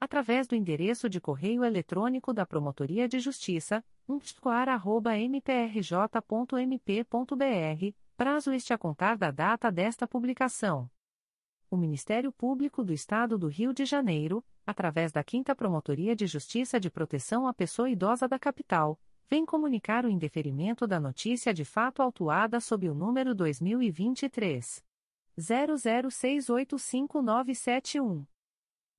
através do endereço de correio eletrônico da Promotoria de Justiça, umpticoar.mprj.mp.br, prazo este a contar da data desta publicação. O Ministério Público do Estado do Rio de Janeiro, através da 5 Promotoria de Justiça de Proteção à Pessoa Idosa da Capital, vem comunicar o indeferimento da notícia de fato autuada sob o número 2023 00685971.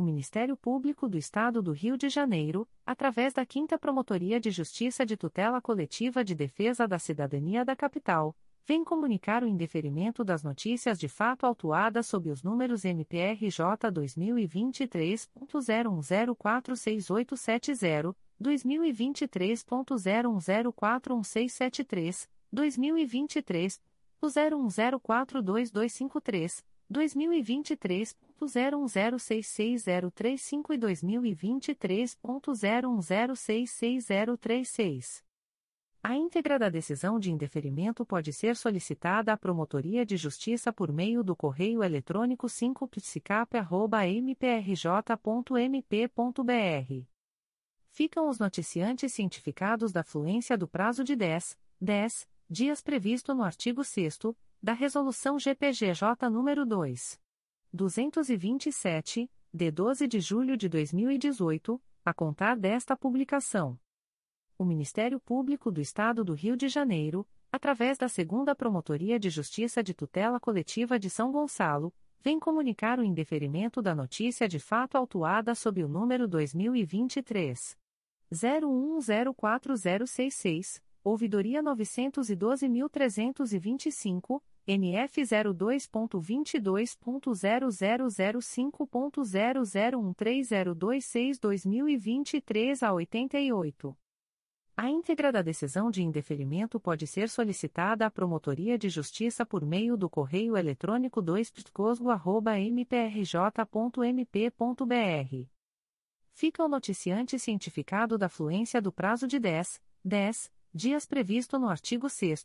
O Ministério Público do Estado do Rio de Janeiro, através da 5 Promotoria de Justiça de Tutela Coletiva de Defesa da Cidadania da Capital, vem comunicar o indeferimento das notícias de fato autuadas sob os números MPRJ 2023.01046870, 2023.01041673, 2023 01042253, 2023.01066035 e 2023.01066036. A íntegra da decisão de indeferimento pode ser solicitada à Promotoria de Justiça por meio do correio eletrônico 5psicap.mprj.mp.br. Ficam os noticiantes cientificados da fluência do prazo de 10, 10 dias previsto no artigo 6 da Resolução GPGJ nº 2. 227, de 12 de julho de 2018, a contar desta publicação. O Ministério Público do Estado do Rio de Janeiro, através da Segunda Promotoria de Justiça de Tutela Coletiva de São Gonçalo, vem comunicar o indeferimento da notícia de fato autuada sob o número 2023 01104066, ouvidoria 912.325 NF 02.22.0005.0013026-2023 a 88. A íntegra da decisão de indeferimento pode ser solicitada à Promotoria de Justiça por meio do correio eletrônico 2 mprj.mp.br. Fica o noticiante cientificado da fluência do prazo de 10, 10 dias previsto no artigo 6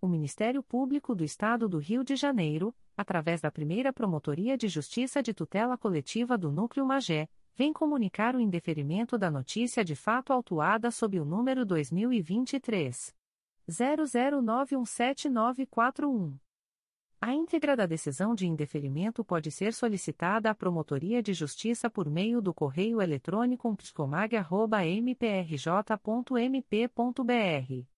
O Ministério Público do Estado do Rio de Janeiro, através da primeira Promotoria de Justiça de Tutela Coletiva do Núcleo Magé, vem comunicar o indeferimento da notícia de fato autuada sob o número 2023. 00917941. A íntegra da decisão de indeferimento pode ser solicitada à Promotoria de Justiça por meio do correio eletrônico psicomag.mprj.mp.br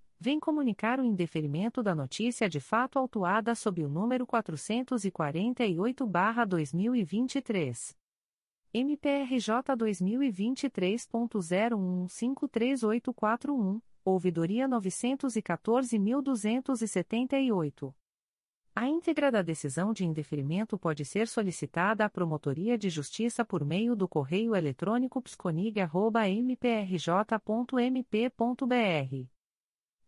vem comunicar o indeferimento da notícia de fato autuada sob o número 448-2023. MPRJ 2023.0153841, ouvidoria 914.278. A íntegra da decisão de indeferimento pode ser solicitada à Promotoria de Justiça por meio do correio eletrônico psconig.mprj.mp.br.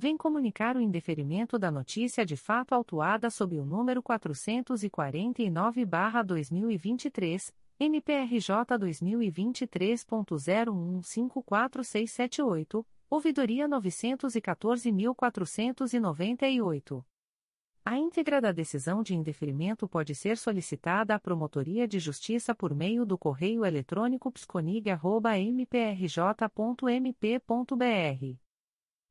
vem comunicar o indeferimento da notícia de fato autuada sob o número 449-2023, MPRJ 2023.0154678, ouvidoria 914.498. A íntegra da decisão de indeferimento pode ser solicitada à Promotoria de Justiça por meio do correio eletrônico psconig.mprj.mp.br.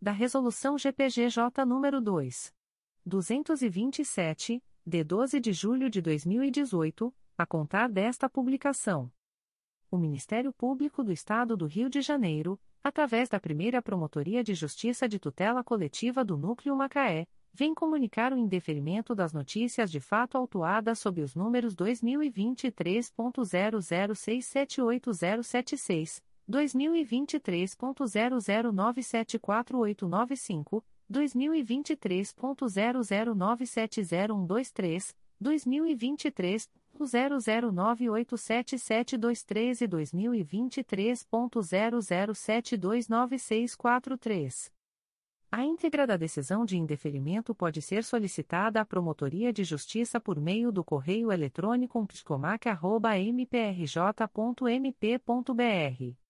da Resolução GPGJ nº 2. 227, de 12 de julho de 2018, a contar desta publicação. O Ministério Público do Estado do Rio de Janeiro, através da primeira Promotoria de Justiça de Tutela Coletiva do Núcleo Macaé, vem comunicar o indeferimento das notícias de fato autuadas sob os números 2023.00678076, 2023.00974895, 2023.00970123, 2023.00987723 e 2023.00729643. A íntegra da decisão de indeferimento pode ser solicitada à Promotoria de Justiça por meio do correio eletrônico psicomac.mprj.mp.br.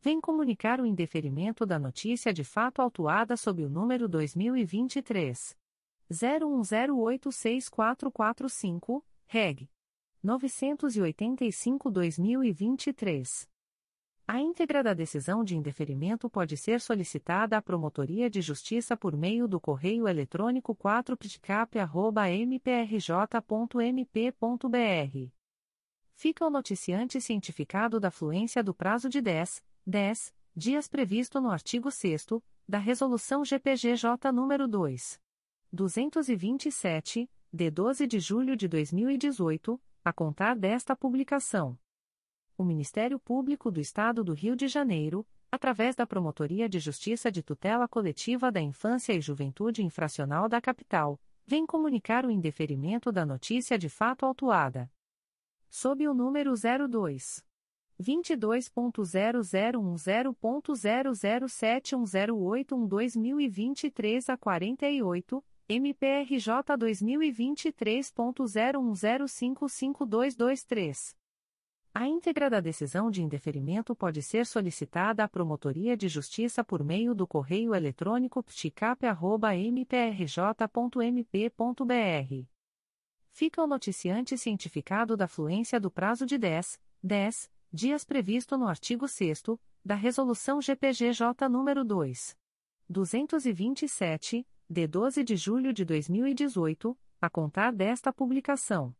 vem comunicar o indeferimento da notícia de fato autuada sob o número 2023 01086445, reg. 985-2023. A íntegra da decisão de indeferimento pode ser solicitada à Promotoria de Justiça por meio do correio eletrônico 4ptcap.mprj.mp.br. Fica o noticiante cientificado da fluência do prazo de 10, 10 dias previsto no artigo 6 da Resolução GPGJ nº 2. 227, de 12 de julho de 2018, a contar desta publicação o Ministério Público do Estado do Rio de Janeiro, através da Promotoria de Justiça de Tutela Coletiva da Infância e Juventude Infracional da Capital, vem comunicar o indeferimento da notícia de fato autuada. Sob o número 02 22.0010.0071081 a 48, MPRJ 2023.01055223. A íntegra da decisão de indeferimento pode ser solicitada à Promotoria de Justiça por meio do correio eletrônico pticap.mprj.mp.br. Fica o noticiante cientificado da fluência do prazo de 10, 10 dias previsto no artigo 6 da Resolução GPGJ nº 2. 227, de 12 de julho de 2018, a contar desta publicação.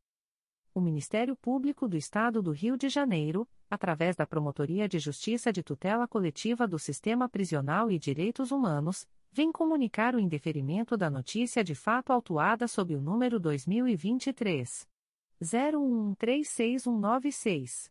O Ministério Público do Estado do Rio de Janeiro, através da Promotoria de Justiça de Tutela Coletiva do Sistema Prisional e Direitos Humanos, vem comunicar o indeferimento da notícia de fato autuada sob o número 2023 01136196.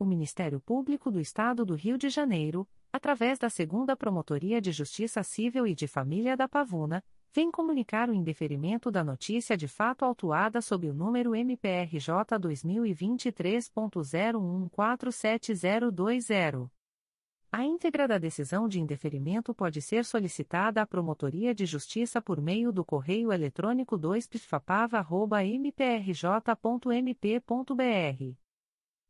o Ministério Público do Estado do Rio de Janeiro, através da Segunda Promotoria de Justiça Civil e de Família da Pavuna, vem comunicar o indeferimento da notícia de fato autuada sob o número MPRJ 2023.014720. A íntegra da decisão de indeferimento pode ser solicitada à Promotoria de Justiça por meio do correio eletrônico 2pfapava.mprj.mp.br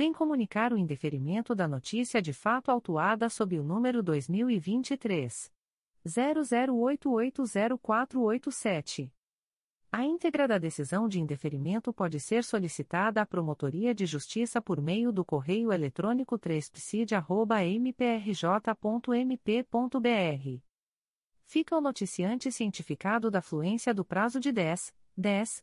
vem comunicar o indeferimento da notícia de fato autuada sob o número 2023 00880487. A íntegra da decisão de indeferimento pode ser solicitada à Promotoria de Justiça por meio do correio eletrônico 3psid.mprj.mp.br. Fica o noticiante cientificado da fluência do prazo de 10, 10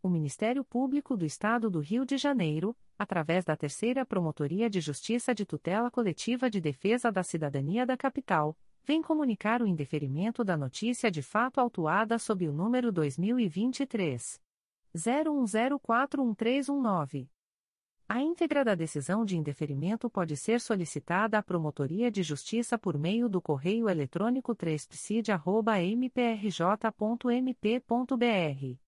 O Ministério Público do Estado do Rio de Janeiro, através da Terceira Promotoria de Justiça de Tutela Coletiva de Defesa da Cidadania da Capital, vem comunicar o indeferimento da notícia de fato autuada sob o número 2023 01041319. A íntegra da decisão de indeferimento pode ser solicitada à Promotoria de Justiça por meio do correio eletrônico 3psid.mprj.mp.br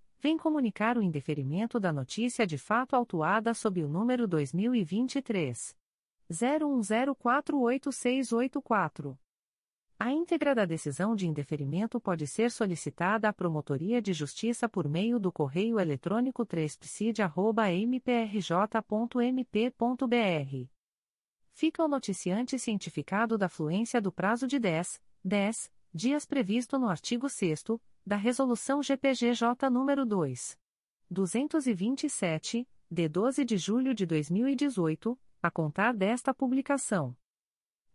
vem comunicar o indeferimento da notícia de fato autuada sob o número 2023 01048684. A íntegra da decisão de indeferimento pode ser solicitada à Promotoria de Justiça por meio do correio eletrônico 3psid.mprj.mp.br. Fica o noticiante cientificado da fluência do prazo de 10, 10 dias previsto no artigo 6 da Resolução GPGJ nº 2. 227, de 12 de julho de 2018, a contar desta publicação.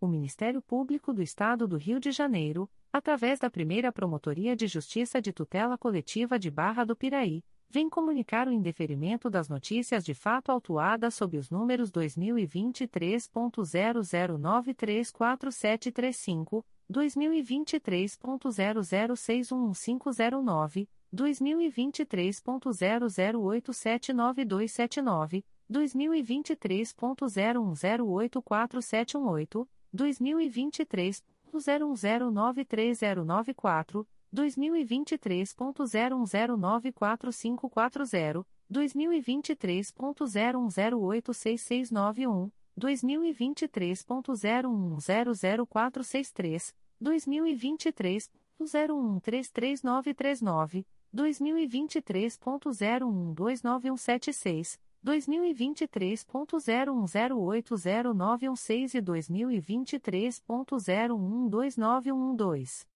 O Ministério Público do Estado do Rio de Janeiro, através da primeira Promotoria de Justiça de Tutela Coletiva de Barra do Piraí, vem comunicar o indeferimento das notícias de fato autuadas sob os números 2023.00934735, 2023.00611509, 2023.00879279, 2023.01084718, 2023.01093094, 2023.01094540, 2023.01086691, 2023.01100463, 2023.01333939, 2023.01291176, 2023.01080916 e 2023.012912.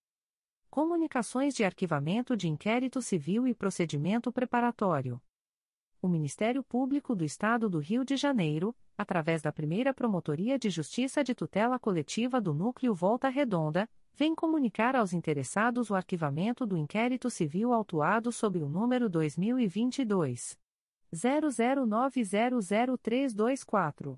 Comunicações de Arquivamento de Inquérito Civil e Procedimento Preparatório. O Ministério Público do Estado do Rio de Janeiro, através da primeira Promotoria de Justiça de Tutela Coletiva do Núcleo Volta Redonda, vem comunicar aos interessados o arquivamento do inquérito civil autuado sob o número 2022. 00900324.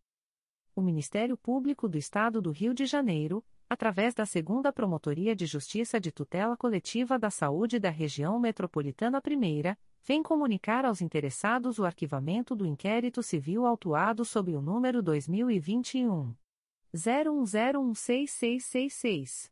O Ministério Público do Estado do Rio de Janeiro, através da Segunda Promotoria de Justiça de Tutela Coletiva da Saúde da Região Metropolitana I, vem comunicar aos interessados o arquivamento do inquérito civil autuado sob o número 2021 01016666.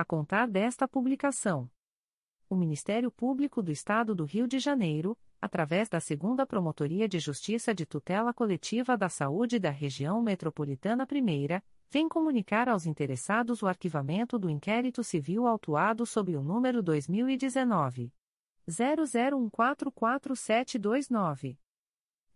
a contar desta publicação. O Ministério Público do Estado do Rio de Janeiro, através da Segunda Promotoria de Justiça de Tutela Coletiva da Saúde da Região Metropolitana I, vem comunicar aos interessados o arquivamento do inquérito civil autuado sob o número 2019 00144729.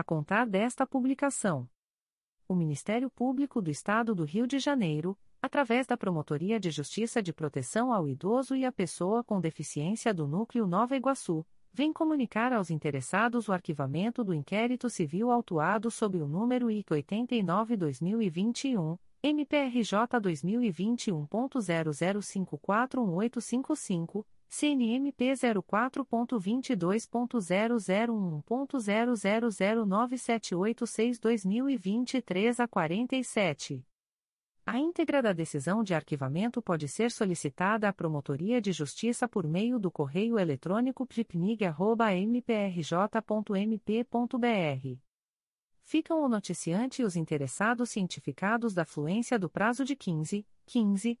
a contar desta publicação. O Ministério Público do Estado do Rio de Janeiro, através da Promotoria de Justiça de Proteção ao Idoso e à Pessoa com Deficiência do Núcleo Nova Iguaçu, vem comunicar aos interessados o arquivamento do inquérito civil autuado sob o número IC 89-2021, MPRJ 2021.00541855 CNMP 04.22.0001.0009786-2023 a 47. A íntegra da decisão de arquivamento pode ser solicitada à Promotoria de Justiça por meio do correio eletrônico pripnig.mprj.mp.br. Ficam o noticiante e os interessados cientificados da fluência do prazo de 15, 15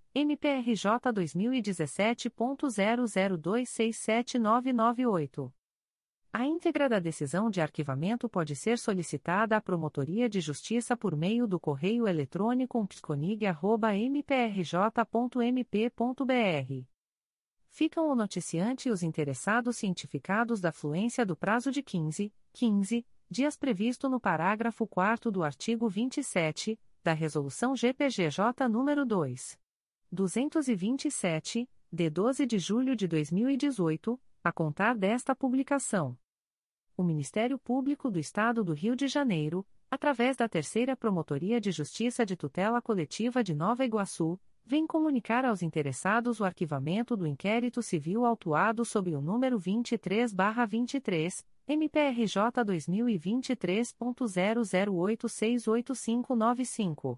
MPRJ 2017.00267998. A íntegra da decisão de arquivamento pode ser solicitada à Promotoria de Justiça por meio do correio eletrônico psconig.mprj.mp.br. Ficam o noticiante e os interessados cientificados da fluência do prazo de 15, 15 dias previsto no parágrafo 4 do artigo 27 da Resolução GPGJ nº 2. 227, de 12 de julho de 2018, a contar desta publicação. O Ministério Público do Estado do Rio de Janeiro, através da Terceira Promotoria de Justiça de Tutela Coletiva de Nova Iguaçu, vem comunicar aos interessados o arquivamento do inquérito civil autuado sob o número 23-23, MPRJ 2023.00868595.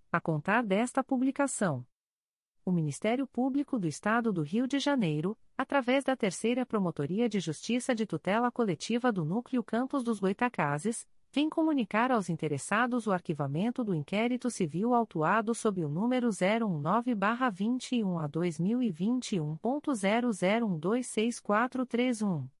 a contar desta publicação. O Ministério Público do Estado do Rio de Janeiro, através da Terceira Promotoria de Justiça de Tutela Coletiva do Núcleo Campos dos Goitacazes, vem comunicar aos interessados o arquivamento do inquérito civil autuado sob o número 019-21 a 2021.00126431.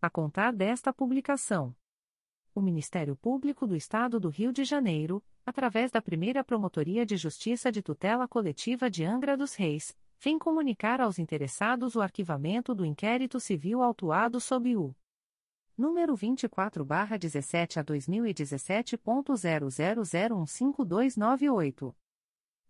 a contar desta publicação. O Ministério Público do Estado do Rio de Janeiro, através da primeira Promotoria de Justiça de Tutela Coletiva de Angra dos Reis, vem comunicar aos interessados o arquivamento do inquérito civil autuado sob o número 24-17 a 2017.00015298.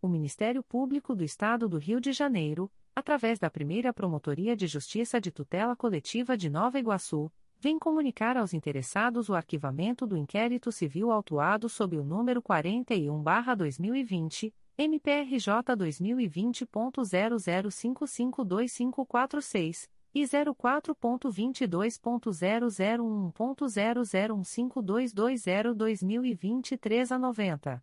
O Ministério Público do Estado do Rio de Janeiro, através da primeira Promotoria de Justiça de Tutela Coletiva de Nova Iguaçu, vem comunicar aos interessados o arquivamento do inquérito civil autuado sob o número 41-2020, MPRJ 2020.00552546 e 04.22.0001.00152202023 a 90.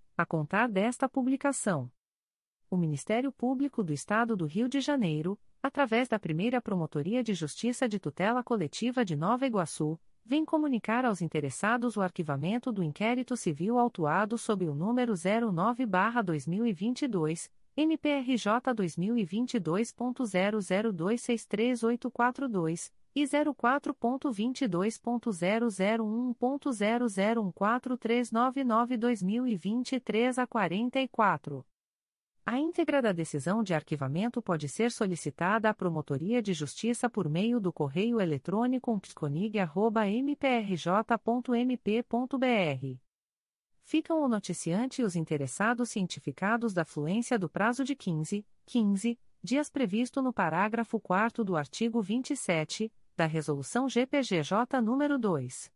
a contar desta publicação. O Ministério Público do Estado do Rio de Janeiro, através da primeira Promotoria de Justiça de Tutela Coletiva de Nova Iguaçu, vem comunicar aos interessados o arquivamento do inquérito civil autuado sob o número 09-2022, MPRJ 2022.00263842 e 04.22.0001.0014399-2023 a 44. A íntegra da decisão de arquivamento pode ser solicitada à Promotoria de Justiça por meio do correio eletrônico psconig.mprj.mp.br. Ficam o noticiante e os interessados cientificados da fluência do prazo de 15, 15 dias previsto no parágrafo 4 do artigo 27 da Resolução GPGJ nº 2.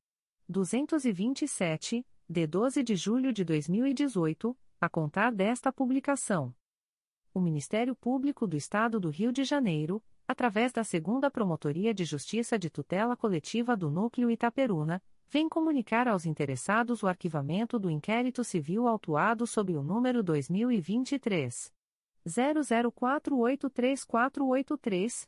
227, de 12 de julho de 2018 a contar desta publicação. O Ministério Público do Estado do Rio de Janeiro, através da Segunda Promotoria de Justiça de Tutela Coletiva do Núcleo Itaperuna, vem comunicar aos interessados o arquivamento do inquérito civil autuado sob o número 2023 00483483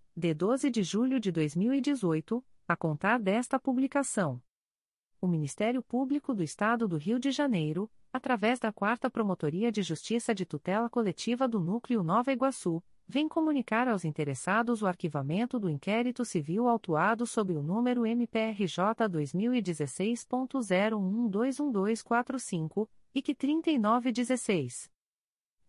de 12 de julho de 2018 a contar desta publicação. O Ministério Público do Estado do Rio de Janeiro, através da Quarta Promotoria de Justiça de Tutela Coletiva do Núcleo Nova Iguaçu, vem comunicar aos interessados o arquivamento do inquérito civil autuado sob o número MPRJ 2016.0121245 e que 3916.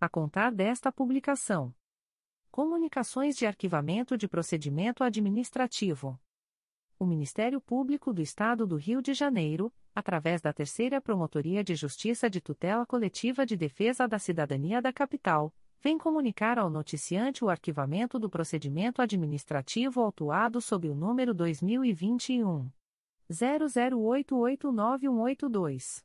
a contar desta publicação. Comunicações de arquivamento de procedimento administrativo. O Ministério Público do Estado do Rio de Janeiro, através da Terceira Promotoria de Justiça de Tutela Coletiva de Defesa da Cidadania da Capital, vem comunicar ao noticiante o arquivamento do procedimento administrativo autuado sob o número 2021 00889182.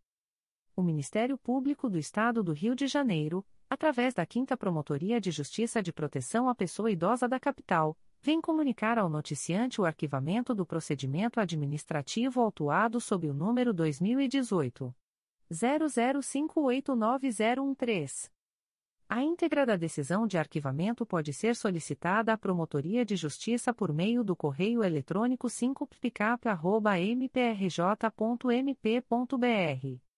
O Ministério Público do Estado do Rio de Janeiro, através da 5 Promotoria de Justiça de Proteção à Pessoa Idosa da Capital, vem comunicar ao noticiante o arquivamento do procedimento administrativo autuado sob o número 2018 00589013. A íntegra da decisão de arquivamento pode ser solicitada à Promotoria de Justiça por meio do correio eletrônico 5picap.mprj.mp.br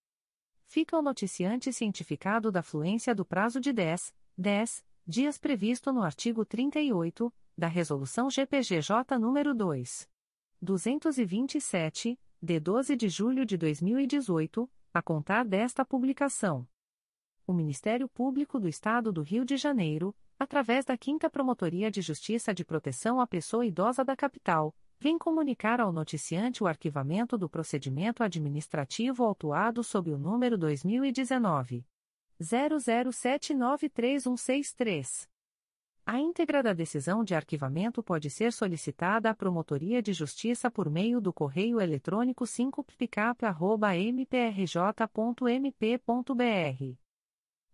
fica o noticiante cientificado da fluência do prazo de 10, 10 dias previsto no artigo 38 da Resolução GPGJ nº 2. 227, de 12 de julho de 2018, a contar desta publicação. O Ministério Público do Estado do Rio de Janeiro, através da 5 Promotoria de Justiça de Proteção à Pessoa Idosa da Capital, vem comunicar ao noticiante o arquivamento do procedimento administrativo autuado sob o número 2019 00793163. A íntegra da decisão de arquivamento pode ser solicitada à Promotoria de Justiça por meio do correio eletrônico 5picap.mprj.mp.br.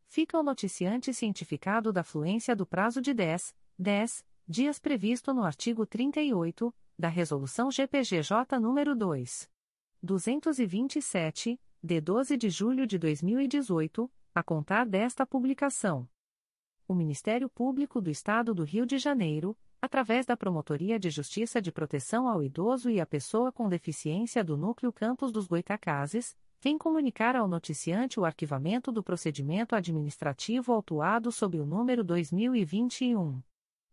Fica o noticiante cientificado da fluência do prazo de 10, 10 dias previsto no artigo 38 da Resolução GPGJ nº 2. 227, de 12 de julho de 2018, a contar desta publicação. O Ministério Público do Estado do Rio de Janeiro, através da Promotoria de Justiça de Proteção ao Idoso e à Pessoa com Deficiência do Núcleo Campos dos Goitacazes, vem comunicar ao noticiante o arquivamento do procedimento administrativo autuado sob o número 2021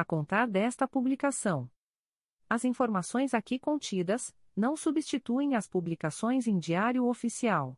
a contar desta publicação. As informações aqui contidas não substituem as publicações em Diário Oficial